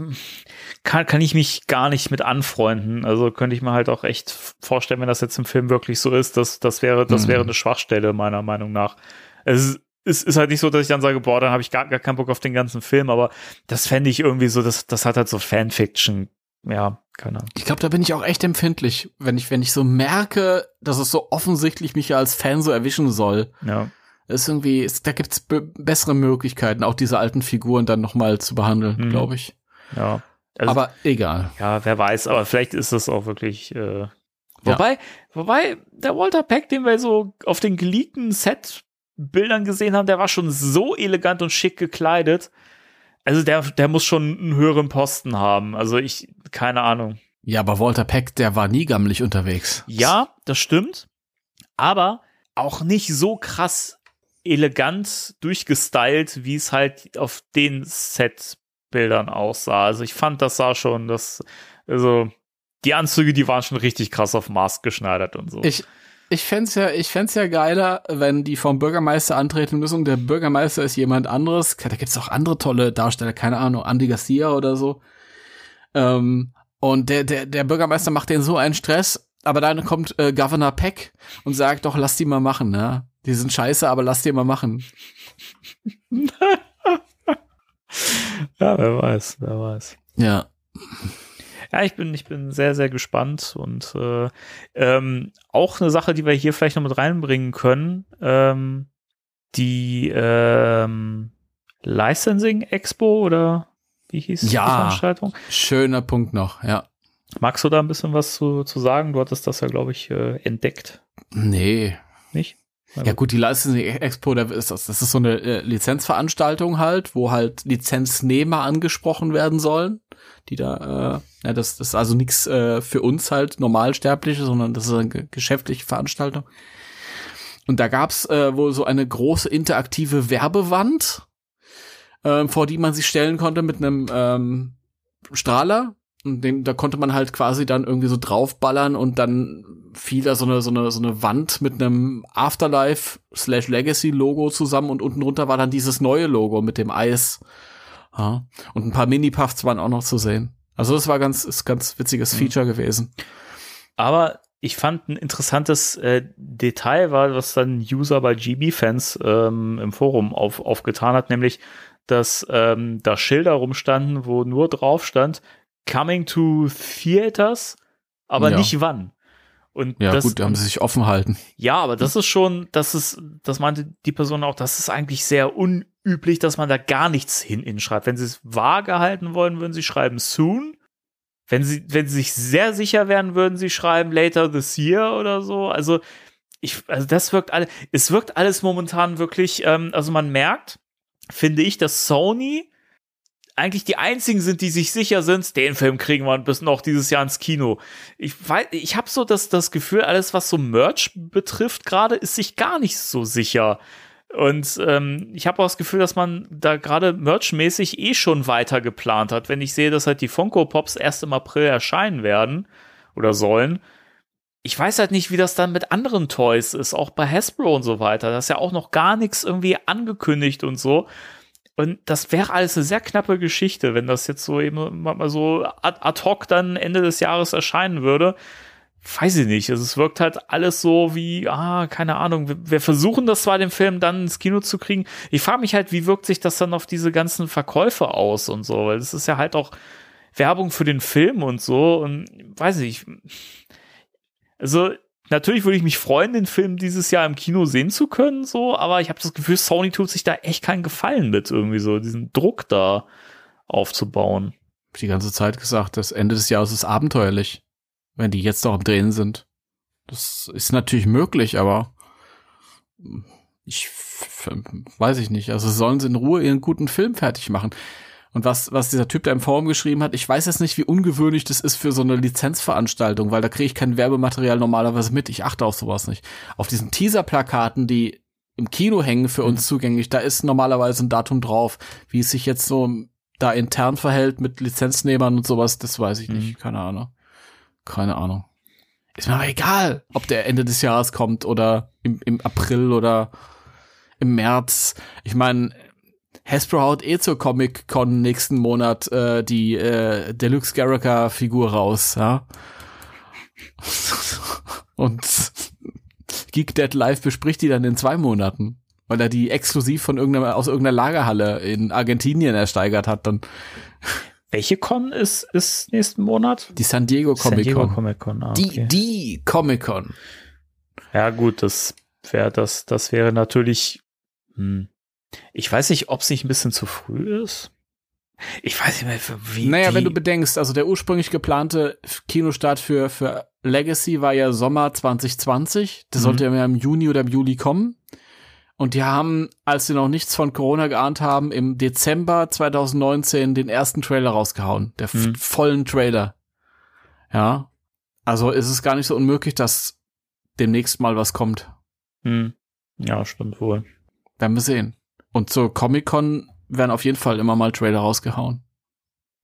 kann, kann ich mich gar nicht mit anfreunden. Also könnte ich mir halt auch echt vorstellen, wenn das jetzt im Film wirklich so ist, dass das wäre, das mhm. wäre eine Schwachstelle meiner Meinung nach. Es ist, ist halt nicht so, dass ich dann sage, boah, dann habe ich gar, gar keinen Bock auf den ganzen Film, aber das fände ich irgendwie so, das, das hat halt so Fanfiction. Ja, keine Ahnung.
Ich glaube, da bin ich auch echt empfindlich, wenn ich, wenn ich so merke, dass es so offensichtlich mich ja als Fan so erwischen soll.
Ja
ist irgendwie, ist, da gibt's bessere Möglichkeiten, auch diese alten Figuren dann nochmal zu behandeln, mhm. glaube ich.
Ja.
Also, aber egal.
Ja, wer weiß, aber vielleicht ist das auch wirklich. Äh, wobei, ja. wobei, der Walter Peck, den wir so auf den geleakten Set-Bildern gesehen haben, der war schon so elegant und schick gekleidet. Also der, der muss schon einen höheren Posten haben. Also ich, keine Ahnung.
Ja, aber Walter Peck, der war nie gammelig unterwegs.
Ja, das stimmt. Aber auch nicht so krass elegant durchgestylt, wie es halt auf den Set-Bildern aussah. Also ich fand, das sah schon, das, also die Anzüge, die waren schon richtig krass auf Maß geschneidert und so.
Ich, ich fände ja, ich fänd's ja geiler, wenn die vom Bürgermeister antreten müssen der Bürgermeister ist jemand anderes. Da gibt's auch andere tolle Darsteller, keine Ahnung, Andy Garcia oder so. Ähm, und der, der, der Bürgermeister macht den so einen Stress, aber dann kommt äh, Governor Peck und sagt doch, lass die mal machen, ne? Die sind scheiße, aber lass die mal machen. <laughs>
ja, wer weiß, wer weiß.
Ja.
Ja, ich bin, ich bin sehr, sehr gespannt und äh, ähm, auch eine Sache, die wir hier vielleicht noch mit reinbringen können, ähm, die ähm, Licensing Expo oder wie hieß
ja, die Veranstaltung? Schöner Punkt noch, ja.
Magst du da ein bisschen was zu, zu sagen? Du hattest das ja, glaube ich, äh, entdeckt.
Nee.
Nicht?
Ja gut, die Licensing Expo, das ist, so eine äh, Lizenzveranstaltung halt, wo halt Lizenznehmer angesprochen werden sollen, die da, äh, ja, das, das ist also nichts äh, für uns halt Normalsterbliche, sondern das ist eine geschäftliche Veranstaltung. Und da gab's äh, wohl so eine große interaktive Werbewand, äh, vor die man sich stellen konnte mit einem ähm, Strahler den, da konnte man halt quasi dann irgendwie so draufballern und dann fiel da so eine, so eine, so eine Wand mit einem Afterlife slash Legacy Logo zusammen und unten drunter war dann dieses neue Logo mit dem Eis. Ja. Und ein paar Mini-Puffs waren auch noch zu sehen. Also das war ganz, ist ganz witziges mhm. Feature gewesen.
Aber ich fand ein interessantes äh, Detail war, was dann User bei GB-Fans ähm, im Forum auf, aufgetan hat, nämlich, dass ähm, da Schilder rumstanden, wo nur drauf stand, Coming to Theaters, aber ja. nicht wann. Und
ja,
das,
gut, da haben sie sich offen halten.
Ja, aber das ist schon, das ist, das meinte die Person auch, das ist eigentlich sehr unüblich, dass man da gar nichts hin hinschreibt. Wenn sie es vage halten wollen, würden sie schreiben soon. Wenn sie, wenn sie sich sehr sicher wären, würden sie schreiben later this year oder so. Also, ich, also das wirkt alles, es wirkt alles momentan wirklich, ähm, also man merkt, finde ich, dass Sony eigentlich die einzigen sind, die sich sicher sind, den Film kriegen wir bis noch dieses Jahr ins Kino. Ich weiß, ich habe so das, das Gefühl, alles, was so Merch betrifft, gerade ist sich gar nicht so sicher. Und ähm, ich habe auch das Gefühl, dass man da gerade merchmäßig eh schon weiter geplant hat. Wenn ich sehe, dass halt die Funko Pops erst im April erscheinen werden oder sollen, ich weiß halt nicht, wie das dann mit anderen Toys ist, auch bei Hasbro und so weiter. Da ist ja auch noch gar nichts irgendwie angekündigt und so. Und das wäre alles eine sehr knappe Geschichte, wenn das jetzt so eben mal so ad, hoc dann Ende des Jahres erscheinen würde. Weiß ich nicht. Also es wirkt halt alles so wie, ah, keine Ahnung. Wir, wir versuchen das zwar, den Film dann ins Kino zu kriegen. Ich frage mich halt, wie wirkt sich das dann auf diese ganzen Verkäufe aus und so, weil es ist ja halt auch Werbung für den Film und so und weiß nicht. Also natürlich würde ich mich freuen, den Film dieses Jahr im Kino sehen zu können, so, aber ich habe das Gefühl, Sony tut sich da echt keinen Gefallen mit, irgendwie so diesen Druck da aufzubauen.
Die ganze Zeit gesagt, das Ende des Jahres ist abenteuerlich, wenn die jetzt noch am Drehen sind. Das ist natürlich möglich, aber ich weiß ich nicht. Also sollen sie in Ruhe ihren guten Film fertig machen. Und was, was dieser Typ da im Forum geschrieben hat, ich weiß jetzt nicht, wie ungewöhnlich das ist für so eine Lizenzveranstaltung, weil da kriege ich kein Werbematerial normalerweise mit. Ich achte auf sowas nicht. Auf diesen Teaserplakaten, die im Kino hängen für uns mhm. zugänglich, da ist normalerweise ein Datum drauf. Wie es sich jetzt so da intern verhält mit Lizenznehmern und sowas, das weiß ich nicht. Mhm. Keine Ahnung. Keine Ahnung. Ist mir aber egal, ob der Ende des Jahres kommt oder im, im April oder im März. Ich meine, Hasbro haut eh zur Comic-Con nächsten Monat äh, die äh, Deluxe Garrica-Figur raus, ja. <laughs> Und Geek Dead Live bespricht die dann in zwei Monaten, weil er die exklusiv von irgendeiner, aus irgendeiner Lagerhalle in Argentinien ersteigert hat, dann.
Welche Con ist, ist nächsten Monat?
Die San Diego Comic Con. San Diego
Comic Con, ah,
okay. Die, die Comic Con.
Ja, gut, das wäre, das, das wäre natürlich, hm, ich weiß nicht, ob es nicht ein bisschen zu früh ist. Ich weiß nicht mehr, wie.
Naja, wenn du bedenkst, also der ursprünglich geplante Kinostart für, für Legacy war ja Sommer 2020. Das mhm. sollte ja im Juni oder im Juli kommen. Und die haben, als sie noch nichts von Corona geahnt haben, im Dezember 2019 den ersten Trailer rausgehauen. Der mhm. vollen Trailer. Ja. Also ist es gar nicht so unmöglich, dass demnächst mal was kommt.
Mhm. Ja, stimmt wohl.
Werden wir sehen. Und zur Comic-Con werden auf jeden Fall immer mal Trailer rausgehauen.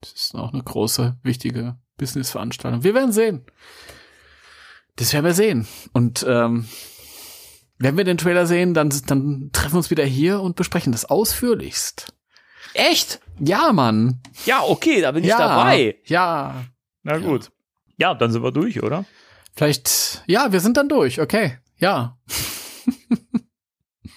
Das ist auch eine große, wichtige Business-Veranstaltung. Wir werden sehen. Das werden wir sehen. Und ähm, wenn wir den Trailer sehen, dann, dann treffen wir uns wieder hier und besprechen das ausführlichst.
Echt?
Ja, Mann.
Ja, okay, da bin ich dabei.
Ja.
Na gut. Ja. ja, dann sind wir durch, oder?
Vielleicht, ja, wir sind dann durch, okay. Ja. <laughs>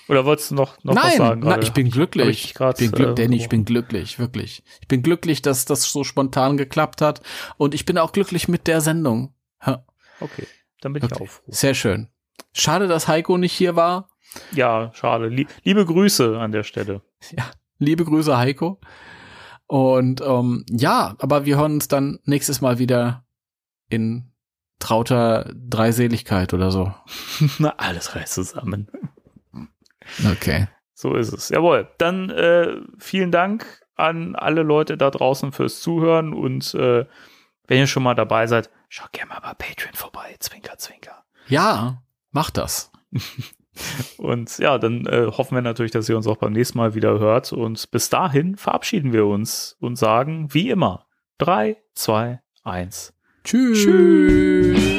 Oder wolltest du noch, noch
nein,
was sagen?
Nein, ich bin glücklich. Ich, grad, bin glück, äh, Danny, ich bin glücklich, wirklich. Ich bin glücklich, dass das so spontan geklappt hat. Und ich bin auch glücklich mit der Sendung.
Ja. Okay, dann bin okay. ich froh.
Sehr schön. Schade, dass Heiko nicht hier war.
Ja, schade. liebe Grüße an der Stelle. <laughs>
Ja, liebe Grüße, Heiko. Und ähm, ja, aber wir hören uns dann nächstes Mal wieder in trauter Dreiseligkeit oder so. <laughs>
Na, alles reißt zusammen.
Okay.
So ist es. Jawohl. Dann äh, vielen Dank an alle Leute da draußen fürs Zuhören und äh, wenn ihr schon mal dabei seid, schaut gerne mal bei Patreon vorbei. Zwinker, zwinker.
Ja, macht das. <laughs>
und ja, dann äh, hoffen wir natürlich, dass ihr uns auch beim nächsten Mal wieder hört. Und bis dahin verabschieden wir uns und sagen, wie immer, drei, zwei, eins.
Tschüss. Tschüss.